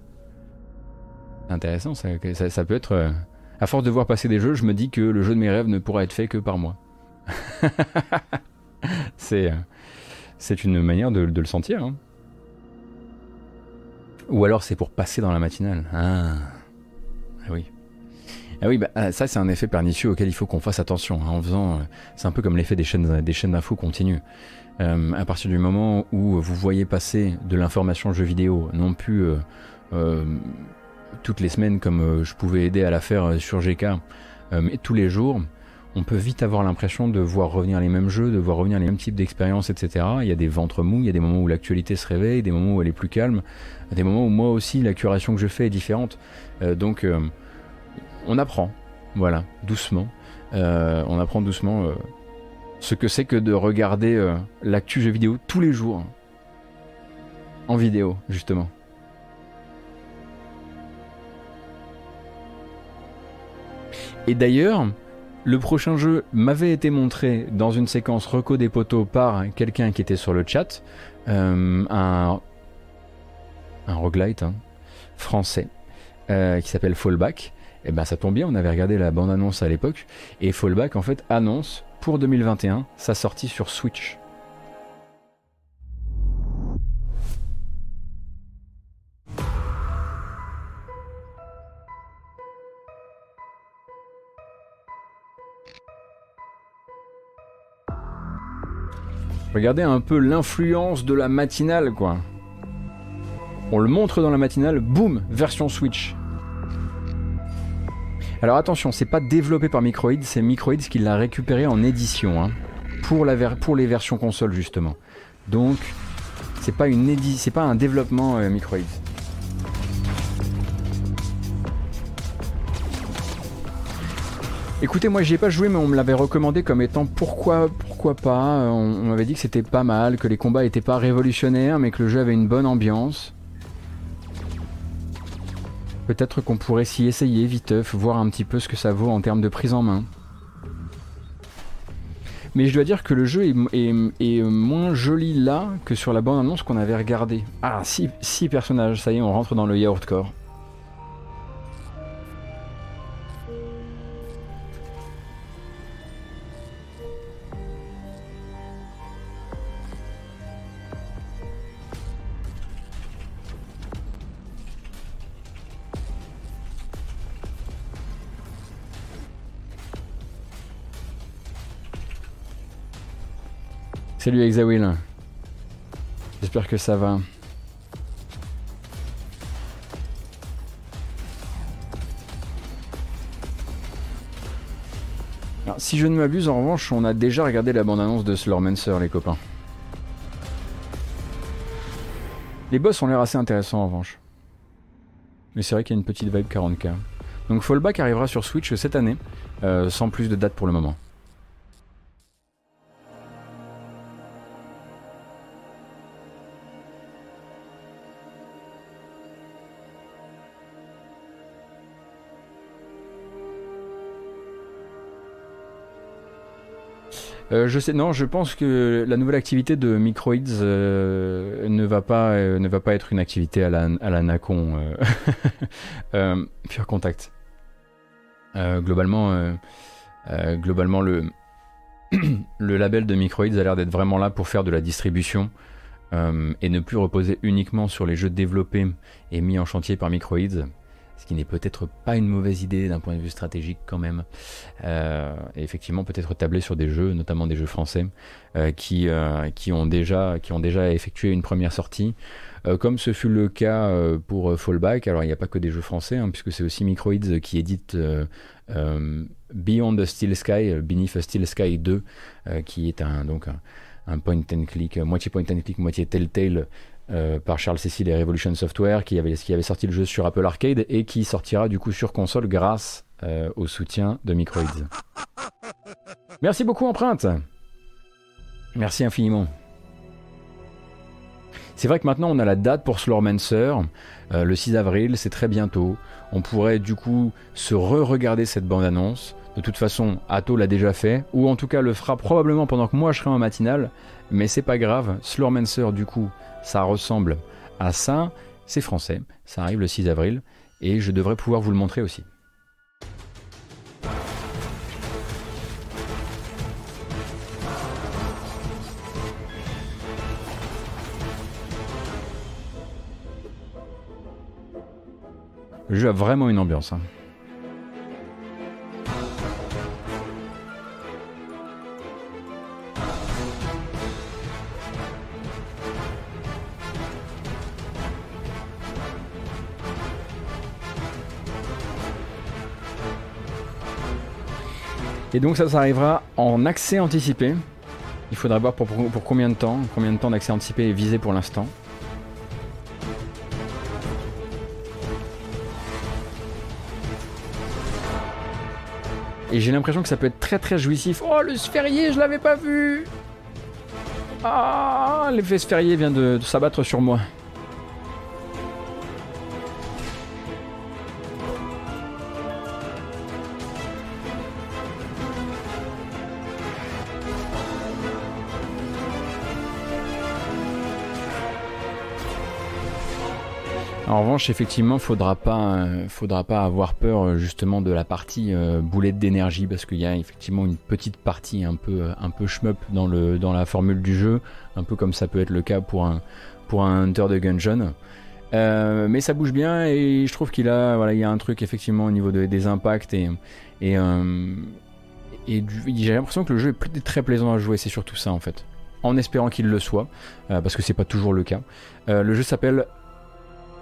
[SPEAKER 1] Intéressant, ça, ça, peut être. À force de voir passer des jeux, je me dis que le jeu de mes rêves ne pourra être fait que par moi. c'est, euh, c'est une manière de, le sentir. Hein. Ou alors c'est pour passer dans la matinale. Ah, ah oui. Ah oui, bah, ah, ça c'est un effet pernicieux auquel il faut qu'on fasse attention. Hein, euh, c'est un peu comme l'effet des chaînes, des chaînes d'infos continues. Euh, à partir du moment où vous voyez passer de l'information jeu vidéo, non plus toutes les semaines comme euh, je pouvais aider à la faire euh, sur GK, euh, mais tous les jours, on peut vite avoir l'impression de voir revenir les mêmes jeux, de voir revenir les mêmes types d'expériences, etc. Il y a des ventres mous, il y a des moments où l'actualité se réveille, des moments où elle est plus calme, des moments où moi aussi la curation que je fais est différente. donc on apprend, voilà, doucement. on apprend doucement ce que c'est que de regarder l'actu jeu vidéo tous les jours. En vidéo, justement. Et d'ailleurs, le prochain jeu m'avait été montré dans une séquence reco des poteaux par quelqu'un qui était sur le chat, euh, un, un roguelite hein, français euh, qui s'appelle Fallback. Et eh ben ça tombe bien, on avait regardé la bande-annonce à l'époque, et Fallback en fait annonce pour 2021 sa sortie sur Switch. Regardez un peu l'influence de la matinale, quoi. On le montre dans la matinale, boum, version Switch. Alors attention, c'est pas développé par Microids, c'est Microids qui l'a récupéré en édition, hein, pour, les versions console justement. Donc, c'est pas pas un développement euh, Microids. Écoutez, moi j'y ai pas joué, mais on me l'avait recommandé comme étant pourquoi, pourquoi pas. On, m'avait dit que c'était pas mal, que les combats étaient pas révolutionnaires, mais que le jeu avait une bonne ambiance. Peut-être qu'on pourrait s'y essayer viteuf, voir un petit peu ce que ça vaut en termes de prise en main. Mais je dois dire que le jeu est, moins joli là que sur la bande-annonce qu'on avait regardé. Ah, 6 personnages, ça y est, on rentre dans le yaourt Salut Exawil. J'espère que ça va. Si je ne m'abuse, en revanche, on a déjà regardé la bande-annonce de Slormancer, les copains. Les boss ont l'air assez intéressants, en revanche. Mais c'est vrai qu'il y a une petite vibe 40k. Donc Fallback arrivera sur Switch cette année, euh, sans plus de date pour le moment. Euh, je sais, non, je pense que la nouvelle activité de Microids euh, ne va pas, euh, ne va pas être une activité à la, à la Nacon. Pure Contact. globalement, globalement le, le label de Microids a l'air d'être vraiment là pour faire de la distribution et ne plus reposer uniquement sur les jeux développés et mis en chantier par Microids ce qui n'est peut-être pas une mauvaise idée d'un point de vue stratégique quand même. Euh, et effectivement, peut-être tabler sur des jeux, notamment des jeux français, euh, qui, euh, qui, ont déjà, qui ont déjà effectué une première sortie. comme ce fut le cas pour Fallback, alors il n'y a pas que des jeux français, hein, puisque c'est aussi Microids qui édite Beyond the Steel Sky, Beneath the Steel Sky 2, qui est un, donc un, point and click, moitié point and click, moitié Telltale euh, par Charles Cecil et Revolution Software qui avait, qui avait sorti le jeu sur Apple Arcade et qui sortira du coup sur console grâce euh, au soutien de Microids. Merci beaucoup Empreinte Merci infiniment. C'est vrai que maintenant on a la date pour Slormancer, euh, le 6 avril, c'est très bientôt. On pourrait du coup se re-regarder cette bande-annonce. De toute façon, Atto l'a déjà fait, ou en tout cas le fera probablement pendant que moi je serai en matinale, mais c'est pas grave. Slormancer du coup, ça ressemble à ça. C'est français, ça arrive le 6 avril et je devrais pouvoir vous le montrer aussi. Le jeu a vraiment une ambiance. Hein. Et donc ça, ça arrivera en accès anticipé. Il faudra voir pour, combien de temps, combien de temps d'accès anticipé est visé pour l'instant. Et j'ai l'impression que ça peut être très très jouissif. Oh le sphérié, je l'avais pas vu Ah L'effet sphérié vient de s'abattre sur moi. En revanche, effectivement, faudra pas, euh, faudra pas avoir peur euh, justement de la partie euh, boulette d'énergie parce qu'il y a effectivement une petite partie un peu, un peu dans le, dans la formule du jeu, un peu comme ça peut être le cas pour un, pour un Hunter de Gungeon. mais ça bouge bien et je trouve qu'il a, voilà, il y a un truc effectivement au niveau des impacts et, et, et j'ai l'impression que le jeu est très plaisant à jouer. C'est surtout ça en fait en espérant qu'il le soit, parce que c'est pas toujours le cas. le jeu s'appelle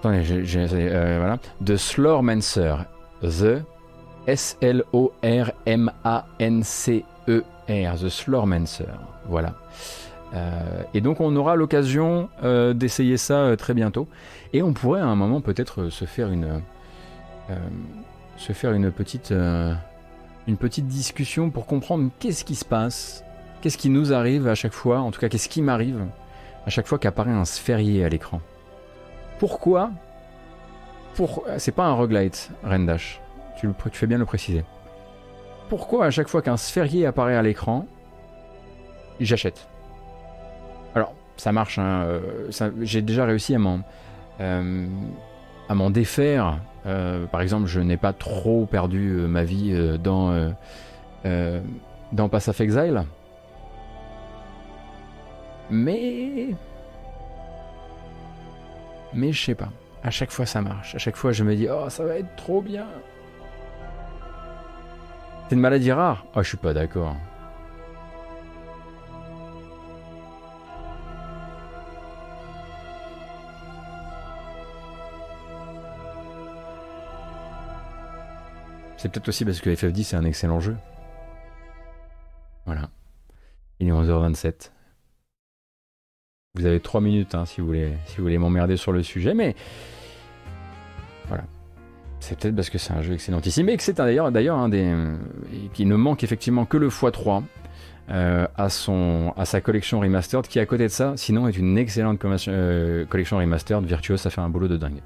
[SPEAKER 1] Attendez, j'ai, euh, voilà. The Slormancer. The S-L-O-R-M-A-N-C-E-R. The Slormancer. Voilà. Euh, et donc on aura l'occasion euh, d'essayer ça très bientôt. Et on pourrait à un moment peut-être se faire une, se faire une petite, une petite discussion pour comprendre qu'est-ce qui se passe, qu'est-ce qui nous arrive à chaque fois, en tout cas qu'est-ce qui m'arrive à chaque fois qu'apparaît un sphérié à l'écran. Pourquoi pour... C'est pas un roguelite, Rendash. Tu, tu fais bien le préciser. Pourquoi à chaque fois qu'un sphérié apparaît à l'écran, j'achète? Alors, ça marche. Hein, euh, j'ai déjà réussi à m'en euh, à m'en défaire. Euh, par exemple, je n'ai pas trop perdu ma vie dans dans Pass of Exile. Mais mais je sais pas. À chaque fois, ça marche. À chaque fois, je me dis, oh, ça va être trop bien. C'est une maladie rare. Oh, je suis pas d'accord. C'est peut-être aussi parce que FF10 c'est un excellent jeu. Voilà. Il est 11h27. Vous avez 3 minutes hein, si vous voulez, si vous voulez m'emmerder sur le sujet, mais voilà. C'est peut-être parce que c'est un jeu excellentissime et que c'est d'ailleurs d'ailleurs un des qui ne manque effectivement que le x3 euh, à son à sa collection remastered qui à côté de ça, sinon est une excellente euh, collection remastered. Virtuos ça fait un boulot de dingue.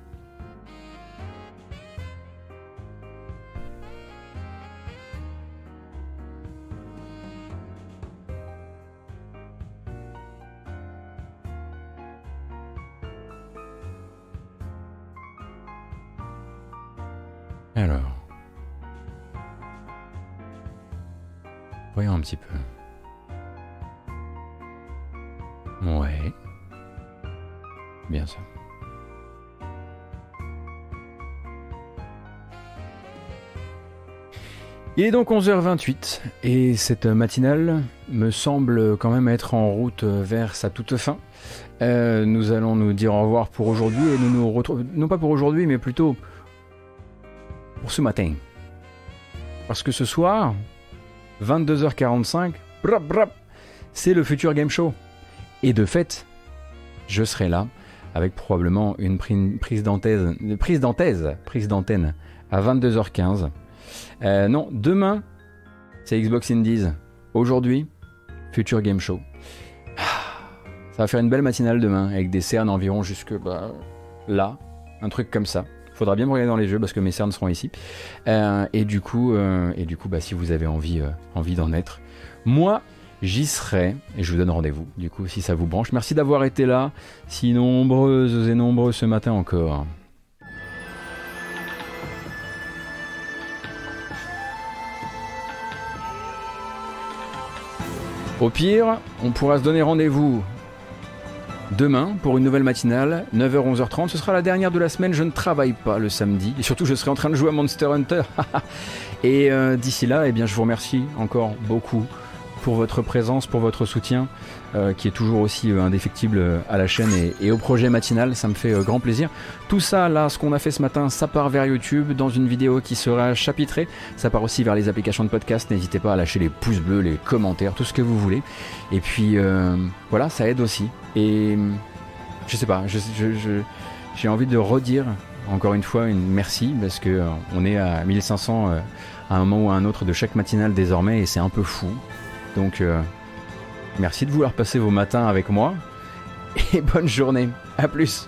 [SPEAKER 1] Peu. Ouais. Bien ça. Il est donc 11h28 et cette matinale me semble quand même être en route vers sa toute fin. Euh, nous allons nous dire au revoir pour aujourd'hui et nous nous retrouvons, non pas pour aujourd'hui mais plutôt pour ce matin. Parce que ce soir, 22h45, c'est le futur game show. Et de fait, je serai là avec probablement une prise d'antenne, à 22h15. Euh, non, demain, c'est Xbox Indies. Aujourd'hui, Future Game Show. Ça va faire une belle matinale demain avec des cernes environ jusque bah, là, un truc comme ça. Faudra bien me regarder dans les jeux parce que mes cernes seront ici. Euh, et du coup, euh, et du coup bah, si vous avez envie, euh, envie d'en être, moi, j'y serai et je vous donne rendez-vous. Du coup, si ça vous branche, merci d'avoir été là, si nombreuses et nombreux ce matin encore. Au pire, on pourra se donner rendez-vous demain pour une nouvelle matinale, 9h-11h30. Ce sera la dernière de la semaine, je ne travaille pas le samedi. Et surtout, je serai en train de jouer à Monster Hunter. et euh, d'ici là, eh bien, je vous remercie encore beaucoup pour votre présence, pour votre soutien, euh, qui est toujours aussi euh, indéfectible à la chaîne et, au projet matinal. Ça me fait grand plaisir. Tout ça, là, ce qu'on a fait ce matin, ça part vers YouTube dans une vidéo qui sera chapitrée. Ça part aussi vers les applications de podcast. N'hésitez pas à lâcher les pouces bleus, les commentaires, tout ce que vous voulez. Et puis, voilà, ça aide aussi. Et je sais pas, j'ai envie de redire encore une fois une merci parce que euh, on est à 1500 euh, à un moment ou à un autre de chaque matinale désormais et c'est un peu fou. Donc euh, merci de vouloir passer vos matins avec moi et bonne journée. À plus.